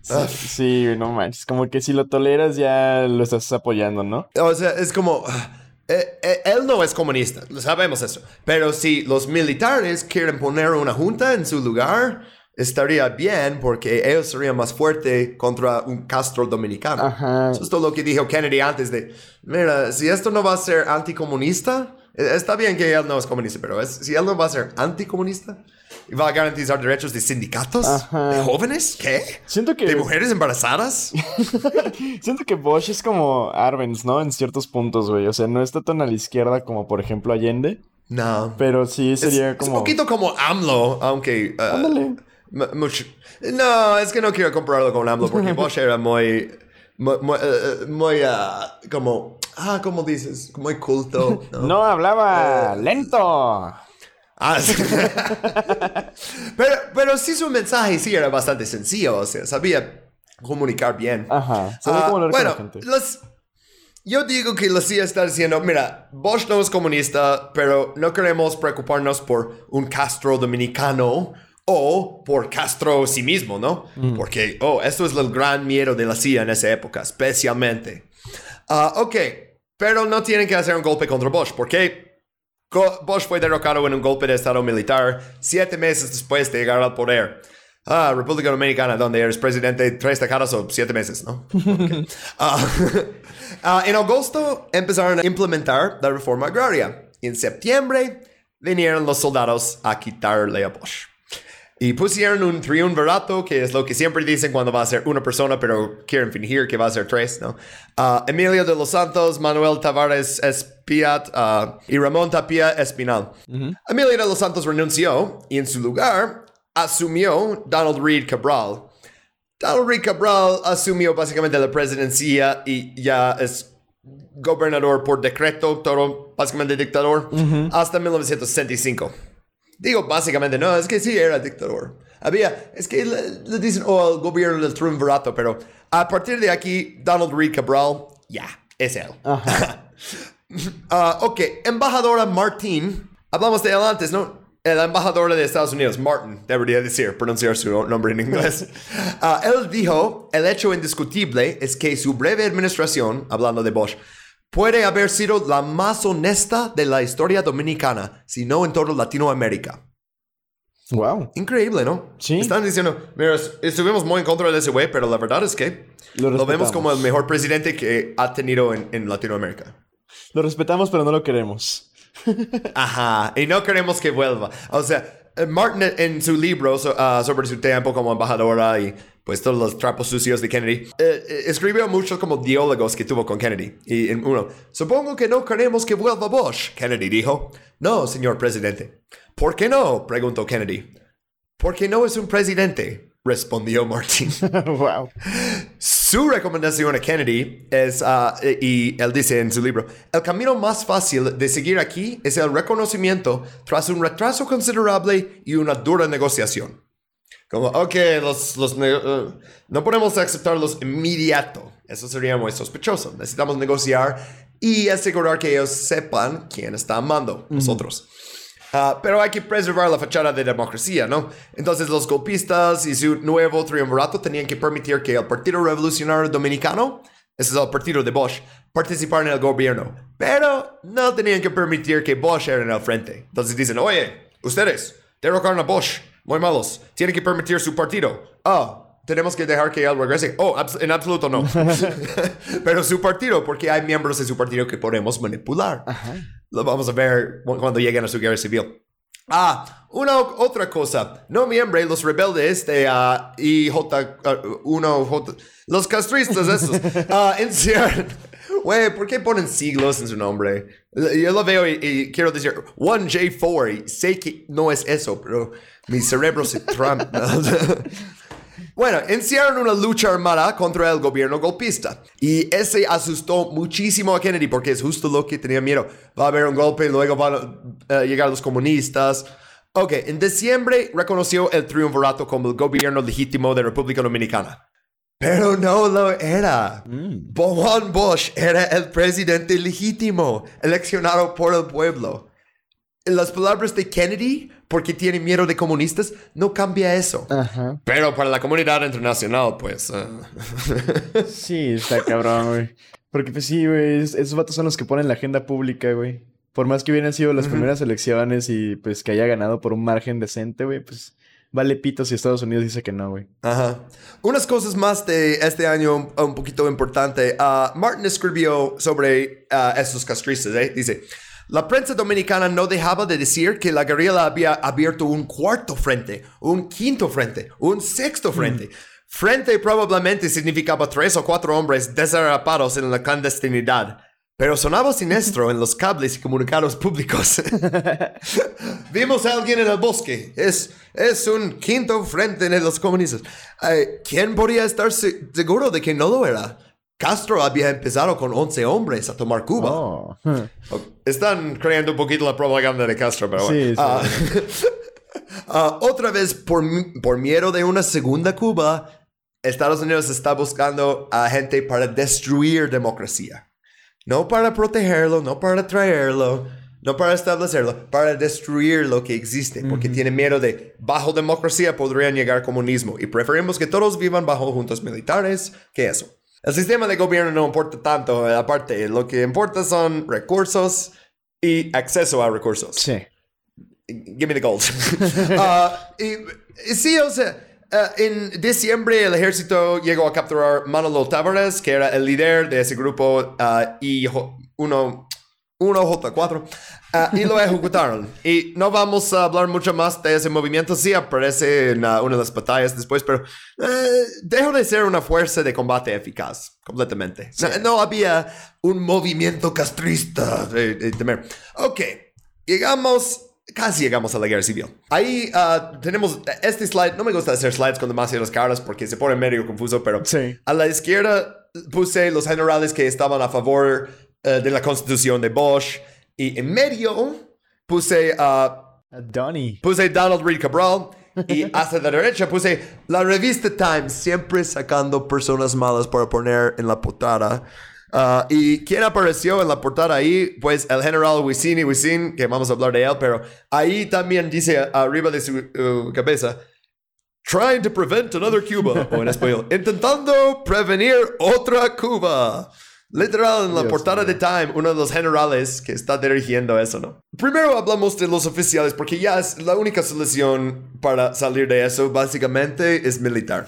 Sí, no manches, como que si lo toleras ya lo estás apoyando, ¿no? O sea, es como... Eh, eh, él no es comunista, sabemos eso. Pero si los militares quieren poner una junta en su lugar, estaría bien porque ellos serían más fuertes contra un Castro dominicano. Eso es todo lo que dijo Kennedy antes de, mira, si esto no va a ser anticomunista, e, está bien que él no es comunista, pero si él no va a ser anticomunista y va a garantizar derechos de sindicatos, de jóvenes, ¿qué? Siento que... ¿De mujeres embarazadas? Siento que Bosch es como Arbenz, ¿no? En ciertos puntos, güey. O sea, no está tan a la izquierda como, por ejemplo, Allende. No. Pero sí sería como... Es un poquito como AMLO, aunque... Uh, Ándale. No, es que no quiero compararlo con AMLO porque Bosch era muy. Muy. muy, uh, como. Ah, ¿cómo dices? Muy culto. No, hablaba uh, lento. Ah, sí. pero, pero sí su mensaje sí era bastante sencillo, o sea, sabía comunicar bien. Ajá. Sabía uh, bueno, los, yo digo que la CIA está diciendo, mira, Bosch no es comunista, pero no queremos preocuparnos por un Castro dominicano o por Castro sí mismo, ¿no? Mm. Porque, oh, esto es el gran miedo de la CIA en esa época, especialmente. Ah, ok, pero no tienen que hacer un golpe contra Bosch, porque Bosch fue derrocado en un golpe de Estado militar siete meses después de llegar al poder. Ah, República Dominicana, donde eres presidente tres décadas o siete meses, ¿no? Ah, ah, en agosto empezaron a implementar la reforma agraria. En septiembre vinieron los soldados a quitarle a Bosch. Y pusieron un triunvirato, que es lo que siempre dicen cuando va a ser una persona, pero quieren fingir que va a ser tres, ¿no? Uh, Emilio de los Santos, Manuel Tavares Espiat uh, y Ramón Tapia Espinal. Emilio de los Santos renunció y en su lugar asumió Donald Reed Cabral. Donald Reed Cabral asumió básicamente la presidencia y ya es gobernador por decreto, todo básicamente dictador, hasta 1965. Digo, básicamente, no, es que sí era dictador. Había, es que le, dicen, oh, el gobierno del triunvirato, pero a partir de aquí, Donald Reed Cabral, ya, es él. Ah, ok, embajadora Martín, hablamos de él antes, ¿no? La embajadora de Estados Unidos, Martin, debería decir, pronunciar su nombre en inglés. Ah, él dijo, el hecho indiscutible es que su breve administración, hablando de Bosch, puede haber sido la más honesta de la historia dominicana, si no en toda Latinoamérica. Wow. Increíble, ¿no? Sí. Están diciendo, mira, estuvimos muy en contra de ese güey, pero la verdad es que lo, vemos como el mejor presidente que ha tenido en, Latinoamérica. Lo respetamos, pero no lo queremos. Ajá, y no queremos que vuelva. O sea, eh, Martin en su libro ah, sobre su tiempo como embajadora y pues todos los trapos sucios de Kennedy, eh, eh, escribió muchos como diálogos que tuvo con Kennedy. Y en uno, supongo que no queremos que vuelva Bush, Kennedy dijo. No, señor presidente. ¿Por qué no? preguntó Kennedy. Porque no es un presidente, respondió Martin. wow. Su recomendación a Kennedy es, uh, y él dice en su libro, el camino más fácil de seguir aquí es el reconocimiento tras un retraso considerable y una dura negociación. Como, ok, los, los uh, no podemos aceptarlos inmediato. Eso sería muy sospechoso. Necesitamos negociar y asegurar que ellos sepan quién está amando, nosotros. Ah, pero hay que preservar la fachada de democracia, ¿no? Entonces los golpistas y su nuevo triunvirato tenían que permitir que el Partido Revolucionario Dominicano, ese es el partido de Bosch, participara en el gobierno. Pero no tenían que permitir que Bosch era en el frente. Entonces dicen, oye, ustedes derrocaron a Bosch, muy malos, tienen que permitir su partido. Ah, tenemos que dejar que él regrese. Oh, en absoluto no. Pero su partido, porque hay miembros de su partido que podemos manipular. Lo vamos a ver cuando lleguen a su guerra civil. Ah, una otra cosa. Noviembre, los rebeldes de uh, IJ, uh, los castristas esos, uh, Güey, ¿por qué ponen siglos en su nombre? Yo lo veo y, quiero decir 1J4 y sé que no es eso, pero mi cerebro se trampa. Bueno, encierran una lucha armada contra el gobierno golpista. Y ese asustó muchísimo a Kennedy porque es justo lo que tenía miedo. Va a haber un golpe, y luego van a eh, llegar los comunistas. Ok, en diciembre reconoció el triunvirato como el gobierno legítimo de República Dominicana. Pero no lo era. Mm. Juan Bosch era el presidente legítimo, eleccionado por el pueblo. Las palabras de Kennedy, porque tiene miedo de comunistas, no cambia eso. Pero para la comunidad internacional, pues... Ah. sí, está cabrón, güey. Porque pues sí, güey, esos vatos son los que ponen la agenda pública, güey. Por más que hubieran sido las primeras elecciones y pues que haya ganado por un margen decente, güey, pues vale pito si Estados Unidos dice que no, güey. Ajá. Unas cosas más de este año un poquito importante. Uh, Martin escribió sobre uh, estos castristas, ¿eh? Dice... La prensa dominicana no dejaba de decir que la guerrilla había abierto un cuarto frente, un quinto frente, un sexto frente. Mm. Frente probablemente significaba tres o cuatro hombres desarrapados en la clandestinidad. Pero sonaba siniestro en los cables y comunicados públicos. Vimos a alguien en el bosque. Es, es un quinto frente de los comunistas. Eh, ¿Quién podría estar seguro de que no lo era? Castro había empezado con 11 hombres a tomar Cuba. Oh. Están creando un poquito la propaganda de Castro, pero sí, ah, ah, otra vez, por, por miedo de una segunda Cuba, Estados Unidos está buscando a gente para destruir democracia. No para protegerlo, no para traerlo, no para establecerlo, para destruir lo que existe, porque tiene miedo de bajo democracia podrían llegar comunismo y preferimos que todos vivan bajo juntas militares que eso. El sistema de gobierno no importa tanto, aparte, lo que importa son recursos y acceso a recursos. Sí. Give me the gold. Ah, y, sí, o sea, ah, en diciembre el ejército llegó a capturar Manolo Tavares, que era el líder de ese grupo, uh, y uno 1J4, ah, y lo ejecutaron. Y no vamos a hablar mucho más de ese movimiento, sí aparece en uh, una de las batallas después, pero eh, dejó de ser una fuerza de combate eficaz, completamente. No, había un movimiento castrista de, temer. Ok, llegamos casi llegamos a la guerra civil. Ahí uh, tenemos este slide. No me gusta hacer slides con demasiadas caras porque se pone medio confuso, pero a la izquierda puse los generales que estaban a favor eh, de la constitución de Bosch. Y en medio puse a... Donny. Puse Donald Reed Cabral. Y hacia la derecha puse la revista Times, siempre sacando personas malas para poner en la portada. Uh, y quién apareció en la portada ahí, pues el general Wisini Wisin, que vamos a hablar de él, pero ahí también dice arriba de su uh, cabeza, trying to prevent another Cuba, o en español, intentando prevenir otra Cuba. Literal, en la portada de Time, uno de los generales que está dirigiendo eso, ¿no? Primero hablamos de los oficiales, porque ya es la única solución para salir de eso, básicamente, es militar.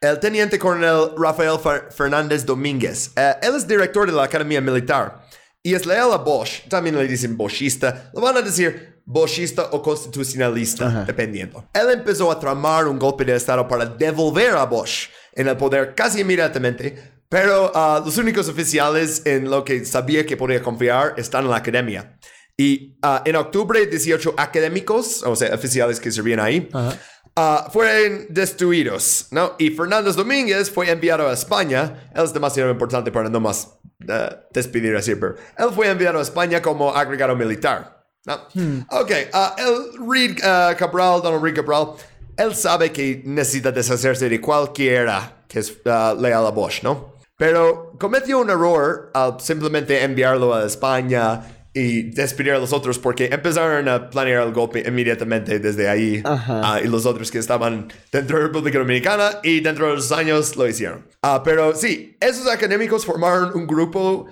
El teniente coronel Rafael Fernández Domínguez, eh, él es director de la Academia Militar y es leal a Bosch. También le dicen boschista. Lo van a decir boschista o constitucionalista, dependiendo. Él empezó a tramar un golpe de Estado para devolver a Bosch en el poder casi inmediatamente pero uh, los únicos oficiales en lo que sabía que podía confiar están en la academia. Y uh, en octubre, 18 académicos, o sea, oficiales que servían ahí, uh, fueron destruidos, ¿no? Y Fernández Domínguez fue enviado a España. Él es demasiado importante para no más uh, despedir así, pero él fue enviado a España como agregado militar. ¿no? Hmm. Ok, el Reed Cabral, Donald Reed Cabral, él sabe que necesita deshacerse de cualquiera que es leal a Bosch, ¿no? Pero cometió un error al simplemente enviarlo a España y despedir a los otros porque empezaron a planear el golpe inmediatamente desde ahí uh, y los otros que estaban dentro de la República Dominicana y dentro de los años lo hicieron. Uh, pero sí, esos académicos formaron un grupo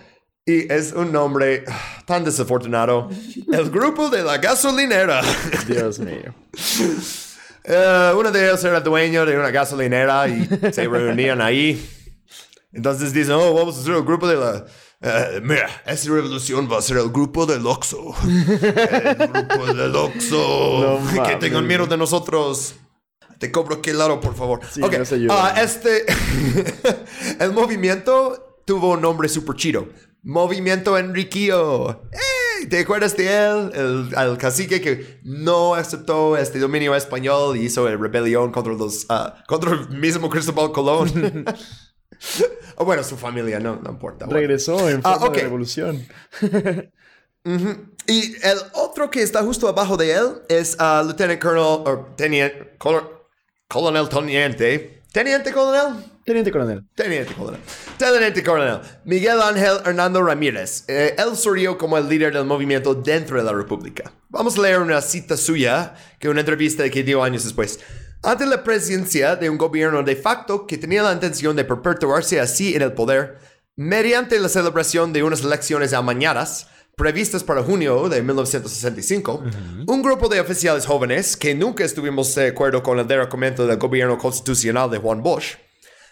y es un nombre uh, tan desafortunado. El grupo de la gasolinera. Dios mío. Eh, uno de ellos era dueño de una gasolinera y se reunían ahí. Entonces dicen, oh, vamos a hacer el grupo de la eh, mira, esta revolución va a ser el grupo del Oxo. el grupo del Oxo. que tengan miedo de nosotros. Te cobro aquel lado, por favor. ok. Ah, este. el movimiento tuvo un nombre súper chido. Movimiento Enriquillo. ¿Te acuerdas de él? El, el, cacique que no aceptó este dominio español y hizo el rebelión contra los uh, contra el mismo Cristóbal Colón. O bueno, su familia, no, no importa. Regresó en ah, forma de revolución. Y el otro que está justo abajo de él es uh, Lieutenant Colonel, o teniente, Colonel Teniente. ¿Teniente Colonel? Teniente Coronel. Teniente Coronel. Teniente Coronel. Miguel Ángel Hernando Ramírez. Eh, él surgió como el líder del movimiento dentro de la República. Vamos a leer una cita suya, que una entrevista que dio años después ante la presencia de un gobierno de facto que tenía la intención de perpetuarse así en el poder, mediante la celebración de unas elecciones amañadas previstas para junio de 1965, un grupo de oficiales jóvenes que nunca estuvimos de acuerdo con el documento del gobierno constitucional de Juan Bosch,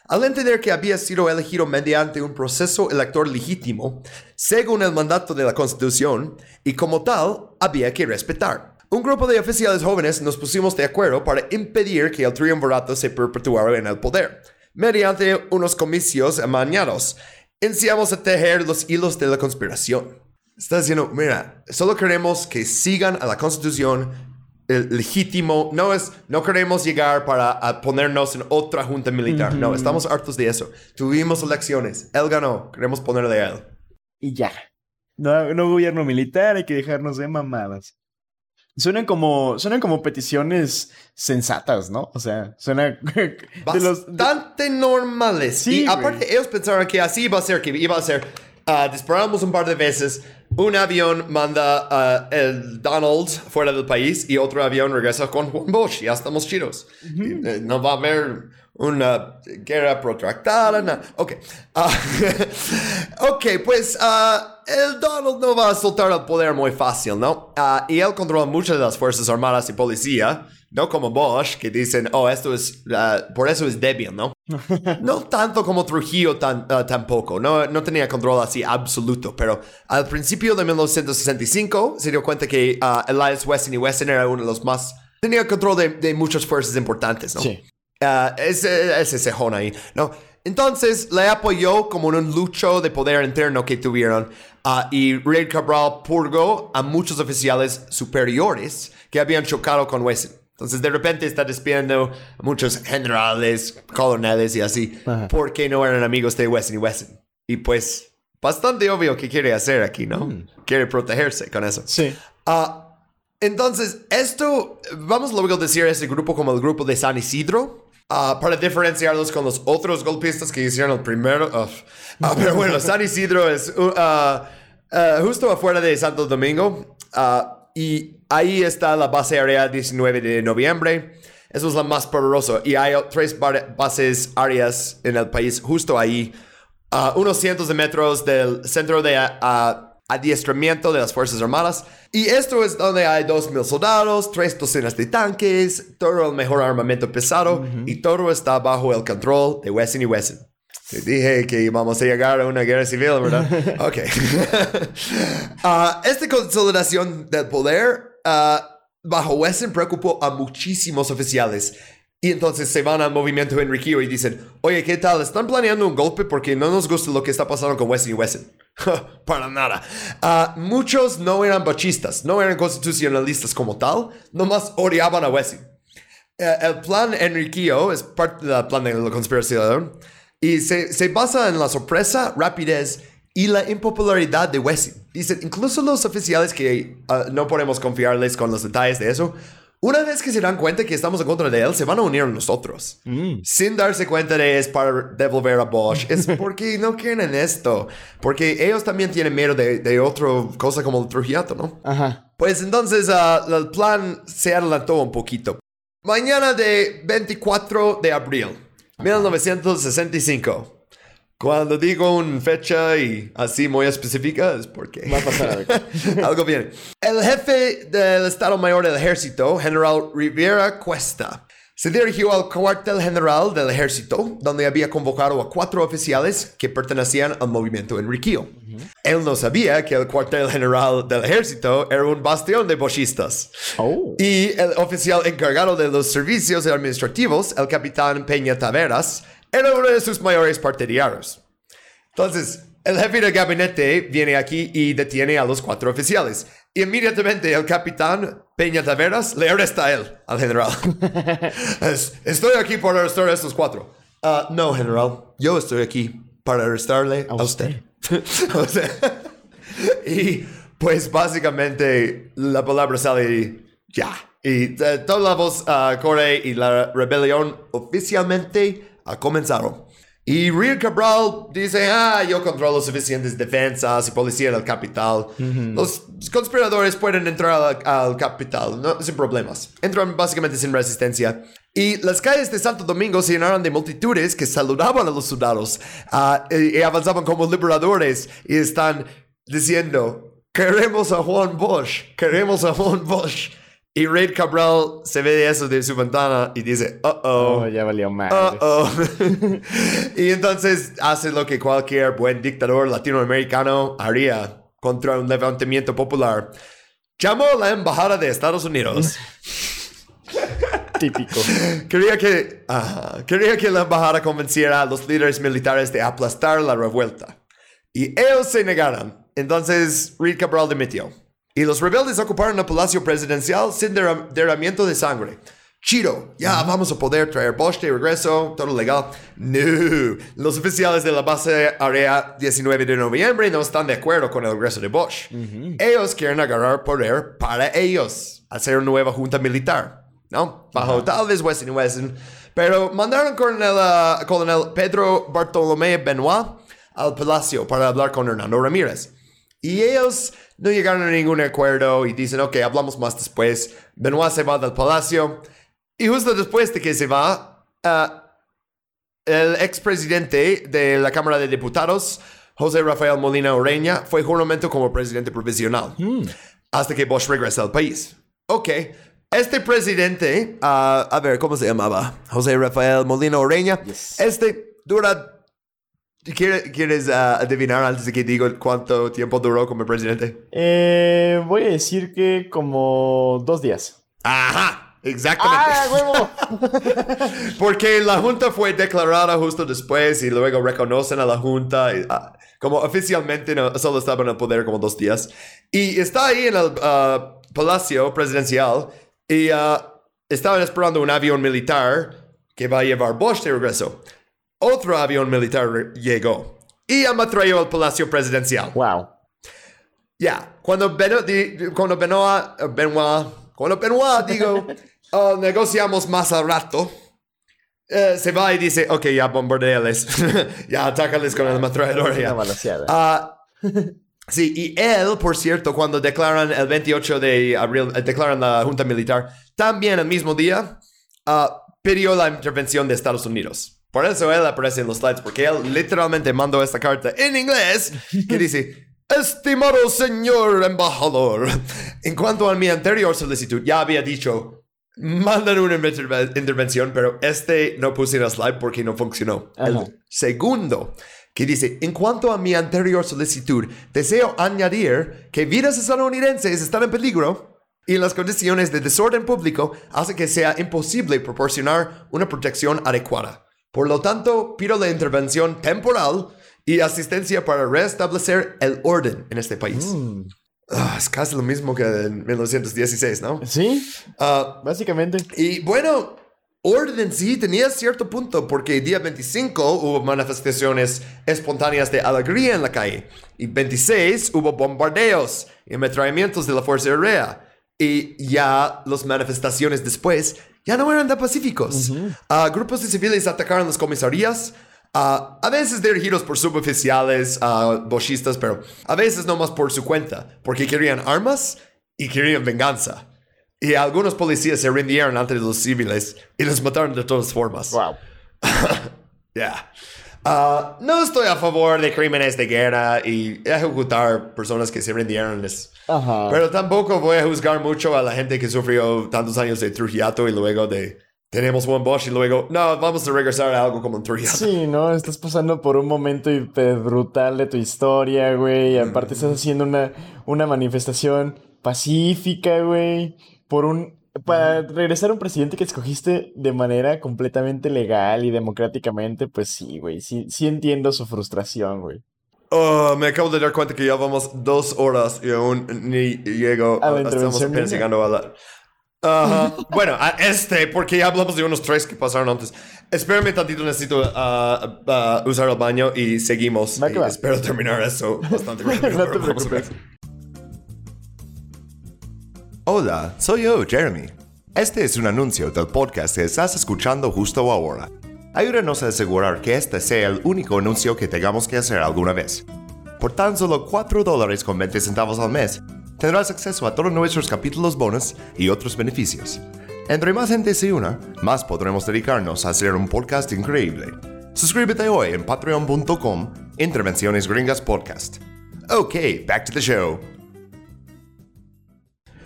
al entender que había sido elegido mediante un proceso electoral legítimo, según el mandato de la Constitución, y como tal, había que respetar. Un grupo de oficiales jóvenes nos pusimos de acuerdo para impedir que el triunvirato se perpetuara en el poder. Mediante unos comicios amañados, iniciamos a tejer los hilos de la conspiración. Está diciendo, mira, solo queremos que sigan a la constitución el legítimo. No es, no queremos llegar para ponernos en otra junta militar. No, estamos hartos de eso. Tuvimos elecciones. Él ganó. Queremos ponerle a él. Y ya. No, no gobierno militar, hay que dejarnos de mamadas. Suenan como, suenan como peticiones sensatas, ¿no? O sea, suena bastante normales. Sí, y aparte ellos pensaron que así iba a ser, que iba a ser, uh, disparamos un par de veces, un avión manda uh, el Donald fuera del país y otro avión regresa con Juan Bosch, ya estamos chidos. Eh, no va a haber una guerra protractada. No. Ok. Uh, ok, pues uh, el Donald no va a soltar el poder muy fácil, ¿no? Uh, y él controla muchas de las Fuerzas Armadas y Policía, no como Bosch, que dicen, oh, esto es, por eso es débil, ¿no? no tanto como Trujillo tan, tampoco, no, no tenía control así absoluto, pero al principio de 1965 se dio cuenta que Elias Weston y Weston era uno de los más... Tenía control de, de muchas fuerzas importantes, ¿no? Sí. Uh, ese, ese cejón ahí, ¿no? Entonces le apoyó como en un lucho de poder interno que tuvieron uh, y Ray Cabral purgó a muchos oficiales superiores que habían chocado con Wesson. Entonces de repente está despidiendo a muchos generales, coroneles y así, porque no eran amigos de Wesson y Wesson. Y pues bastante obvio que quiere hacer aquí, ¿no? Mm. Quiere protegerse con eso. Sí. Uh, entonces, esto, vamos luego a decir ese grupo como el grupo de San Isidro, Ah, para diferenciarlos con los otros golpistas que hicieron el primero. Uh, pero bueno, San Isidro es uh, justo afuera de Santo Domingo. y ahí está la base aérea 19 de noviembre. Eso es la más poderosa. Y hay tres bases áreas en el país justo ahí. unos cientos de metros del centro de adiestramiento de las Fuerzas Armadas. Y esto es donde hay 2.000 soldados, tres docenas de tanques, todo el mejor armamento pesado y todo está bajo el control de Wesson y Wesson. Te dije que íbamos a llegar a una guerra civil, ¿verdad? ok. uh, esta consolidación del poder uh, bajo Wesson preocupó a muchísimos oficiales Y entonces se van al movimiento Enriquillo y dicen, oye, ¿qué tal? ¿Están planeando un golpe porque no nos gusta lo que está pasando con Wesson y Wesson? Para nada. Ah, muchos no eran bachistas, no eran constitucionalistas como tal, nomás odiaban a Wesson. Eh, el plan Enriquillo es parte del plan de la conspiración y se, se basa en la sorpresa, rapidez y la impopularidad de Wesson. Dicen, incluso los oficiales que ah, no podemos confiarles con los detalles de eso, una vez que se dan cuenta que estamos en contra de él, se van a unir a nosotros. Mm. Sin darse cuenta de es para devolver a Bosch. Es porque no quieren esto. Porque ellos también tienen miedo de, de otra cosa como el Trujillato, ¿no? Ajá. Pues entonces ah, el plan se adelantó un poquito. Mañana de 24 de abril, 1965. Cuando digo una fecha y así muy específica es porque Va a pasar algo. algo bien. El jefe del Estado Mayor del Ejército, General Rivera Cuesta, se dirigió al cuartel general del ejército, donde había convocado a cuatro oficiales que pertenecían al movimiento Enriquillo. Él no sabía que el cuartel general del ejército era un bastión de bochistas. Oh. Y el oficial encargado de los servicios administrativos, el capitán Peña Taveras, era uno de sus mayores partidarios. Entonces, el jefe de gabinete viene aquí y detiene a los cuatro oficiales. Inmediatamente el capitán Peña Taveras le arresta a él, al general. Es, estoy aquí para arrestar a estos cuatro. Ah, no, general, yo estoy aquí para arrestarle a, usted. O sea, y pues básicamente la palabra sale ya. Y eh, toda la voz ah, corre y la rebelión oficialmente ha comenzado. Y Rear Cabral dice, ah, yo controlo suficientes defensas y policía del capital. Los conspiradores pueden entrar al, al capital no, sin problemas. Entran básicamente sin resistencia. Y las calles de Santo Domingo se llenaron de multitudes que saludaban a los soldados ah, y, y avanzaban como liberadores y están diciendo, queremos a Juan Bosch, queremos a Juan Bosch. Y Reid Cabral se ve de eso de su ventana y dice, uh oh. Oh, ya valió mal. Uh-oh. y entonces hace lo que cualquier buen dictador latinoamericano haría contra un levantamiento popular. Llamó a la embajada de Estados Unidos. Típico. Quería que, ajá, quería que la embajada convenciera a los líderes militares de aplastar la revuelta. Y ellos se negaron. Entonces Reid Cabral dimitió. Y los rebeldes ocuparon el palacio presidencial sin derram- derramamiento de sangre. Chido, ya vamos a poder traer Bosch de regreso, todo legal. No, los oficiales de la base área 19 de noviembre no están de acuerdo con el regreso de Bosch. Ellos quieren agarrar poder para ellos, hacer una nueva junta militar, ¿no? Bajo tal vez Wesson y Wesson. Pero mandaron coronel, a- coronel Pedro Bartolomé Benoit al palacio para hablar con Hernando Ramírez. Y ellos no llegaron a ningún acuerdo y dicen, ok, hablamos más después. Benoit se va del palacio. Y justo después de que se va, ah, el expresidente de la Cámara de Diputados, José Rafael Molina Oreña, fue juramento como presidente provisional. Hasta que Bosch regresa al país. Ok. Este presidente, ah, a ver, ¿cómo se llamaba? José Rafael Molina Oreña. Este dura ¿Quieres, ah, adivinar antes de que digo cuánto tiempo duró como presidente? Eh, voy a decir que como dos días. Ajá, exactamente. ¡Ah, huevo! Porque la junta fue declarada justo después y luego reconocen a la junta. y, ah, como oficialmente no, solo estaba en el poder como dos días. Y está ahí en el ah, palacio presidencial y estaban esperando un avión militar que va a llevar Bosch de regreso. Otro avión militar llegó y ametralló al palacio presidencial. wow. Ya, cuando, Beno, di- cuando Benoit, eh, Benoit, cuando Benoit, digo, "Oh, negociamos más al rato, eh, se va y dice, ok, ya bombardeales, ya atácales con el ametrallador. Una Ya. balaseada. Ah, sí, y él, por cierto, cuando declaran el 28 de abril, eh, declaran la Junta Militar, también el mismo día, ah, pidió la intervención de Estados Unidos. Por eso él aparece en los slides, porque él literalmente mandó esta carta en inglés que dice, estimado señor embajador, en cuanto a mi anterior solicitud, ya había dicho, mandan una interve- intervención, pero este no puse en el slide porque no funcionó. Ajá. El segundo, que dice, en cuanto a mi anterior solicitud, deseo añadir que vidas estadounidenses están en peligro. y las condiciones de desorden público hace que sea imposible proporcionar una protección adecuada. Por lo tanto, pido la intervención temporal y asistencia para restablecer el orden en este país. Mm. Ah, es casi lo mismo que en 1916, ¿no? Sí, Ah, básicamente. y bueno, orden sí tenía cierto punto, porque el día 25 hubo manifestaciones espontáneas de alegría en la calle. Y 26 hubo bombardeos y ametrallamientos de la Fuerza Aérea. Y ya las manifestaciones después ya no eran tan pacíficos. Ah, grupos de civiles atacaron las comisarías. ah, a veces dirigidos por suboficiales, ah, bochistas, pero a veces no más por su cuenta, porque querían armas y querían venganza. Y algunos policías se rindieron ante los civiles y los mataron de todas formas. Wow. Ya. Ah, no estoy a favor de crímenes de guerra y ejecutar personas que se rindieron. Ajá. Pero tampoco voy a juzgar mucho a la gente que sufrió tantos años de Trujillato y luego de tenemos buen Bosch y luego no, vamos a regresar a algo como un Trujillato. Sí, ¿no? Estás pasando por un momento brutal de tu historia, güey. Y aparte estás haciendo una, una manifestación pacífica, güey. Por un... Para regresar a un presidente que escogiste de manera completamente legal y democráticamente, pues sí, güey. Sí, sí entiendo su frustración, güey. Oh, me acabo de dar cuenta que ya vamos dos horas y aún ni llego. A la estamos intervención apenas llegando a la. Ajá. bueno, a este, porque ya hablamos de unos tres que pasaron antes. Espérame tantito, necesito ah, ah, usar el baño y seguimos. Y va. espero terminar eso bastante rápido. No te preocupes. Hola, soy yo, Jeremy. Este es un anuncio del podcast que estás escuchando justo ahora. Ayúdanos a asegurar que este sea el único anuncio que tengamos que hacer alguna vez. Por tan solo 4 dólares con 20 centavos al mes, tendrás acceso a todos nuestros capítulos bonus y otros beneficios. Entre más gente se una, más podremos dedicarnos a hacer un podcast increíble. Suscríbete hoy en patreon.com Intervenciones Gringas Podcast. Ok, back to the show.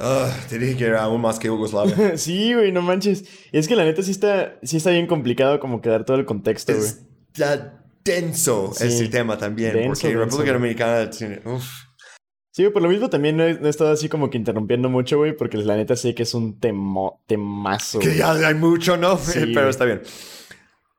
Ah, te dije que era aún más que Yugoslavia. Sí, güey, no manches. Es que la neta sí está, sí está bien complicado como quedar todo el contexto, güey. Está denso Sí, ese tema también, denso, porque denso, República. Dominicana tiene... uf. Sí, por lo mismo también no he, no he estado así como que interrumpiendo mucho, güey, porque la neta sé que es un temo, temazo. Que ya hay mucho, ¿no? Sí, Pero está bien.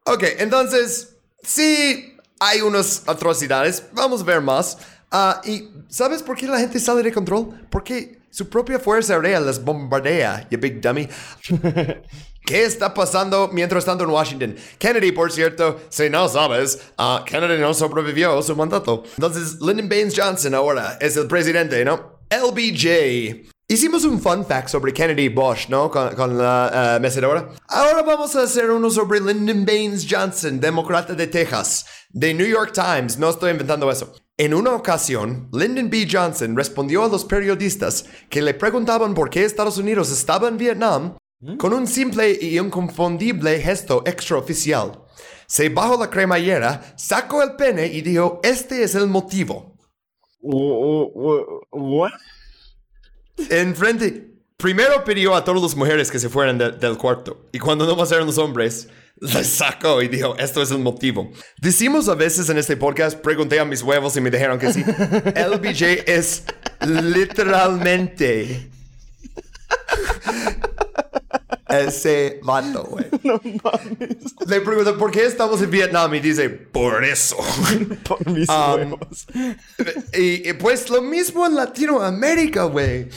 Ok, entonces, sí hay unas atrocidades. Vamos a ver más. Ah, ¿Y sabes por qué la gente sale de control? Porque su propia fuerza aérea les bombardea, you big dummy. ¿Qué está pasando mientras tanto en Washington? Kennedy, por cierto, si no sabes, ah, Kennedy no sobrevivió a su mandato. Entonces, Lyndon Baines Johnson ahora es el presidente, ¿no? LBJ. Hicimos un fun fact sobre Kennedy Bush, ¿no? Con, con la eh, mecedora. Ahora vamos a hacer uno sobre Lyndon Baines Johnson, demócrata de Texas, de New York Times. No estoy inventando eso. En una ocasión, Lyndon B. Johnson respondió a los periodistas que le preguntaban por qué Estados Unidos estaba en Vietnam con un simple y inconfundible gesto extraoficial. Se bajó la cremallera, sacó el pene y dijo, este es el motivo. What? Enfrente, primero pidió a todas las mujeres que se fueran de- del cuarto. Y cuando no eran los hombres, les sacó y dijo, esto es el motivo. Decimos a veces en este podcast, pregunté a mis huevos y me dijeron que sí. LBJ es literalmente ese vato, güey. No mames. Le pregunto, ¿por qué estamos en Vietnam? Y dice, por eso. Por mis Um, huevos. y, y pues lo mismo en Latinoamérica, güey.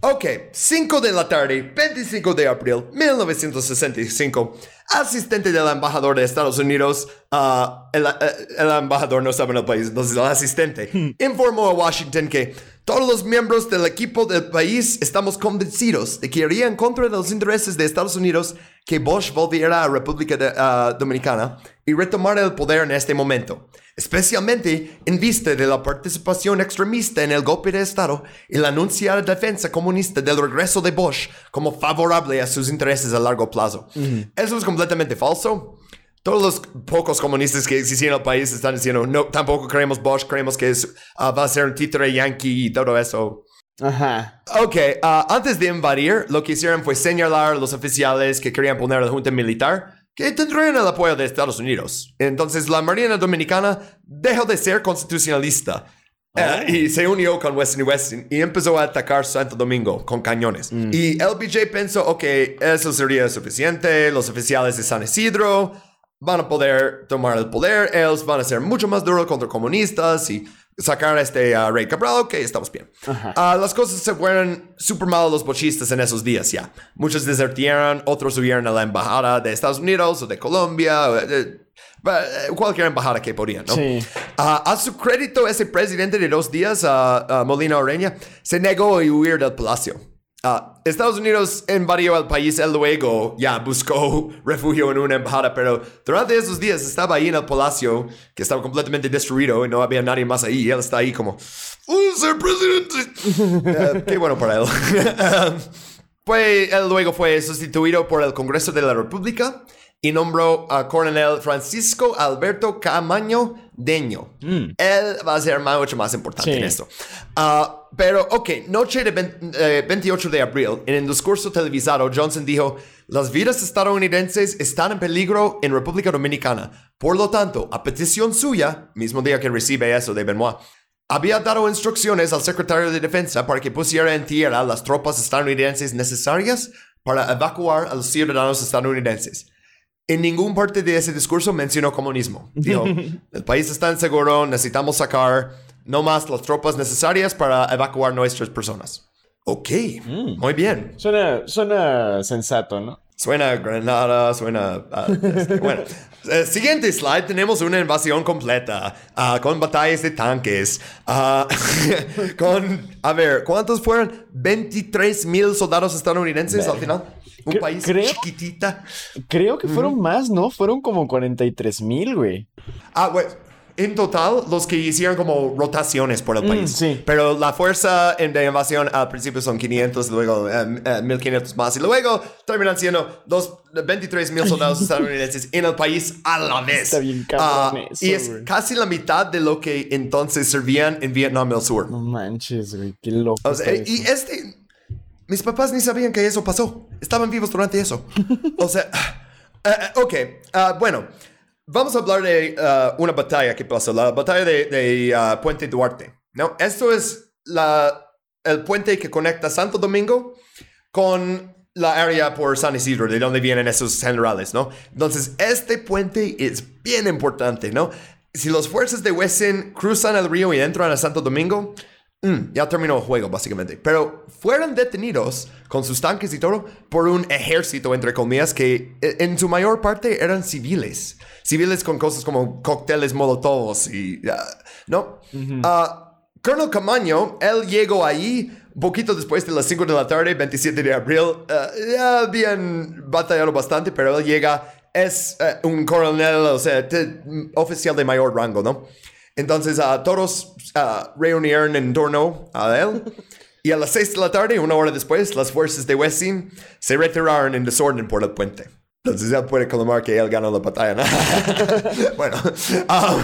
Ok, 5 de la tarde, 25 de abril 1965. Asistente del embajador de Estados Unidos, ah, el, eh, el embajador no estaba en el país, entonces el asistente. Informó a Washington que todos los miembros del equipo del país estamos convencidos de que iría en contra de los intereses de Estados Unidos que Bush volviera a República de- ah, Dominicana y retomara el poder en este momento especialmente en vista de la participación extremista en el golpe de Estado y la anunciada defensa comunista del regreso de Bush como favorable a sus intereses a largo plazo. Eso es completamente falso. Todos los pocos comunistas que existen en el país están diciendo, no, tampoco creemos Bush, creemos que es, ah, va a ser un títere yankee y todo eso. Ajá. Ok, ah, antes de invadir, lo que hicieron fue señalar a los oficiales que querían poner a la Junta Militar que tendrían el apoyo de Estados Unidos. Entonces, la Marina Dominicana dejó de ser constitucionalista. Eh, y se unió con Weston y Weston y empezó a atacar Santo Domingo con cañones. Mm. Y LBJ pensó, ok, eso sería suficiente, los oficiales de San Isidro van a poder tomar el poder, ellos van a ser mucho más duros contra comunistas y sacar a este uh, Rey Cabral, ok, estamos bien. Uh, las cosas se fueron súper mal a los bochistas en esos días ya. Muchos desertieron, otros huyeron a la embajada de Estados Unidos o de Colombia. o de- eh, cualquier embajada que podían, ¿no? Sí. Ah, a su crédito, ese presidente de dos días, ah, ah, Molina Oreña, se negó a huir del palacio. Ah, Estados Unidos invadió el país, él luego ya buscó refugio en una embajada, pero durante esos días estaba ahí en el palacio, que estaba completamente destruido y no había nadie más ahí. Él está ahí como, ¡Oh, ser presidente! Eh, qué bueno para él. Fue, él luego fue sustituido por el Congreso de la República y nombró a coronel Francisco Alberto Camaño Deño. Él va a ser mucho más importante Sí. en esto. Ah, pero, ok, noche de vein- eh, 28 de abril, en el discurso televisado, Johnson dijo, las vidas estadounidenses están en peligro en República Dominicana. Por lo tanto, a petición suya, mismo día que recibe eso de Benoit, había dado instrucciones al secretario de Defensa para que pusiera en tierra las tropas estadounidenses necesarias para evacuar a los ciudadanos estadounidenses. En ningún parte de ese discurso mencionó comunismo. Dijo, el país está inseguro, necesitamos sacar no más las tropas necesarias para evacuar nuestras personas. Ok, muy bien. Suena, suena sensato, ¿no? Suena Granada, suena... a- este, bueno, eh, siguiente slide, tenemos una invasión completa, ah, con batallas de tanques, ah, con... A ver, ¿cuántos fueron? 23 mil soldados estadounidenses al final. Un Cre- país creo- chiquitita. Creo que fueron más, ¿no? Fueron como 43 mil, güey. Ah, bueno, en total, los que hicieron como rotaciones por el país. sí. Pero la fuerza en de invasión al principio son 500, luego eh, eh, 1500 más, y luego terminan siendo dos, 23 mil soldados estadounidenses en el país a la vez. Está bien cabrón Ah, eso, Y es güey. casi la mitad de lo que entonces servían en Vietnam del Sur. No manches, güey. Qué loco. O sea, y este. Mis papás ni sabían que eso pasó. Estaban vivos durante eso. O sea. eh, ok. ah, bueno. Vamos a hablar de ah, una batalla que pasó. La batalla de, de, ah, Puente Duarte. ¿no? Esto es la, el puente que conecta Santo Domingo con la área por San Isidro, de donde vienen esos generales, ¿no? Entonces, este puente es bien importante, ¿no? Si las fuerzas de Wesson cruzan el río y entran a Santo Domingo, mm, ya terminó el juego, básicamente. Pero fueron detenidos con sus tanques y todo por un ejército, entre comillas, que eh, en su mayor parte eran civiles. Civiles con cosas como cócteles molotovos y... ah, ¿No? Ah, Colonel Camaño, él llegó ahí poquito después de las 5 de la tarde, 27 de abril. Eh, ya habían batallado bastante, pero él llega, es eh, un coronel, o sea, te- oficial de mayor rango, ¿no? Entonces uh, todos ah, reunieron en torno a él. Y a las seis de la tarde, una hora después, las fuerzas de Wessing se retiraron en desorden por el puente. Entonces él puede clamar que él ganó la batalla. bueno, ah,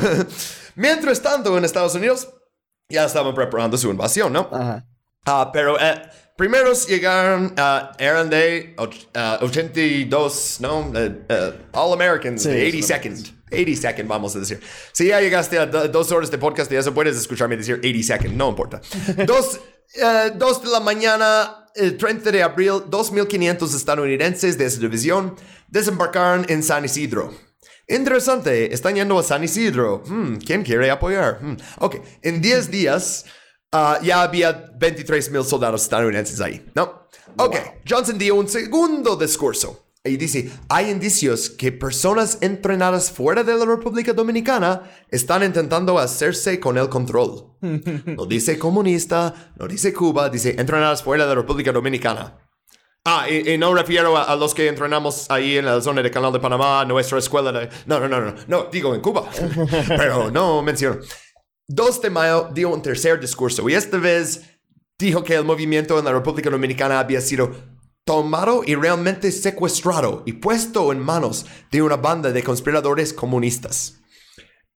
mientras tanto en Estados Unidos ya estaban preparando su invasión, ¿no? Ajá. Pero eh, primeros llegaron, uh, eran de 82, ¿no? Eh, eh, All Americans, sí, de 82nd. 80 second, vamos a decir. Si ya llegaste a dos horas de podcast y eso, puedes escucharme decir 80 second, no importa. Dos, eh, dos de la mañana, el 30 de abril, 2.500 estadounidenses de esa división desembarcaron en San Isidro. Interesante, están yendo a San Isidro. Hmm, ¿Quién quiere apoyar? Hmm. Ok, en 10 días uh, ya había 23.000 soldados estadounidenses ahí, ¿no? Ok, Johnson dio un segundo discurso y dice, hay indicios que personas entrenadas fuera de la República Dominicana están intentando hacerse con el control. No dice comunista, no dice Cuba, dice entrenadas fuera de la República Dominicana. Ah, y, y no refiero a, a los que entrenamos ahí en la zona de Canal de Panamá, nuestra escuela de... No, no, no, no, no, digo en Cuba. Pero no menciono. 2 de mayo dio un tercer discurso y esta vez dijo que el movimiento en la República Dominicana había sido tomado y realmente secuestrado y puesto en manos de una banda de conspiradores comunistas.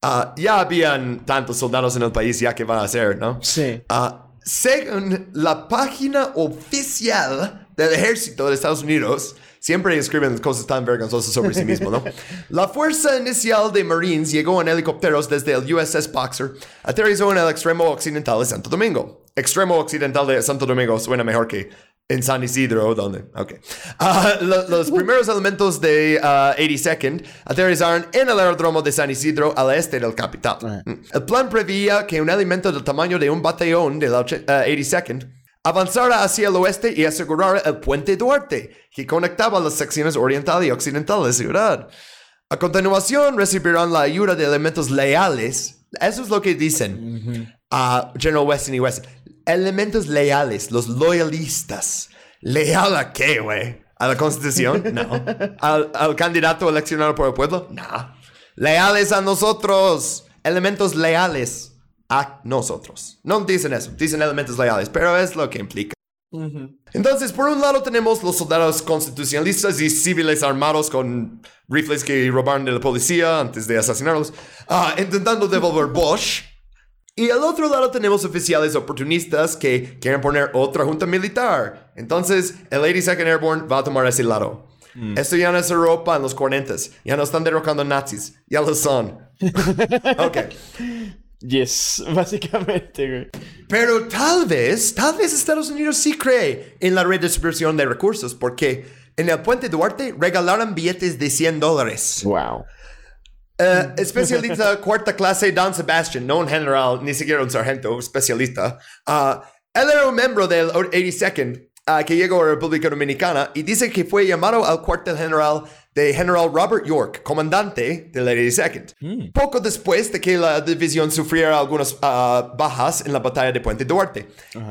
Ah, ya habían tantos soldados en el país, ya que van a hacer, ¿no? Sí. Ah, según la página oficial del ejército de Estados Unidos, siempre escriben cosas tan vergonzosas sobre sí mismo, ¿no? La fuerza inicial de Marines llegó en helicópteros desde el USS Boxer, aterrizó en el extremo occidental de Santo Domingo. Extremo occidental de Santo Domingo suena mejor que en San Isidro, ¿dónde? Ok. Ah, los primeros elementos de 82nd ah, aterrizaron en el aeródromo de San Isidro al este del capital. Mm. El plan preveía que un elemento del tamaño de un batallón de la 82nd ah, avanzara hacia el oeste y asegurara el puente Duarte, que conectaba las secciones oriental y occidental de la ciudad. A continuación recibirán la ayuda de elementos leales. Eso es lo que dicen a General Weston y Weston elementos leales, los loyalistas. ¿Leal a qué, güey? ¿A la Constitución? No. ¿Al, candidato eleccionado por el pueblo? No. Leales a nosotros. Elementos leales a nosotros. No dicen eso, dicen elementos leales, pero es lo que implica. Entonces, por un lado tenemos los soldados constitucionalistas y civiles armados con rifles que robaron de la policía antes de asesinarlos, ah, intentando devolver Bosch y al otro lado tenemos oficiales oportunistas que quieren poner otra junta militar. Entonces, el 82nd Airborne va a tomar ese lado. Mm. Esto ya no es Europa en los 40 Ya no están derrocando nazis. Ya lo son. ok. Yes, básicamente, Pero tal vez, tal vez Estados Unidos sí cree en la redistribución de recursos porque en el puente Duarte regalaron billetes de 100 dólares. Wow. Uh, especialista cuarta clase Don Sebastian, no un general, ni siquiera un sargento, especialista. Uh, él era un miembro del 82nd uh, que llegó a la República Dominicana y dice que fue llamado al cuartel general de General Robert York, comandante del 82nd. Hmm. Poco después de que la división sufriera algunas uh, bajas en la batalla de Puente Duarte.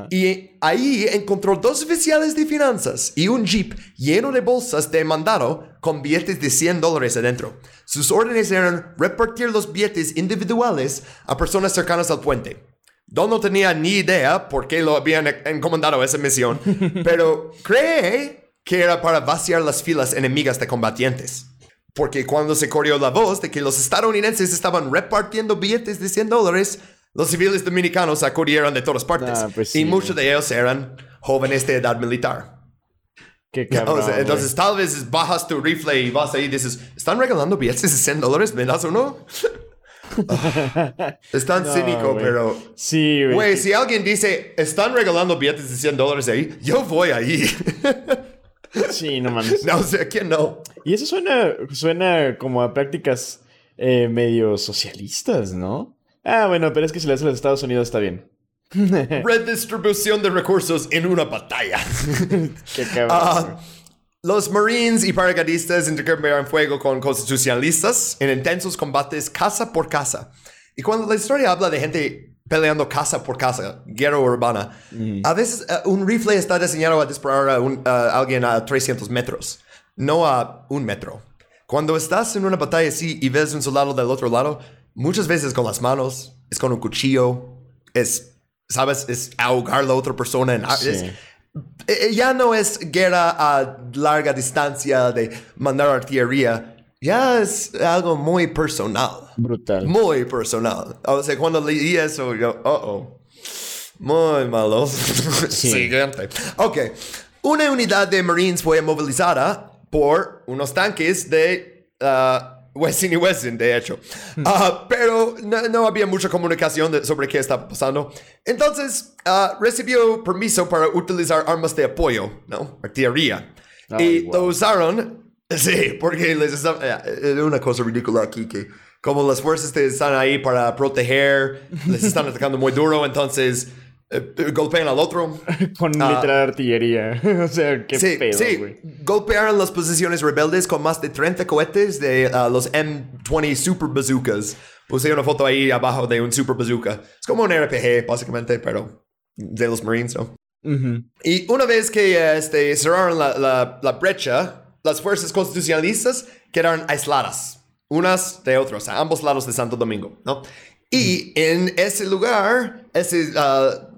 Y ahí encontró dos oficiales de finanzas y un jeep lleno de bolsas de mandado con billetes de 100 dólares adentro. Sus órdenes eran repartir los billetes individuales a personas cercanas al puente. Don no tenía ni idea por qué lo habían encomendado esa misión, pero cree que era para vaciar las filas enemigas de combatientes. Porque cuando se corrió la voz de que los estadounidenses estaban repartiendo billetes de 100 dólares, los civiles dominicanos acudieron de todas partes. Ah, pues y muchos de ellos eran jóvenes de edad militar. Qué cabrón, entonces, tal vez bajas tu rifle y vas ahí y dices, ¿están regalando billetes de 100 dólares? ¿Me das uno? es tan cínico, pero... Sí, güey. si alguien dice, están regalando billetes de 100 dólares ahí, yo voy ahí. Sí, no mames. No, o sea, ¿quién no? Y eso suena, suena como a prácticas eh, medio socialistas, ¿no? Ah, bueno, pero es que si le hace a los Estados Unidos está bien. Redistribución de recursos en una batalla. Qué cabrón. Ah, los Marines y paracaidistas intercambiaron fuego con constitucionalistas en intensos combates casa por casa. Y cuando la historia habla de gente peleando casa por casa, guerra urbana. Mm. A veces eh, un rifle está diseñado a disparar a, alguien a 300 metros, no a un metro. Cuando estás en una batalla así y ves un soldado del otro lado, muchas veces con las manos, es con un cuchillo, es, ¿sabes? Es ahogar a la otra persona. En, eh, eh, ya no es guerra a larga distancia de mandar artillería ya es algo muy personal. Brutal. Muy personal. O sea, cuando leí eso, yo, oh, oh. Muy malo. Siguiente. Ok. Una unidad de Marines fue movilizada por unos tanques de uh, Westin y Westin, de hecho. Uh, pero no, había mucha comunicación sobre qué estaba pasando. Entonces, uh, recibió permiso para utilizar armas de apoyo, ¿no? Artillería. y lo usaron Sí, porque les está, eh, es una cosa ridícula aquí que como las fuerzas están ahí para proteger, les están atacando muy duro, entonces eh, eh, golpean al otro. con uh, literal artillería. o sea, qué sí, pedo, Sí, golpearon las posiciones rebeldes con más de 30 cohetes de uh, los M20 Super Bazookas. Puse una foto ahí abajo de un Super Bazooka. Es como un RPG, básicamente, pero de los Marines, ¿no? Y una vez que este, cerraron la, la, la brecha, las fuerzas constitucionalistas quedaron aisladas, unas de otras, a ambos lados de Santo Domingo, ¿no? Y en ese lugar, esa uh,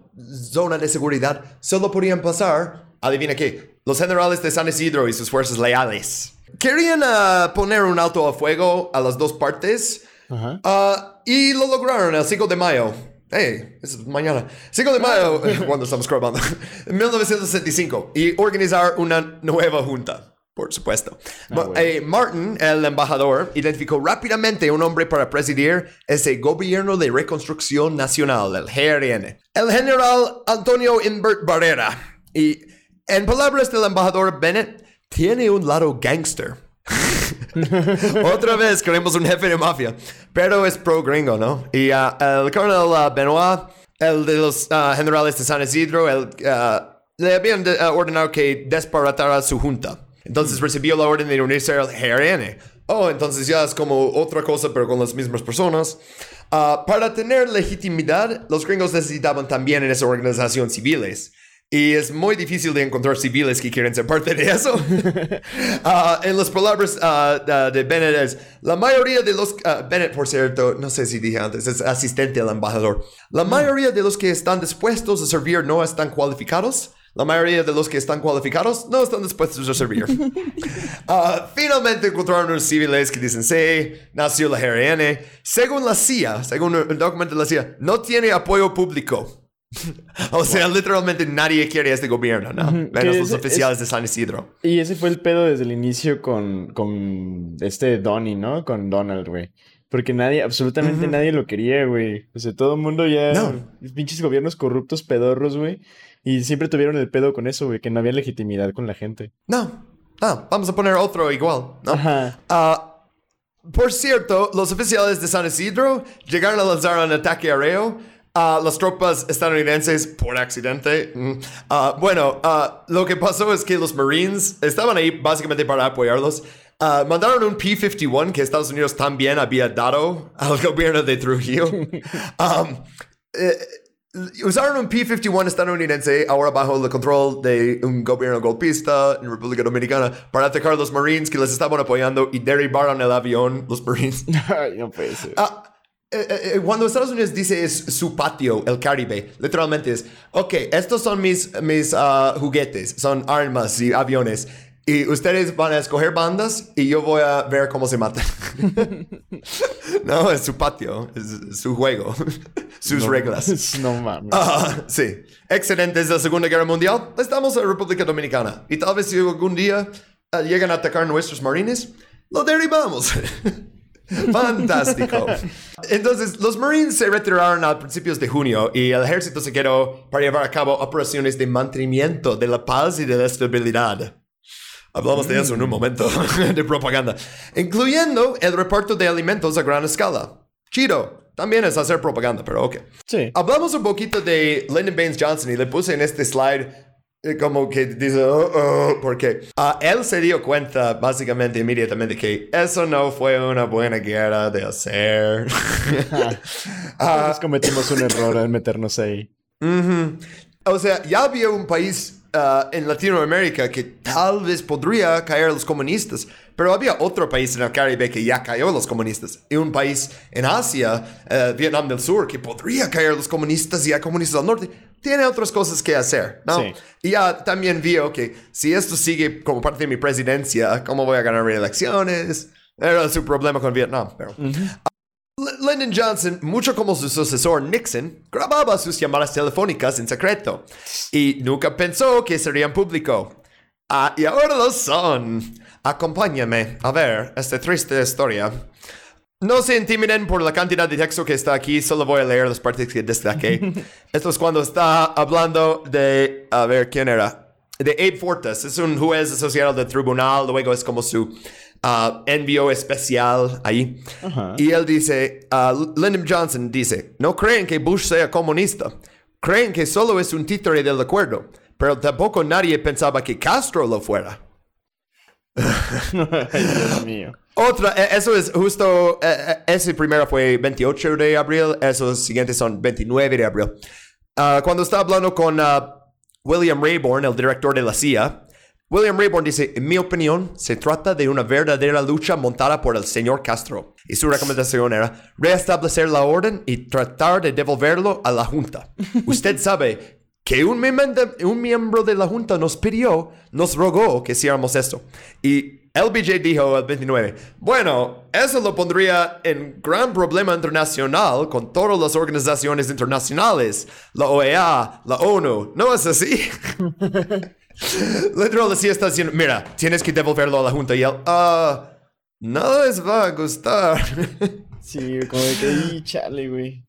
zona de seguridad, solo podían pasar, adivina qué, los generales de San Isidro y sus fuerzas leales. Querían uh, poner un alto a fuego a las dos partes uh, y lo lograron el 5 de mayo. Hey, es mañana. 5 de mayo, cuando estamos grabando, en 1965, y organizar una nueva junta. Por supuesto. Ah, eh, Martin, el embajador, identificó rápidamente un hombre para presidir ese gobierno de reconstrucción nacional, el GRN. El general Antonio Invert Barrera. Y en palabras del embajador Bennett, tiene un lado gangster. Otra vez queremos un jefe de mafia, pero es pro gringo, ¿no? Y uh, el coronel uh, Benoit, el de los uh, generales de San Isidro, el, le habían ordenado que desparatara su junta. Entonces recibió la orden de unirse al GRN. Oh, entonces ya es como otra cosa, pero con las mismas personas. para tener legitimidad, los gringos necesitaban también en esa organización civiles. Y es muy difícil de encontrar civiles que quieren ser parte de eso. Ah, en las palabras uh, de Bennett es, la mayoría de los... Uh, Bennett, por cierto, no sé si dije antes, es asistente al embajador. La mayoría de los que están dispuestos a servir no están cualificados. La mayoría de los que están cualificados no están dispuestos a servir. finalmente encontraron unos civiles que dicen, sí, nació la GRN. Según la CIA, según el documento de la CIA, no tiene apoyo público. o sea, literalmente nadie quiere este gobierno, ¿no? Menos los oficiales de San Isidro. Y ese fue el pedo desde el inicio con, con este Donnie, ¿no? Con Donald, güey. Porque nadie, absolutamente nadie lo quería, güey. O sea, todo el mundo ya. No. Pinches gobiernos corruptos, pedorros, güey. Y siempre tuvieron el pedo con eso, güey, que no había legitimidad con la gente. No. Ah, vamos a poner otro igual, ¿no? Ajá. Ah, por cierto, los oficiales de San Isidro llegaron a lanzar un ataque aéreo Uh, las tropas estadounidenses por accidente. Uh, bueno, uh, lo que pasó es que los Marines estaban ahí básicamente para apoyarlos. mandaron un P-51 que Estados Unidos también había dado al gobierno de Trujillo. Um, eh, usaron un P-51 estadounidense ahora bajo el control de un gobierno golpista en República Dominicana para atacar a los Marines que les estaban apoyando y derribaron el avión, los Marines. no puede ser. Eh, eh, eh, cuando Estados Unidos dice es su patio, el Caribe, literalmente es, ok, estos son mis, mis ah, juguetes, son armas y aviones. Y ustedes van a escoger bandas y yo voy a ver cómo se matan. no, es su patio, es su juego, sus reglas. No mames. Ah, sí. Excelente, desde la Segunda Guerra Mundial, estamos en República Dominicana. Y tal vez si algún día ah, llegan a atacar nuestros marines, lo derribamos. Fantástico. Entonces, los Marines se retiraron a principios de junio y el ejército se quedó para llevar a cabo operaciones de mantenimiento de la paz y de la estabilidad. Hablamos de eso en un momento de propaganda, incluyendo el reparto de alimentos a gran escala. Chido. También es hacer propaganda, pero ok. Sí. Hablamos un poquito de Lyndon Baines Johnson y le puse en este slide como que dice, oh, oh", porque uh, él se dio cuenta básicamente inmediatamente que eso no fue una buena guerra de hacer. uh, cometimos un error al meternos ahí. O sea, ya había un país Uh, en Latinoamérica que tal vez podría caer los comunistas, pero había otro país en el Caribe que ya cayó los comunistas, y un país en Asia, uh, Vietnam del Sur, que podría caer los comunistas y hay comunistas al norte, tiene otras cosas que hacer, ¿no? Y ya también vio que si esto sigue como parte de mi presidencia, ¿cómo voy a ganar reelecciones? Era su problema con Vietnam, pero... Lyndon Johnson, mucho como su sucesor Nixon, grababa sus llamadas telefónicas en secreto y nunca pensó que serían público. Ah, y ahora lo son. Acompáñame a ver esta triste historia. No se intimiden por la cantidad de texto que está aquí, solo voy a leer las partes que destaqué. Esto es cuando está hablando de, a ver, ¿quién era? De Abe Fortas, es un juez asociado del tribunal, luego es como su uh, envío especial ahí. Y él dice, uh, Lyndon Johnson dice, no creen que Bush sea comunista, creen que solo es un títere del acuerdo, pero tampoco nadie pensaba que Castro lo fuera. Dios mío. Otra, e, eso es justo, e, e, ese primero fue 28 de abril, esos siguientes son 29 de abril. Uh, cuando está hablando con William Rayborn, el director de la CIA, William Rayborn dice, en mi opinión, se trata de una verdadera lucha montada por el señor Castro. Y su recomendación era restablecer la orden y tratar de devolverlo a la Junta. Usted sabe que un, un miembro de la Junta nos pidió, nos rogó que hiciéramos esto. Y LBJ dijo el 29, bueno, eso lo pondría en gran problema internacional con todas las organizaciones internacionales, la OEA, la ONU, ¿no es así? Literal, así está diciendo, mira, tienes que devolverlo a la junta. Y él, ah, no les va a gustar. sí, como que, chale, güey.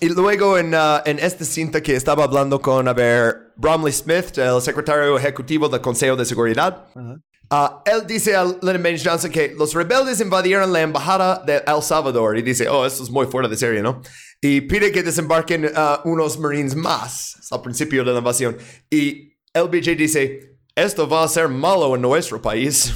Y luego en, uh, en esta cinta que estaba hablando con, a ver, Bromley Smith, el secretario ejecutivo del Consejo de Seguridad, uh, él dice a Lyndon Baines Johnson que los rebeldes invadieron la embajada de El Salvador y dice, oh, esto es muy fuera de serie, ¿no? Y pide que desembarquen uh, unos marines más al principio de la invasión. Y LBJ dice, esto va a ser malo en nuestro país.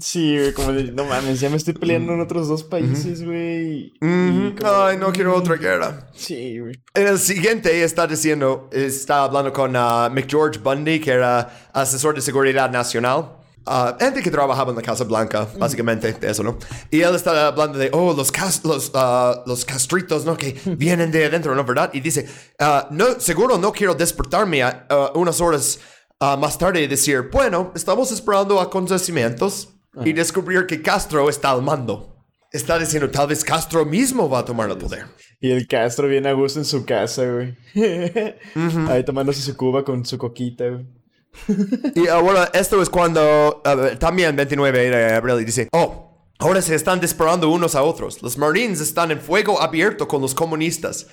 Sí, güey, como de, no mames, ya me estoy peleando en otros dos países, güey. Ay, no quiero otra guerra. Sí, güey. En el siguiente está diciendo, está hablando con uh, McGeorge Bundy, que era asesor de seguridad nacional. Uh, gente que trabajaba en la Casa Blanca, básicamente, eso, ¿no? Y él está hablando de, oh, los, los, uh, los castritos, ¿no? Que vienen de adentro, ¿no? ¿Verdad? Y dice, no, seguro no quiero despertarme a, unas horas más tarde y decir, bueno, estamos esperando acontecimientos y descubrir que Castro está al mando. Está diciendo, tal vez Castro mismo va a tomar el poder. Y el Castro viene a gusto en su casa, güey. Ahí tomándose su cuba con su coquita, güey. Y ahora, esto es cuando también 29 de abril dice, oh, ahora se están disparando unos a otros. Los Marines están en fuego abierto con los comunistas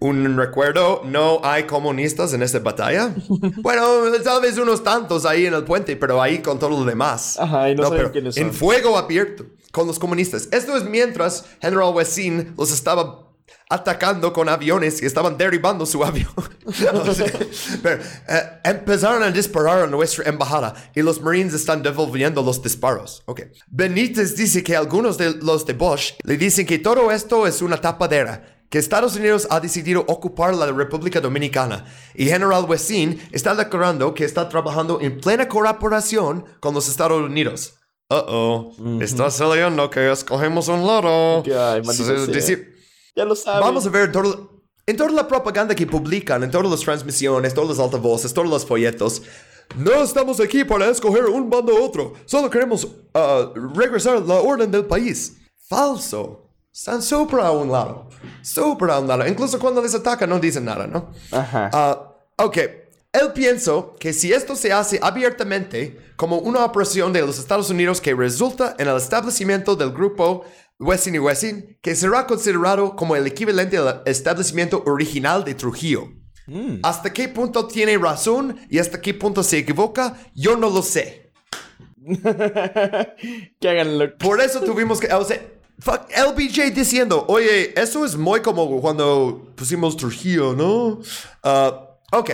un recuerdo, no hay comunistas en esta batalla. bueno, tal vez unos tantos ahí en el puente, pero ahí con todo lo demás. Ajá, y no, no quiénes son. En fuego abierto con los comunistas. Esto es mientras General Wessin los estaba atacando con aviones y estaban derribando su avión. pero, eh, empezaron a disparar a nuestra embajada y los Marines están devolviendo los disparos. Okay. Benítez dice que algunos de los de Bosch le dicen que todo esto es una tapadera que Estados Unidos ha decidido ocupar la República Dominicana y General Wessin está declarando que está trabajando en plena colaboración con los Estados Unidos. Uh oh, está saliendo que escogemos un lado. Ya lo sabes. Vamos a ver en toda la propaganda que publican, en todas las transmisiones, todas las altavoces, todos los folletos. No estamos aquí para escoger un bando u otro. Solo queremos uh, regresar la orden del país. Falso. Están súper a un lado. Súper a un lado. Incluso cuando les atacan no dicen nada, ¿no? Ajá. Uh, ok. Él pienso que si esto se hace abiertamente como una operación de los Estados Unidos que resulta en el establecimiento del grupo Westin y Westin, que será considerado como el equivalente al establecimiento original de Trujillo. Mm. ¿Hasta qué punto tiene razón y hasta qué punto se equivoca? Yo no lo sé. que hagan lo Por eso tuvimos que... O sea, Fuck, LBJ diciendo, oye, eso es muy como cuando pusimos Trujillo, ¿no? Uh, ok.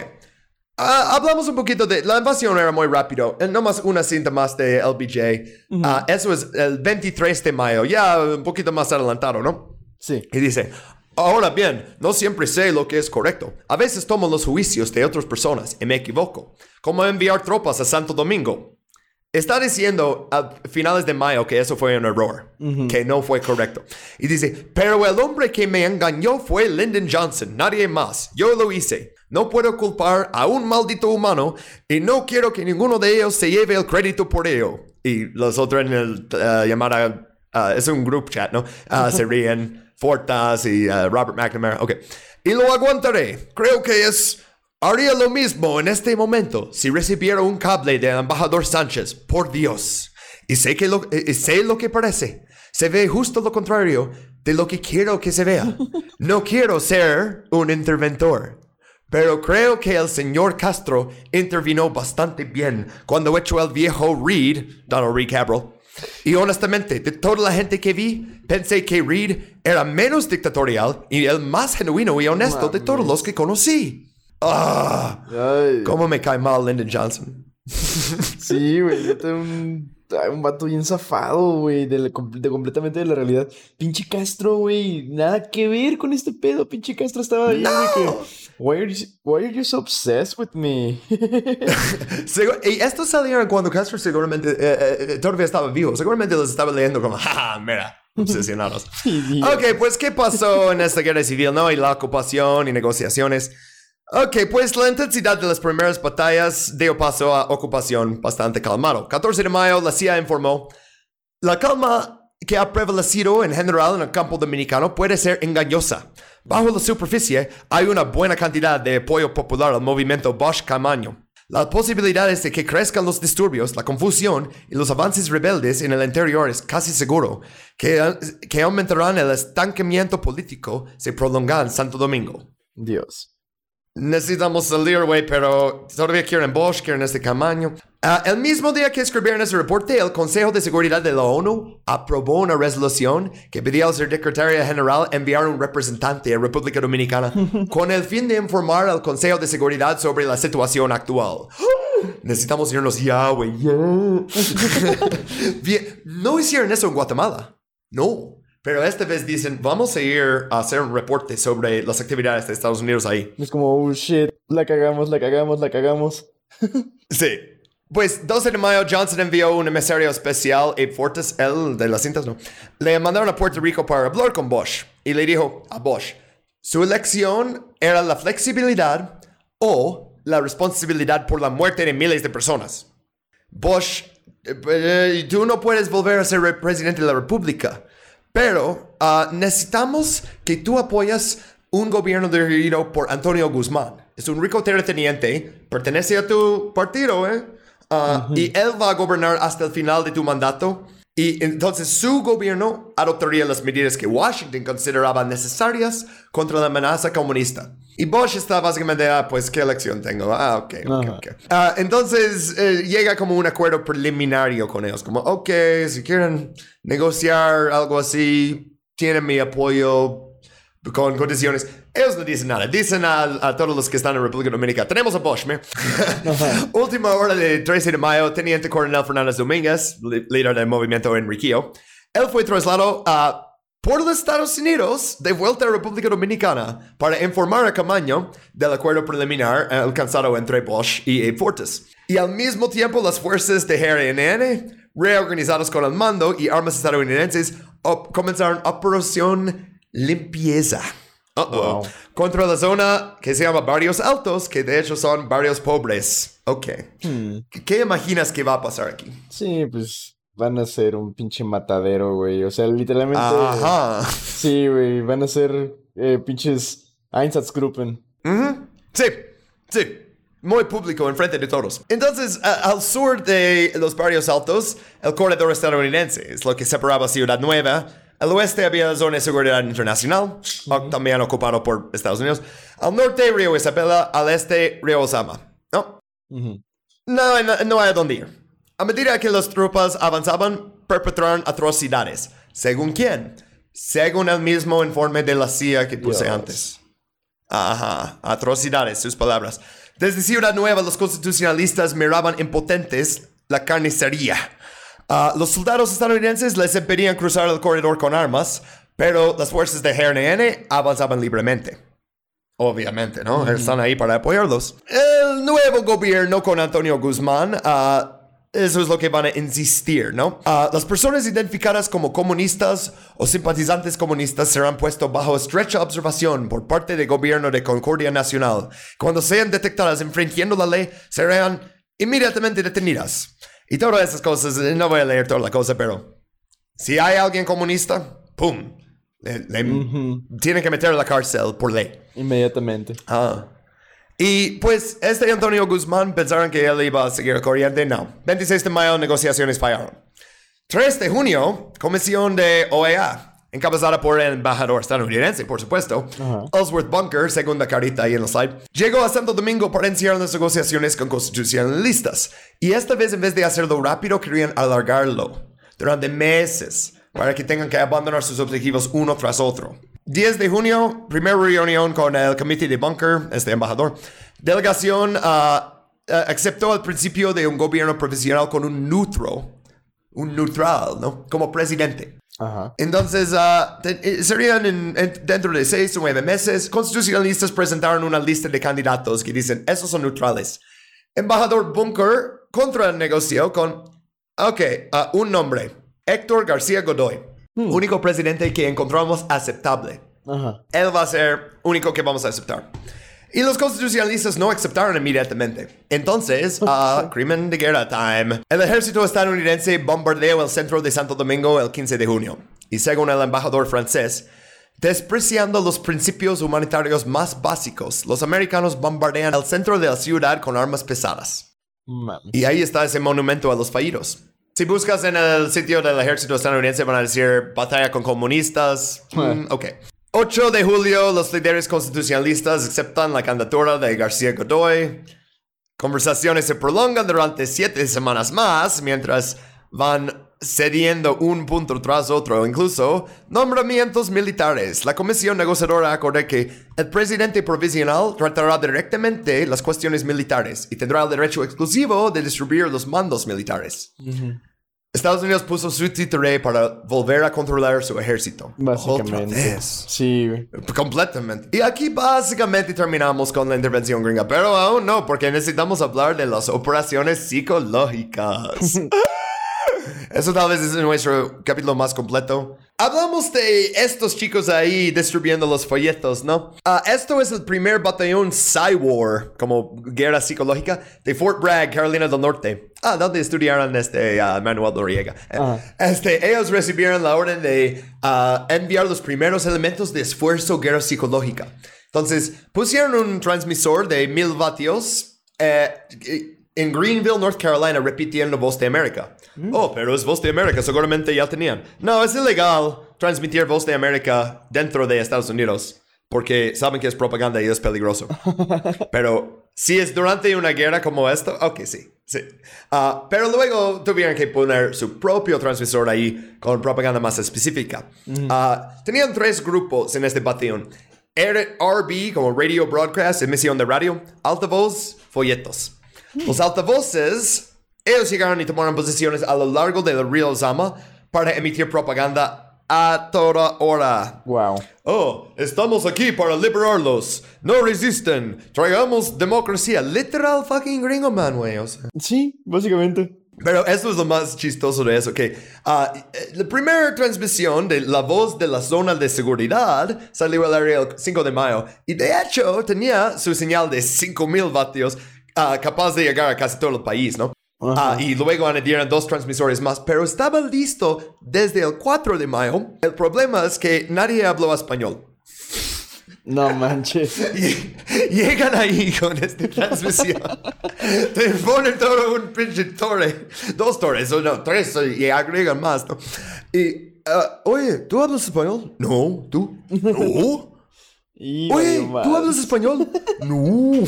Uh, hablamos un poquito de... La invasión era muy rápido. Eh, más una cinta más de LBJ. Uh, eso es el 23 de mayo. Ya un poquito más adelantado, ¿no? Sí. Y dice... Ahora bien, no siempre sé lo que es correcto. A veces tomo los juicios de otras personas y me equivoco. Como enviar tropas a Santo Domingo. Está diciendo a finales de mayo que eso fue un error, que no fue correcto. Y dice, pero el hombre que me engañó fue Lyndon Johnson, nadie más. Yo lo hice. No puedo culpar a un maldito humano y no quiero que ninguno de ellos se lleve el crédito por ello. Y los otros en el uh, llamada, uh, es un group chat, ¿no? Uh, se ríen, Fortas y Robert McNamara. Ok. Y lo aguantaré. Creo que es Haría lo mismo en este momento si recibiera un cable del embajador Sánchez, por Dios. Y sé, que lo, eh, sé lo que parece. Se ve justo lo contrario de lo que quiero que se vea. No quiero ser un interventor. Pero creo que el señor Castro intervino bastante bien cuando echó el viejo Reed, Donald Reed Cabral. Y honestamente, de toda la gente que vi, pensé que Reed era menos dictatorial y el más genuino y honesto de todos los que conocí. ¡Ah! ¿Cómo me cae mal Lyndon Johnson? sí, güey. Yo tengo un, un vato bien zafado, güey. De, completamente de la realidad. Pinche Castro, güey. Nada que ver con este pedo. Pinche Castro estaba ahí, que. Why are, you, why are you so obsessed with me? y esto salieron cuando Castro seguramente eh, eh, eh, todavía estaba vivo. Seguramente los estaba leyendo como, ¡Ja, mira, obsesionados. ok, pues, ¿qué pasó en esta guerra civil, no? Y la ocupación y negociaciones. Ok, pues la intensidad de las primeras batallas dio paso a ocupación bastante calmado. 14 de mayo, la CIA informó, la calma que ha prevalecido en general en el campo dominicano puede ser engañosa. Bajo la superficie hay una buena cantidad de apoyo popular al movimiento Bosch Camaño. Las posibilidades de que crezcan los disturbios, la confusión y los avances rebeldes en el interior es casi seguro que, aumentarán el estancamiento político se prolonga en Santo Domingo. Dios. Necesitamos salir, güey, pero todavía quieren Bosch, quieren este tamaño. Ah, el mismo día que escribieron ese reporte, el Consejo de Seguridad de la ONU aprobó una resolución que pedía al secretario general enviar un representante a República Dominicana con el fin de informar al Consejo de Seguridad sobre la situación actual. Necesitamos irnos ya, güey. no hicieron eso en Guatemala. No. Pero esta vez dicen, vamos a ir a hacer un reporte sobre las actividades de Estados Unidos ahí. Es como, oh shit, la cagamos, la cagamos, la cagamos. sí. Pues 12 de mayo Johnson envió un emisario especial, Abe Fortes, el de las cintas, ¿no? Le mandaron a Puerto Rico para hablar con Bosch y le dijo a Bosch, su elección era la flexibilidad o la responsabilidad por la muerte de miles de personas. Bosch, eh, eh, tú no puedes volver a ser presidente de la República. Pero ah, necesitamos que tú apoyas un gobierno dirigido por Antonio Guzmán. Es un rico terrateniente, pertenece a tu partido, ¿eh? Ah, y él va a gobernar hasta el final de tu mandato. Y entonces su gobierno adoptaría las medidas que Washington consideraba necesarias contra la amenaza comunista. Y Bosch está básicamente, ah, pues, ¿qué elección tengo? Ah, ok, ok, ok. Ah, entonces eh, llega como un acuerdo preliminario con ellos, como, ok, si quieren negociar algo así, tienen mi apoyo con condiciones. Ellos no dicen nada. Dicen a, todos los que están en República Dominicana, tenemos a Bosch, ¿me? Última hora de 13 de mayo, Teniente Coronel Fernández Domínguez, líder del movimiento Enriquillo, él fue trasladado a por los Estados Unidos de vuelta a República Dominicana para informar a Camaño del acuerdo preliminar alcanzado entre Bosch y Fortes. Y al mismo tiempo las fuerzas de GRNN, reorganizadas con el mando y armas estadounidenses, comenzaron operación limpieza. Contra la zona que se llama Barrios Altos, que de hecho son barrios pobres. Ok. Hmm. ¿Qué imaginas que va a pasar aquí? Sí, pues van a ser un pinche matadero, güey. O sea, literalmente. Ajá. Sí, güey. Van a ser eh, pinches Einsatzgruppen. Sí, sí. Muy público, enfrente de todos. Entonces, al sur de los barrios altos, el corredor estadounidense es lo que separaba Ciudad Nueva. Al oeste había la zona de seguridad internacional, también ocupado por Estados Unidos. Al norte, Río Isabela. Al este, Río Osama. ¿No? no, no, no hay a dónde ir. A medida que las tropas avanzaban, perpetraron atrocidades. ¿Según quién? Según el mismo informe de la CIA que puse antes. Ajá, atrocidades, sus palabras. Desde Ciudad Nueva, los constitucionalistas miraban impotentes la carnicería. Ah, los soldados estadounidenses les impedían cruzar el corredor con armas, pero las fuerzas de GRNN avanzaban libremente. Obviamente, ¿no? Están ahí para apoyarlos. El nuevo gobierno con Antonio Guzmán uh, eso es lo que van a insistir, ¿no? Ah, las personas identificadas como comunistas o simpatizantes comunistas serán puestos bajo estrecha observación por parte del gobierno de Concordia Nacional. Cuando sean detectadas infringiendo la ley, serán inmediatamente detenidas. Y todas esas cosas, eh, no voy a leer toda la cosa, pero si hay alguien comunista, ¡pum! Tienen que meter a la cárcel por ley. Inmediatamente. Ah. Y pues este Antonio Guzmán pensaron que él iba a seguir corriente. No. 26 de mayo negociaciones fallaron. 3 de junio, comisión de OEA, encabezada por el embajador estadounidense, por supuesto, Ellsworth Bunker, segunda carita ahí en la slide, llegó a Santo Domingo para iniciar las negociaciones con constitucionalistas. Y esta vez, en vez de hacerlo rápido, querían alargarlo durante meses para que tengan que abandonar sus objetivos uno tras otro. 10 de junio, primera reunión con el comité de Bunker, este embajador. Delegación uh, aceptó el principio de un gobierno profesional con un neutro, un neutral, ¿no? Como presidente. Entonces, uh, serían dentro de seis o nueve meses, constitucionalistas presentaron una lista de candidatos que dicen, esos son neutrales. Embajador Bunker contra el negocio con, ok, un nombre, Héctor García Godoy. Hmm. Único presidente que encontramos aceptable. Él va a ser único que vamos a aceptar. Y los constitucionalistas no aceptaron inmediatamente. Entonces, uh, crimen de guerra time. El ejército estadounidense bombardeó el centro de Santo Domingo el 15 de junio. Y según el embajador francés, Despreciando los principios humanitarios más básicos, los americanos bombardean el centro de la ciudad con armas pesadas. Y ahí está ese monumento a los fallidos. Si buscas en el sitio del ejército estadounidense van a decir batalla con comunistas. Mm, ok. 8 de julio, los líderes constitucionalistas aceptan la candidatura de García Godoy. Conversaciones se prolongan durante siete semanas más, mientras van cediendo un punto tras otro, incluso nombramientos militares. La comisión negociadora acordó que el presidente provisional tratará directamente las cuestiones militares y tendrá el derecho exclusivo de distribuir los mandos militares. Estados Unidos puso su títere para volver a controlar su ejército. Básicamente. Sí. Completamente. Y aquí básicamente terminamos con la intervención gringa, pero aún no, porque necesitamos hablar de las operaciones psicológicas. Eso tal vez es nuestro capítulo más completo. Hablamos de estos chicos ahí distribuyendo los folletos, ¿no? Ah, esto es el primer batallón Cywar, como guerra psicológica, de Fort Bragg, Carolina del Norte. Ah, donde estudiaron este uh, Manuel Noriega. Eh, este, ellos recibieron la orden de ah, enviar los primeros elementos de esfuerzo guerra psicológica. Entonces, pusieron un transmisor de mil vatios eh, en Greenville, North Carolina, repitiendo Voz de América. Mm. Oh, pero es Voz de América, seguramente ya tenían. No, es ilegal transmitir Voz de América dentro de Estados Unidos, porque saben que es propaganda y es peligroso. pero si es durante una guerra como esta, ok, sí. Sí. Ah, pero luego tuvieron que poner su propio transmisor ahí con propaganda más específica. Mm. Ah, tenían tres grupos en este batallón. RB como Radio Broadcast, emisión de radio, altavoz, folletos. Los altavoces, ellos llegaron y tomaron posiciones a lo largo del río Zama para emitir propaganda a toda hora. Wow. Oh, estamos aquí para liberarlos. No resisten. Traigamos democracia. Literal fucking gringo man, güey. Sí, básicamente. Pero eso es lo más chistoso de eso, que uh, la primera transmisión de la voz de la zona de seguridad salió al aire el 5 de mayo y de hecho tenía su señal de 5000 vatios Ah, capaz de llegar a casi todo el país, ¿no? Ah, y luego añadieron dos transmisores más, pero estaba listo desde el 4 de mayo. El problema es que nadie habló español. No manches. llegan ahí con esta transmisión. Te ponen todo un pinche torre. Dos torres, o no, tres, y agregan más, ¿no? Y, ah, oye, ¿tú hablas español? No, ¿tú? No. Oye, ¿tú hablas español? no.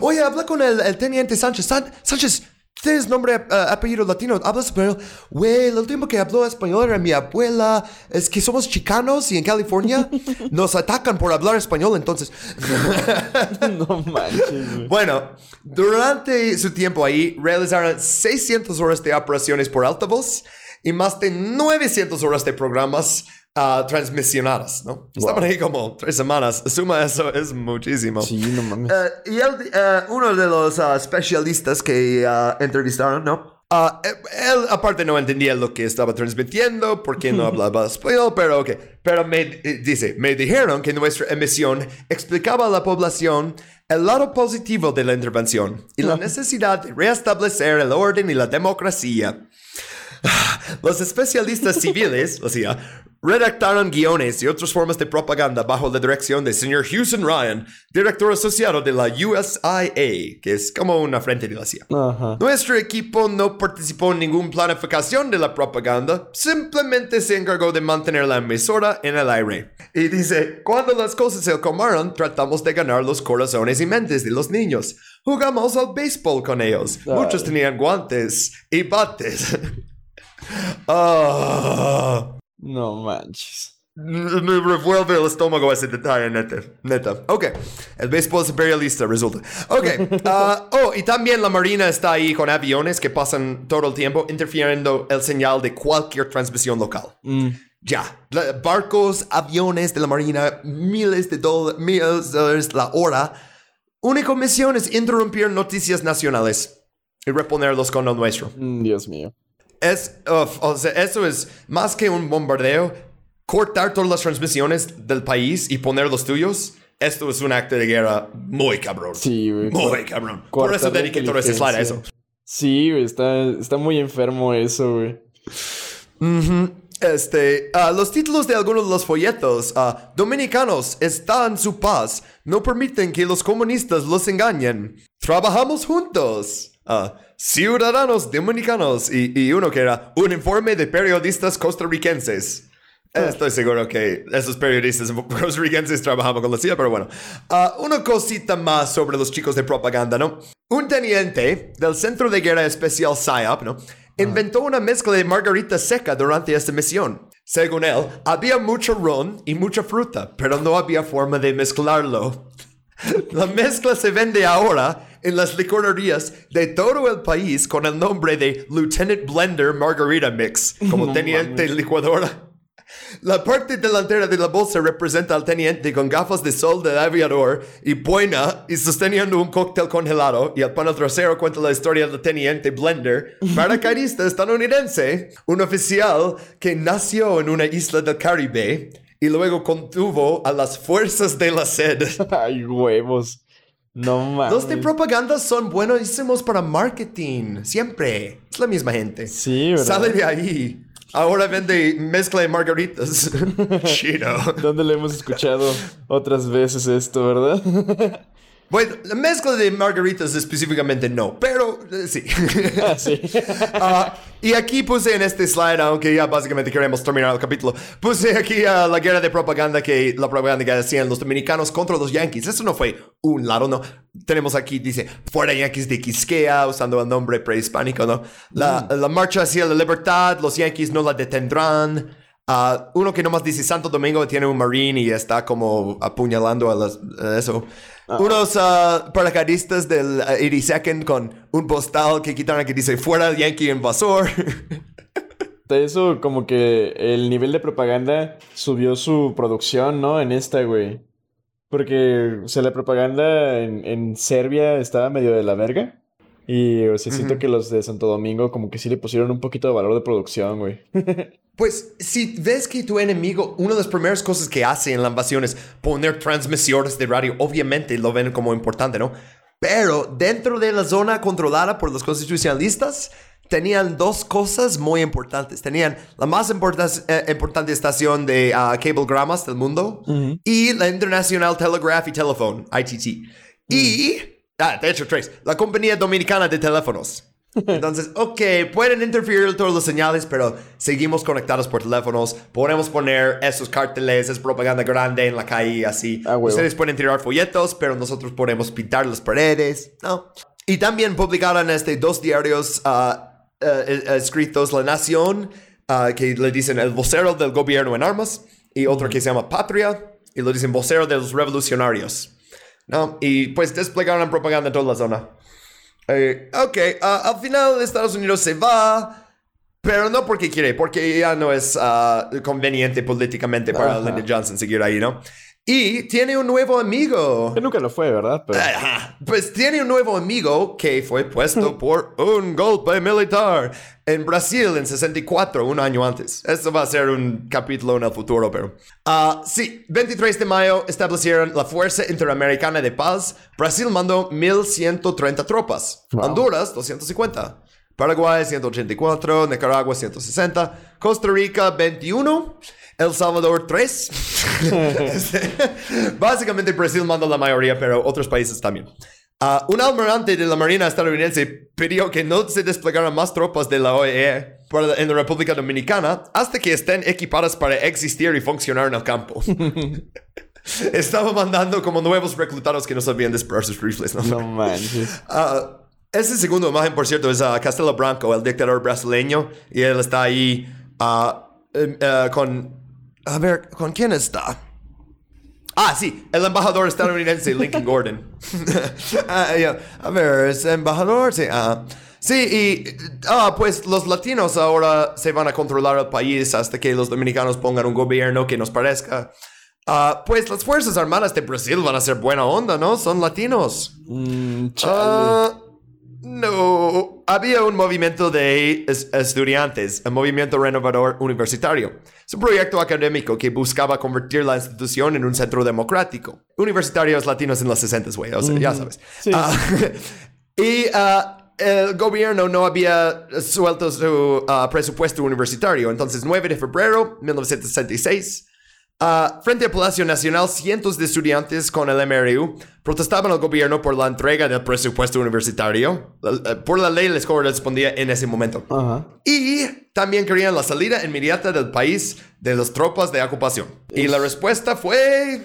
Oye, habla con el, teniente Sánchez. Sánchez, tienes nombre, uh, apellido latino, hablas español. Güey, el último que habló español era mi abuela. Es que somos chicanos y en California nos atacan por hablar español, entonces. no manches. Bueno, durante su tiempo ahí, realizaron 600 horas de operaciones por altavoz y más de 900 horas de programas uh, transmisionadas, ¿no? Estaban ahí como tres semanas. Suma eso, es muchísimo. Sí, no mames. Uh, y él, uh, uno de los uh, especialistas que entrevistaron, ¿no? él aparte no entendía lo que estaba transmitiendo porque no hablaba español, pero ok. Pero me eh, dice, me dijeron que nuestra emisión explicaba a la población el lado positivo de la intervención y la necesidad de restablecer el orden y la democracia. Los especialistas civiles, o sea, redactaron guiones y otras formas de propaganda bajo la dirección del señor Houston Ryan, director asociado de la USIA, que es como una frente de la CIA. Nuestro equipo no participó en ninguna planificación de la propaganda, simplemente se encargó de mantener la emisora en el aire. Y dice, cuando las cosas se calmaron, tratamos de ganar los corazones y mentes de los niños. Jugamos al béisbol con ellos. Muchos tenían guantes y bates. Ah. No manches. Me revuelve el estómago ese detalle, neta. Neta. Ok. El béisbol es imperialista, resulta. Ok. Ah, oh, y también la Marina está ahí con aviones que pasan todo el tiempo interfiriendo el señal de cualquier transmisión local. Mm. Ya. barcos, aviones de la Marina, miles de dólares, miles de dólares la hora. Única misión es interrumpir noticias nacionales y reponerlos con lo nuestro. Mm, Dios mío. Es, o sea, eso es más que un bombardeo. Cortar todas las transmisiones del país y poner los tuyos. Esto es un acto de guerra muy cabrón. Sí, güey. Muy cabrón. Por eso dediqué todo ese slide a eso. Sí, güey. Está, está muy enfermo eso, güey. Este, ah, los títulos de algunos de los folletos, ah, dominicanos, están su paz, no permiten que los comunistas los engañen, trabajamos juntos, ah, ciudadanos dominicanos, y, uno que era un informe de periodistas costarricenses. Estoy seguro que esos periodistas costarricenses trabajaban con la CIA, pero bueno. una cosita más sobre los chicos de propaganda, ¿no? Un teniente del Centro de Guerra Especial SIAP, ¿no? inventó una mezcla de margarita seca durante esta misión. Según él, había mucho ron y mucha fruta, pero no había forma de mezclarlo. La mezcla se vende ahora en las licorerías de todo el país con el nombre de Lieutenant Blender Margarita Mix, como teniente licuadora. La parte delantera de la bolsa representa al teniente con gafas de sol del aviador y buena y sosteniendo un cóctel congelado. Y el panel trasero cuenta la historia del teniente Blender, paracaidista estadounidense, un oficial que nació en una isla del Caribe y luego contuvo a las fuerzas de la sed. Ay, huevos. No mames. Los de propaganda son buenísimos para marketing. Siempre. Es la misma gente. Sí, ¿verdad? Sale de ahí. Ahora vende mezcla de margaritas. Chido. ¿Dónde le hemos escuchado otras veces esto, verdad? Bueno, la mezcla de margaritas específicamente no, pero eh, sí. Ah, sí. Ah, y aquí puse en este slide, aunque ya básicamente queremos terminar el capítulo, puse aquí uh, la guerra de propaganda que la propaganda que hacían los dominicanos contra los yankees. Eso no fue un lado, no. Tenemos aquí, dice, fuera yankees de Quisquea, usando el nombre prehispánico, ¿no? La, mm. la marcha hacia la libertad, los yankees no la detendrán. Uh, uno que nomás dice Santo Domingo tiene un marine y está como apuñalando a, eso. Ah. Unos uh, paracaidistas del 82nd con un postal que quitaron que dice fuera el Yankee invasor. Eso como que el nivel de propaganda subió su producción, ¿no? En esta, güey. Porque, o sea, la propaganda en, en Serbia estaba medio de la verga. Y, o sea, siento que los de Santo Domingo como que sí le pusieron un poquito de valor de producción, güey. Pues si ves que tu enemigo, una de las primeras cosas que hace en la invasión es poner transmisiones de radio, obviamente lo ven como importante, ¿no? Pero dentro de la zona controlada por los constitucionalistas, tenían dos cosas muy importantes. Tenían la más eh, importante estación de uh, cablegramas del mundo y la International Telegraph y Telephone, ITT. Y, ah, de hecho, tres, la compañía dominicana de teléfonos. Entonces, ok, pueden interferir todas las señales, pero seguimos conectados por teléfonos. Podemos poner esos carteles, es propaganda grande en la calle, así. Ah, Ustedes pueden tirar folletos, pero nosotros podemos pintar las paredes, ¿no? Y también publicaron este, dos diarios eh, eh, escritos, La Nación, ah, que le dicen el vocero del gobierno en armas, y otro que se llama Patria, y lo dicen vocero de los revolucionarios. ¿no? Y pues desplegaron propaganda en toda la zona. Eh, ok, ah, al final Estados Unidos se va, pero no porque quiere, porque ya no es ah, conveniente políticamente para Lyndon Johnson seguir ahí, ¿no? Y tiene un nuevo amigo. Que nunca lo fue, ¿verdad? Pues tiene un nuevo amigo que fue puesto por un golpe militar en Brasil en 64, un año antes. Esto va a ser un capítulo en el futuro, pero... Uh, sí, 23 de mayo establecieron la Fuerza Interamericana de Paz. Brasil mandó 1.130 tropas. Honduras, 250. Paraguay, 184. Nicaragua, 160. Costa Rica, 21. El Salvador 3. Básicamente Brasil mandó la mayoría, pero otros países también. Uh, un almirante de la Marina estadounidense pidió que no se desplegaran más tropas de la OEE en la República Dominicana hasta que estén equipadas para existir y funcionar en el campo. Estaba mandando como nuevos reclutados que no sabían disparar sus rifles. No, no manches. Uh, ese segundo imagen, por cierto, es uh, Castelo Branco, el dictador brasileño, y él está ahí em, con a ver, ¿con quién está? Ah, sí, el embajador estadounidense Lincoln Gordon. Ah, a ver, ¿es embajador? Sí, ah. Sí, y ah, pues los latinos ahora se van a controlar el país hasta que los dominicanos pongan un gobierno que nos parezca. Ah, pues las Fuerzas Armadas de Brasil van a ser buena onda, ¿no? Son latinos. Mm, no, había un movimiento de estudiantes, el Movimiento Renovador Universitario. Es un proyecto académico que buscaba convertir la institución en un centro democrático. Universitarios latinos en los 60, güey, o sea, ya sabes. Ah, y uh, el gobierno no había suelto su uh, presupuesto universitario. Entonces, 9 de febrero de 1966, uh, frente al Palacio Nacional, cientos de estudiantes con el MRU protestaban al gobierno por la entrega del presupuesto universitario. Uh, por la ley les correspondía en ese momento. Y también querían la salida inmediata del país de las tropas de ocupación. Y la respuesta fue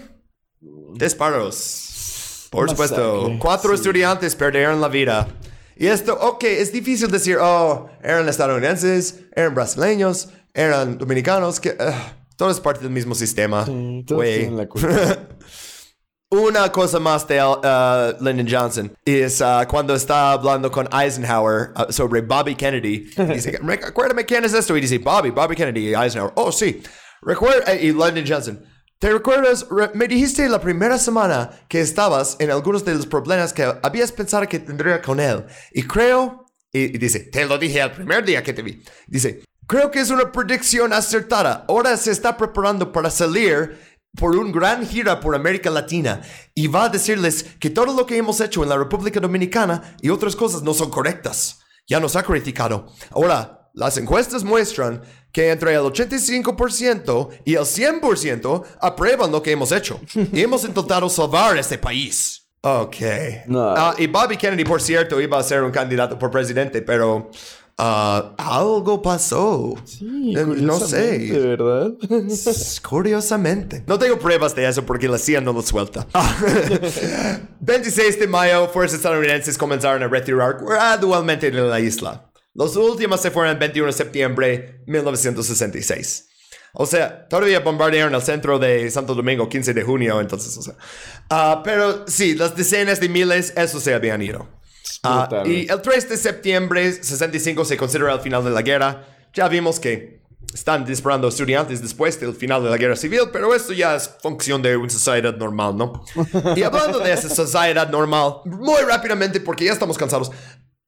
disparos. Por supuesto, cuatro estudiantes perdieron la vida. Y esto, ok, es difícil decir, oh, eran estadounidenses, eran brasileños, eran dominicanos, que uh, todo es parte del mismo sistema. Una cosa más de uh, Lyndon Johnson es uh, cuando está hablando con Eisenhower uh, sobre Bobby Kennedy. Dice, recuérdame quién es esto. Y dice, Bobby, Bobby Kennedy, Eisenhower. Oh, sí. Recuerda, y Lyndon Johnson. ¿Te recuerdas? me dijiste la primera semana que estabas en algunos de los problemas que habías pensado que tendría con él. Y creo, y, dice, te lo dije el primer día que te vi. Dice, creo que es una predicción acertada. Ahora se está preparando para salir por un gran gira por América Latina y va a decirles que todo lo que hemos hecho en la República Dominicana y otras cosas no son correctas. Ya nos ha criticado. Ahora, las encuestas muestran que entre el 85% y el 100% aprueban lo que hemos hecho. y hemos intentado salvar este país. Ok. Ah, y Bobby Kennedy, por cierto, iba a ser un candidato por presidente, pero ah, algo pasó. Sí, eh, no sé. ¿De verdad? Curiosamente. No tengo pruebas de eso porque la CIA no lo suelta. 26 de mayo, fuerzas estadounidenses comenzaron a retirar gradualmente de la isla. Los últimos se fueron el 21 de septiembre de 1966. O sea, todavía bombardearon el centro de Santo Domingo 15 de junio, entonces, o sea. Uh, pero sí, las decenas de miles, eso se habían ido. Uh, y el 3 de septiembre 65 se considera el final de la guerra. Ya vimos que están disparando estudiantes después del final de la guerra civil, pero esto ya es función de una sociedad normal, ¿no? y hablando de esa sociedad normal, muy rápidamente, porque ya estamos cansados,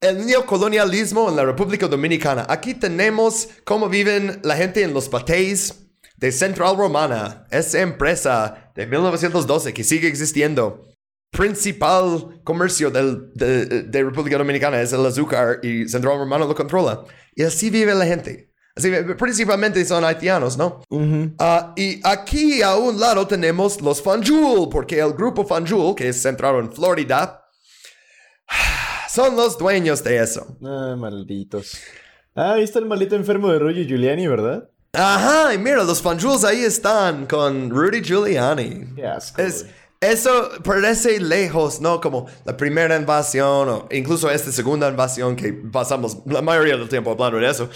el neocolonialismo en la República Dominicana. Aquí tenemos cómo viven la gente en los patéis de Central Romana, esa empresa de 1912 que sigue existiendo. Principal comercio del, de, República Dominicana es el azúcar y Central Romana lo controla. Y así vive la gente. Así, principalmente son haitianos, ¿no? Ah, y aquí a un lado tenemos los Fanjul, porque el grupo Fanjul, que es centrado en Florida, son los dueños de eso. Ah, malditos. Ah, ahí está el maldito enfermo de Rudy Giuliani, ¿verdad? Ajá, y mira, los fanjules ahí están con Rudy Giuliani. es, eso parece lejos, ¿no? Como la primera invasión o incluso esta segunda invasión que pasamos la mayoría del tiempo hablando de eso.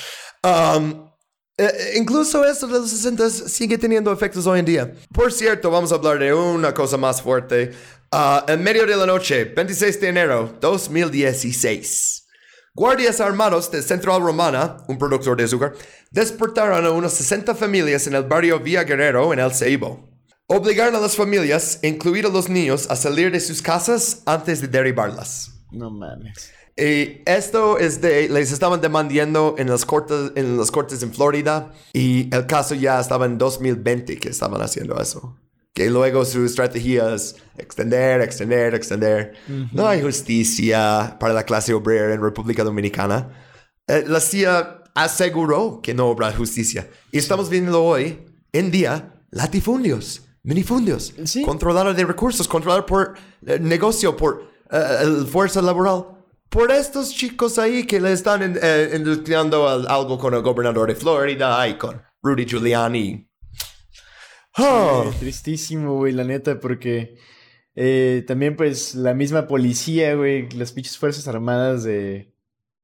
Um, eh, incluso esto de los 60 sigue teniendo efectos hoy en día. Por cierto, vamos a hablar de una cosa más fuerte. Uh, en medio de la noche, 26 de enero 2016, guardias armados de Central Romana, un productor de azúcar, despertaron a unas 60 familias en el barrio Villa Guerrero en El Ceibo. Obligaron a las familias, incluir a los niños, a salir de sus casas antes de derribarlas. No mames. Y esto es de, les estaban demandando en las cortes, en las cortes en Florida y el caso ya estaba en 2020 que estaban haciendo eso que luego su estrategia es extender, extender, extender. No hay justicia para la clase obrera en República Dominicana. Eh, la CIA aseguró que no habrá justicia. Y estamos viendo hoy en día latifundios, minifundios, ¿Sí? controlar de recursos, controlar por eh, negocio, por uh, fuerza laboral. Por estos chicos ahí que le están industriando algo con el gobernador de Florida y con Rudy Giuliani Oh. tristísimo, güey, la neta, porque eh, también, pues, la misma policía, güey, las pinches Fuerzas Armadas de,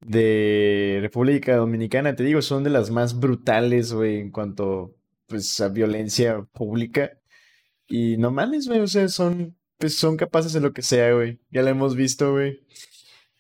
de República Dominicana, te digo, son de las más brutales, güey, en cuanto, pues, a violencia pública. Y no mames, güey, o sea, son, pues, son capaces de lo que sea, güey. Ya lo hemos visto, güey.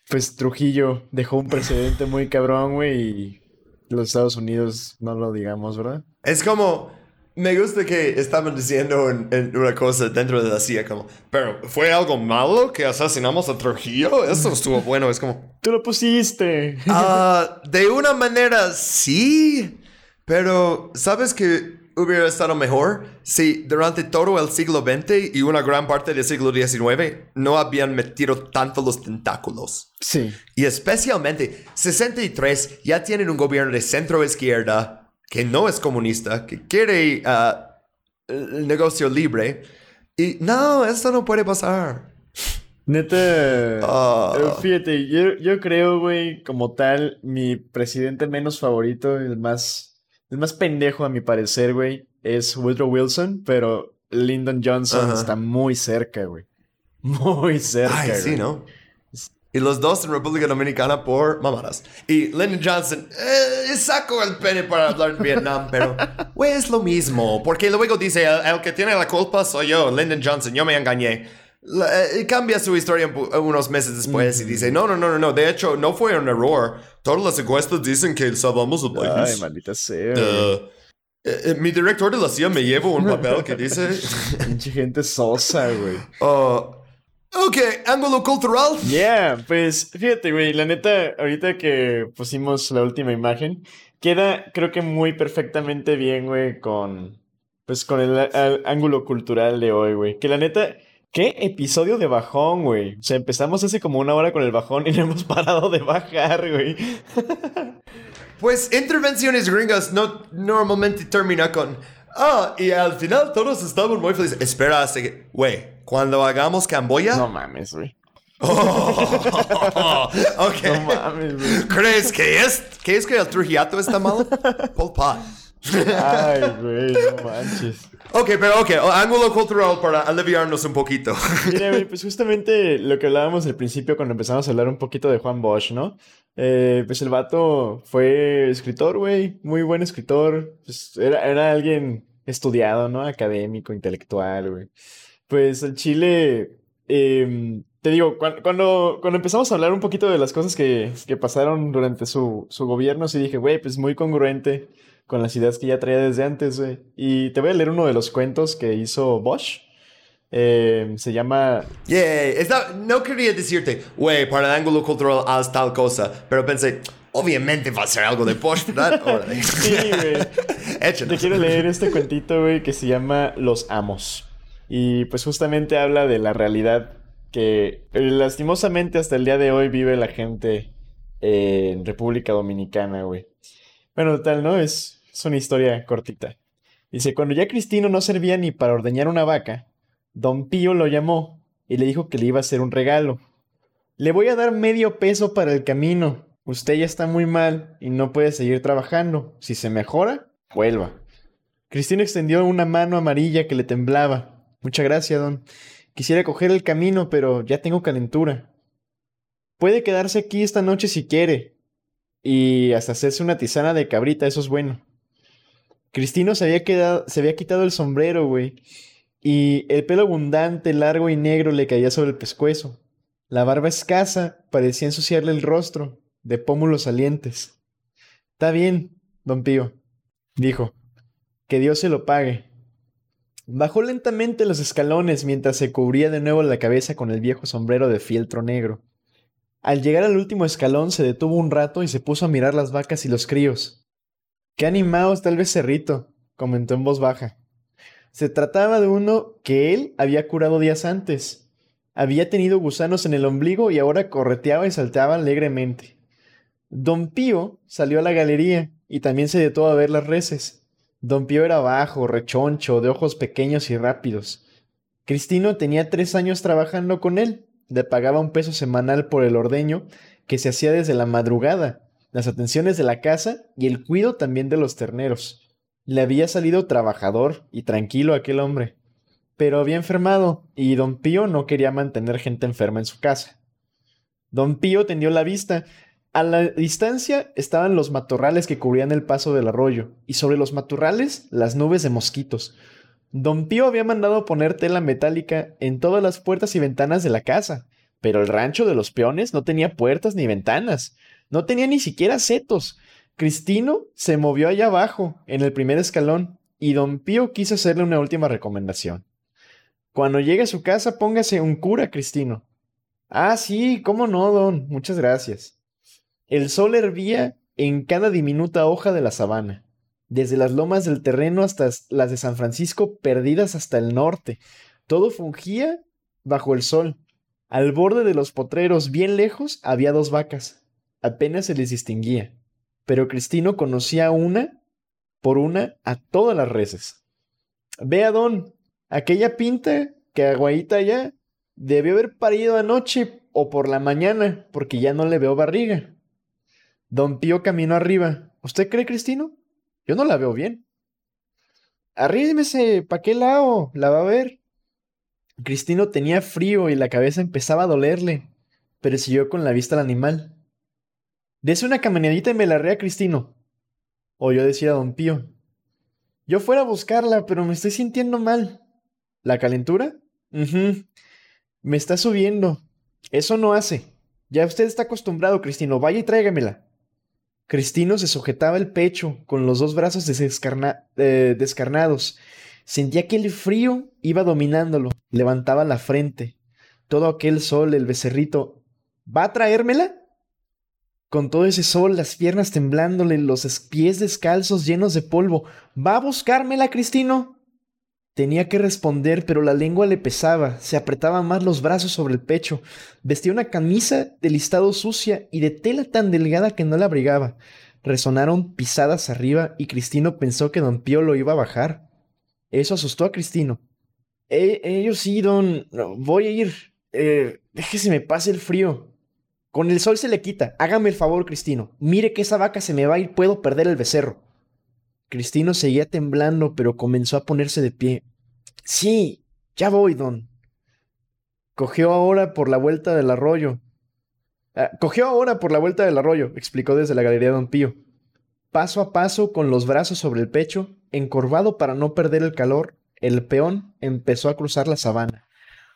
Pues Trujillo dejó un precedente muy cabrón, güey, y los Estados Unidos no lo digamos, ¿verdad? Es como me gusta que estaban diciendo en, una cosa dentro de la CIA como, pero ¿fue algo malo que asesinamos a Trujillo? Eso estuvo bueno, es como... Tú lo pusiste. Ah, de una manera sí, pero sabes que hubiera estado mejor si durante todo el siglo XX y una gran parte del siglo XIX no habían metido tanto los tentáculos. Sí. Y especialmente 63 ya tienen un gobierno de centro izquierda que no es comunista, que quiere ah, el negocio libre. Y no, esto no puede pasar. Neta, ah. fíjate, yo, yo creo, güey, como tal, mi presidente menos favorito, el más, el más pendejo a mi parecer, güey, es Woodrow Wilson, pero Lyndon Johnson está muy cerca, güey. Muy cerca. Ay, sí, ¿no? Y los dos en República Dominicana por mamadas. Y Lyndon Johnson, eh, saco el pene para hablar de Vietnam, pero, güey, es lo mismo. Porque luego dice, el, que tiene la culpa soy yo, Lyndon Johnson, yo me engañé. Eh, cambia su historia unos meses después y dice, no, no, no, no, de hecho, no fue un error. Todas las encuestas dicen que salvamos el país. Ay, maldita sea. Eh, mi director de la CIA me lleva un papel que dice... Pinche gente sosa, güey. Uh, Ok, ángulo cultural. Yeah, pues fíjate, güey, la neta, ahorita que pusimos la última imagen, queda creo que muy perfectamente bien, güey, con, pues con el, ángulo cultural de hoy, güey. Que la neta, qué episodio de bajón, güey. O sea, empezamos hace como una hora con el bajón y no hemos parado de bajar, güey. pues intervenciones gringas no normalmente termina con... Ah, y al final todos estaban muy felices. Espera hasta que... Güey, cuando hagamos Camboya. No mames, güey. Oh, ok. No mames, güey. ¿Crees que es? ¿Qué es que el Trujillato está malo? Pol Pot. Ay, güey, no manches. Ok, pero ok, ángulo cultural para aliviarnos un poquito. Mira, güey, pues justamente lo que hablábamos al principio cuando empezamos a hablar un poquito de Juan Bosch, ¿no? Eh, pues el vato fue escritor, güey, muy buen escritor. Pues era, era alguien estudiado, ¿no? Académico, intelectual, güey. Pues el Chile, em, te digo, cuando, cuando empezamos a hablar un poquito de las cosas que, que pasaron durante su, su gobierno, sí dije, güey, pues muy congruente con las ideas que ya traía desde antes, güey. Y te voy a leer uno de los cuentos que hizo Bosch. Em, se llama. Yeah, no quería decirte, güey, para el ángulo cultural haz tal cosa, pero pensé, obviamente va a ser algo de Bosch, ¿verdad? sí, güey. Te quiero leer este cuentito, güey, que se llama Los Amos. Y pues justamente habla de la realidad que eh, lastimosamente hasta el día de hoy vive la gente en República Dominicana, güey. Bueno, tal, ¿no? Es, es una historia cortita. Dice, cuando ya Cristino no servía ni para ordeñar una vaca, don Pío lo llamó y le dijo que le iba a hacer un regalo. Le voy a dar medio peso para el camino. Usted ya está muy mal y no puede seguir trabajando. Si se mejora, vuelva. Cristino extendió una mano amarilla que le temblaba Muchas gracias, don. Quisiera coger el camino, pero ya tengo calentura. Puede quedarse aquí esta noche si quiere. Y hasta hacerse una tisana de cabrita, eso es bueno. Cristino se había, quitado el sombrero, güey. Y el pelo abundante, largo y negro le caía sobre el pescuezo. La barba escasa parecía ensuciarle el rostro, de pómulos salientes. Está bien, don Pío, dijo. Que Dios se lo pague. Bajó lentamente los escalones mientras se cubría de nuevo la cabeza con el viejo sombrero de fieltro negro. Al llegar al último escalón se detuvo un rato y se puso a mirar las vacas y los críos. Qué animado está el becerrito, comentó en voz baja. Se trataba de uno que él había curado días antes. Había tenido gusanos en el ombligo y ahora correteaba y saltaba alegremente. Don Pío salió a la galería y también se detuvo a ver las reses. Don Pío era bajo, rechoncho, de ojos pequeños y rápidos. Cristino tenía tres años trabajando con él. Le pagaba un peso semanal por el ordeño, que se hacía desde la madrugada, las atenciones de la casa y el cuido también de los terneros. Le había salido trabajador y tranquilo aquel hombre. Pero había enfermado, y don Pío no quería mantener gente enferma en su casa. Don Pío tendió la vista a la distancia estaban los matorrales que cubrían el paso del arroyo, y sobre los matorrales las nubes de mosquitos. Don Pío había mandado poner tela metálica en todas las puertas y ventanas de la casa, pero el rancho de los peones no tenía puertas ni ventanas, no tenía ni siquiera setos. Cristino se movió allá abajo, en el primer escalón, y don Pío quiso hacerle una última recomendación. Cuando llegue a su casa, póngase un cura, Cristino. Ah, sí, cómo no, don. Muchas gracias. El sol hervía en cada diminuta hoja de la sabana. desde las lomas del terreno hasta las de San Francisco, perdidas hasta el norte. Todo fungía bajo el sol. Al borde de los potreros, bien lejos, había dos vacas. Apenas se les distinguía. Pero Cristino conocía una por una a todas las reses. Vea, don, aquella pinta que aguaita ya debió haber parido anoche o por la mañana, porque ya no le veo barriga. Don Pío caminó arriba. ¿Usted cree, Cristino? Yo no la veo bien. Arrímese, ¿pa' qué lado? La va a ver. Cristino tenía frío y la cabeza empezaba a dolerle, pero siguió con la vista al animal. Dese una caminadita y me la rea, Cristino. Oyó decir a don Pío. Yo fuera a buscarla, pero me estoy sintiendo mal. ¿La calentura? Me está subiendo. Eso no hace. Ya usted está acostumbrado, Cristino. Vaya y tráigamela. Cristino se sujetaba el pecho con los dos brazos eh, descarnados. Sentía que el frío iba dominándolo. Levantaba la frente. Todo aquel sol, el becerrito. ¿Va a traérmela? Con todo ese sol, las piernas temblándole, los pies descalzos llenos de polvo. ¿Va a buscármela, Cristino? Tenía que responder, pero la lengua le pesaba, se apretaba más los brazos sobre el pecho, vestía una camisa de listado sucia y de tela tan delgada que no la abrigaba. Resonaron pisadas arriba y Cristino pensó que don Pío lo iba a bajar. Eso asustó a Cristino. Eh, ellos sí, don. voy a ir. Eh, déjese me pase el frío. Con el sol se le quita. Hágame el favor, Cristino. Mire que esa vaca se me va y puedo perder el becerro. Cristino seguía temblando, pero comenzó a ponerse de pie. Sí, ya voy, don. Cogió ahora por la vuelta del arroyo. Ah, cogió ahora por la vuelta del arroyo, explicó desde la galería don Pío. Paso a paso, con los brazos sobre el pecho, encorvado para no perder el calor, el peón empezó a cruzar la sabana.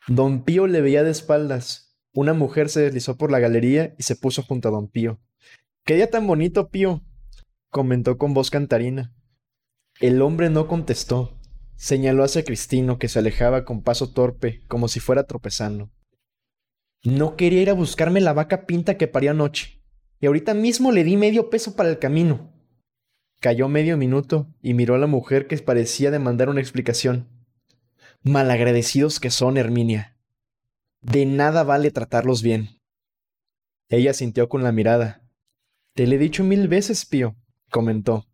Don Pío le veía de espaldas. Una mujer se deslizó por la galería y se puso junto a don Pío. ¡Qué día tan bonito, Pío! comentó con voz cantarina. El hombre no contestó. Señaló hacia Cristino, que se alejaba con paso torpe, como si fuera tropezando. No quería ir a buscarme la vaca pinta que parió anoche, y ahorita mismo le di medio peso para el camino. Cayó medio minuto y miró a la mujer que parecía demandar una explicación. Malagradecidos que son, Herminia. De nada vale tratarlos bien. Ella sintió con la mirada. Te le he dicho mil veces, Pío, comentó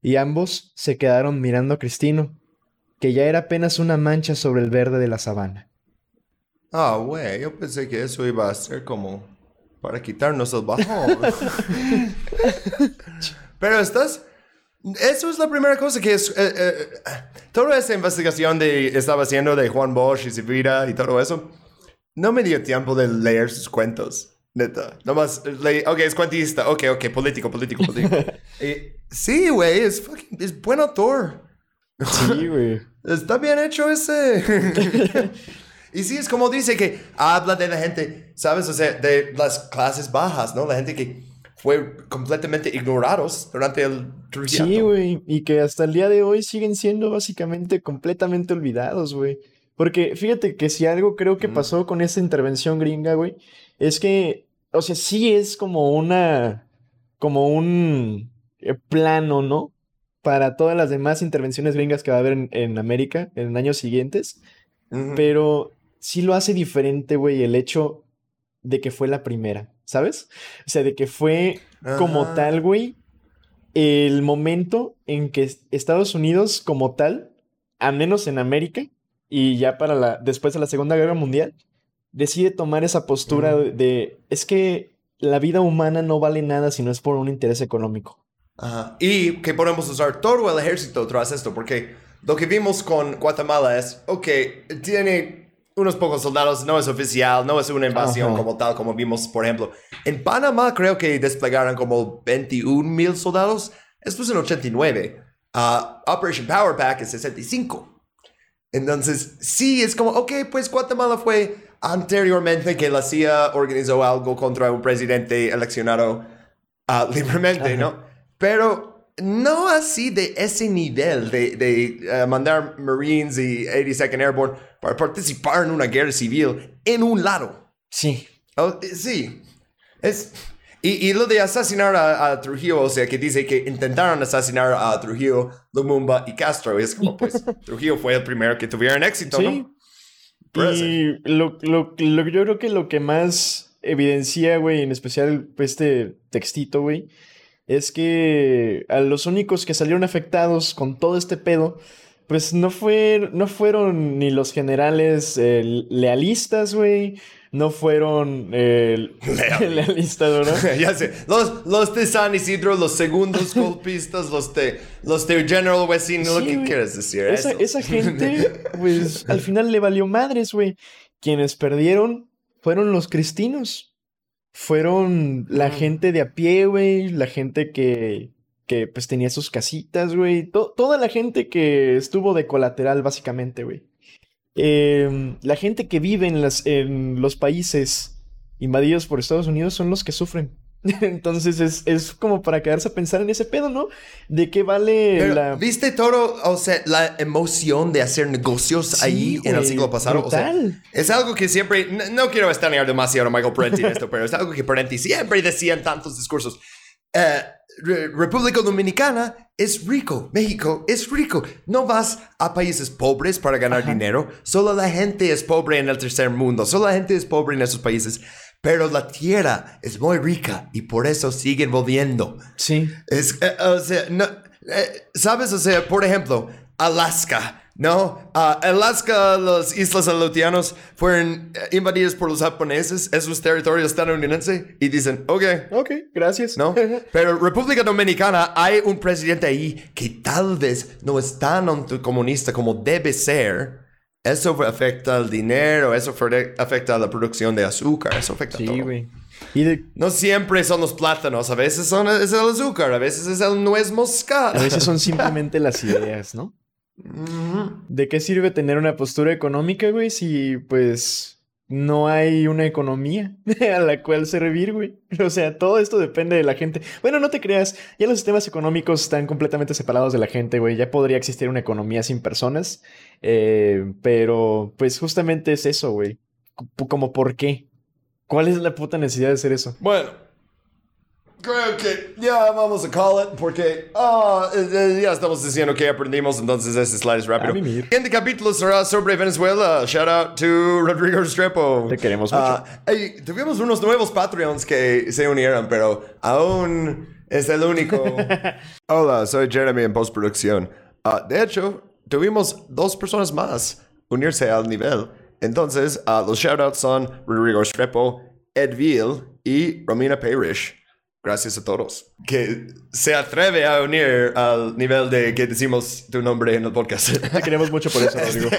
y ambos se quedaron mirando a Cristino, que ya era apenas una mancha sobre el verde de la sabana. Ah, güey, yo pensé que eso iba a ser como para quitarnos el bajón. Pero estás... Eso es la primera cosa que es... Eh, eh, toda esa investigación de estaba haciendo de Juan Bosch y Sevilla y todo eso, no me dio tiempo de leer sus cuentos. Neta. Nomás leí, ok, es cuentista, ok, ok, político, político, político. sí, güey, es, es buen autor. Sí, güey. Está bien hecho ese. y sí, es como dice que habla de la gente, ¿sabes? O sea, de las clases bajas, ¿no? La gente que fue completamente ignorados durante el Sí, güey. Y que hasta el día de hoy siguen siendo básicamente completamente olvidados, güey. Porque fíjate que si algo creo que pasó con esta intervención gringa, güey, es que o sea, sí es como una, como un eh, plano, ¿no? Para todas las demás intervenciones gringas que va a haber en, América en años siguientes. Pero sí lo hace diferente, güey, el hecho de que fue la primera, ¿sabes? O sea, de que fue como tal, güey, el momento en que Estados Unidos como tal, a menos en América, y ya para la, después de la Segunda Guerra Mundial, decide tomar esa postura de, es que la vida humana no vale nada si no es por un interés económico. Ajá. Y que podemos usar todo el ejército tras esto, porque lo que vimos con Guatemala es, ok, tiene unos pocos soldados, no es oficial, no es una invasión como tal, como vimos, por ejemplo. En Panamá creo que desplegaron como 21 mil soldados, esto es en 89. Uh, Operation Power Pack es 65. Entonces, sí, es como, ok, pues Guatemala fue anteriormente que la CIA organizó algo contra un presidente eleccionado uh, libremente, ¿no? Pero no así de ese nivel de, de uh, mandar Marines y 82nd Airborne para participar en una guerra civil en un lado. Sí. Oh, sí. Es, Y, y lo de asesinar a, Trujillo, o sea, que dice que intentaron asesinar a Trujillo, Lumumba y Castro. Y es como, pues, Trujillo fue el primero que tuvieron éxito, ¿no? Y lo, lo, lo, yo creo que lo que más evidencia, güey, en especial este textito, güey, es que a los únicos que salieron afectados con todo este pedo, pues no, fue, no fueron ni los generales eh, lealistas, güey, no fueron eh, lealistas, ¿no? ya sé, los, los de San Isidro, los segundos golpistas, los de, los de General Westin, sí, ¿qué quieres decir? Esa, esa gente, pues al final le valió madres, güey. Quienes perdieron fueron los cristinos fueron la gente de a pie, güey, la gente que, que pues tenía sus casitas, güey, toda la gente que estuvo de colateral, básicamente, güey. Em, la gente que vive en, las, en los países invadidos por Estados Unidos son los que sufren. Entonces es, es, como para quedarse a pensar en ese pedo, ¿no? ¿De qué vale la... ¿Viste todo, o sea, la emoción de hacer negocios ahí en el siglo pasado? O sea, es algo que siempre, no, quiero estanear demasiado a Michael Parenti en esto, pero es algo que Parenti siempre decía en tantos discursos. Eh, República Dominicana es rico, México es rico. No vas a países pobres para ganar dinero, solo la gente es pobre en el tercer mundo, solo la gente es pobre en esos países. Pero la tierra es muy rica y por eso siguen volviendo. Sí. Es, eh, o sea, no, eh, ¿sabes? O sea, por ejemplo, Alaska. ¿No? Uh, Alaska, las islas aleutianos fueron eh, invadidas por los japoneses, es un territorio estadounidense, y dicen, ok. Ok, gracias. ¿No? Pero República Dominicana, hay un presidente ahí que tal vez no es tan anticomunista como debe ser, eso afecta al dinero, eso afecta a la producción de azúcar, eso afecta a todo. güey. No siempre son los plátanos, a veces son, es el azúcar, a veces es el nuez moscada. A veces son simplemente las ideas, ¿no? ¿De qué sirve tener una postura económica, güey, si pues no hay una economía a la cual servir, güey. O sea, todo esto depende de la gente. Bueno, no te creas, ya los sistemas económicos están completamente separados de la gente, güey. Ya podría existir una economía sin personas. Eh, pero, pues justamente es eso, güey. Como, ¿por qué? ¿Cuál es la puta necesidad de hacer eso? Bueno, Creo que ya vamos a call it porque eh, eh, ya estamos diciendo que aprendimos, entonces este slide es rápido. El siguiente capítulo será sobre Venezuela. Shout out to Rodrigo Restrepo. Te queremos mucho. Uh, tuvimos unos nuevos Patreons que se unieron, pero aún es el único. Hola, soy Jeremy en postproducción. Uh, de hecho, tuvimos dos personas más unirse al nivel. Entonces, uh, los shoutouts son Rodrigo Restrepo, Edville y Romina Parrish. Gracias a todos. Que se atreve a unir al nivel de que decimos tu nombre en el podcast. Te queremos mucho por eso, Rodrigo.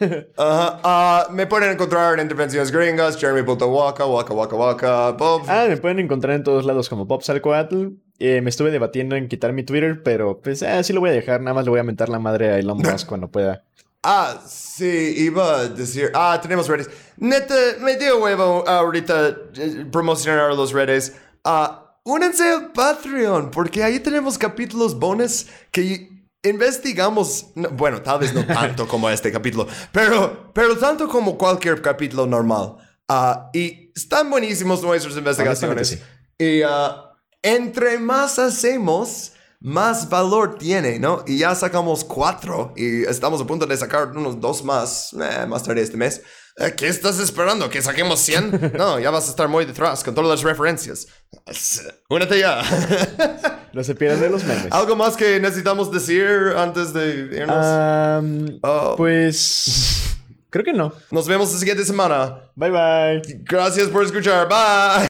Uh, me pueden encontrar en Intervenciones Gringas, Jeremy.waka, waka, waka, waka, Bob. Ah, me pueden encontrar en todos lados como Bob Salcoatl. Eh, me estuve debatiendo en quitar mi Twitter, pero pues eh, sí lo voy a dejar. Nada más le voy a mentar la madre a Elon Musk cuando pueda. Ah, sí, iba a decir. Ah, tenemos redes. Neta, me dio huevo ahorita eh, promocionar los redes. Uh, únanse al Patreon, porque ahí tenemos capítulos bonus que investigamos. bueno, tal vez no tanto como este capítulo, pero, pero tanto como cualquier capítulo normal. Uh, y están buenísimos nuestras investigaciones. Y uh, entre más hacemos, más valor tiene, ¿no? Y ya sacamos cuatro y estamos a punto de sacar unos dos más eh, más tarde este mes. Eh, ¿Qué estás esperando? ¿Que saquemos 100? No, ya vas a estar muy detrás con todas las referencias. Únete ya. No se pierdan de los memes. ¿Algo más que necesitamos decir antes de irnos? Oh. Pues... Creo que no. Nos vemos la siguiente semana. Bye bye. Gracias por escuchar. Bye.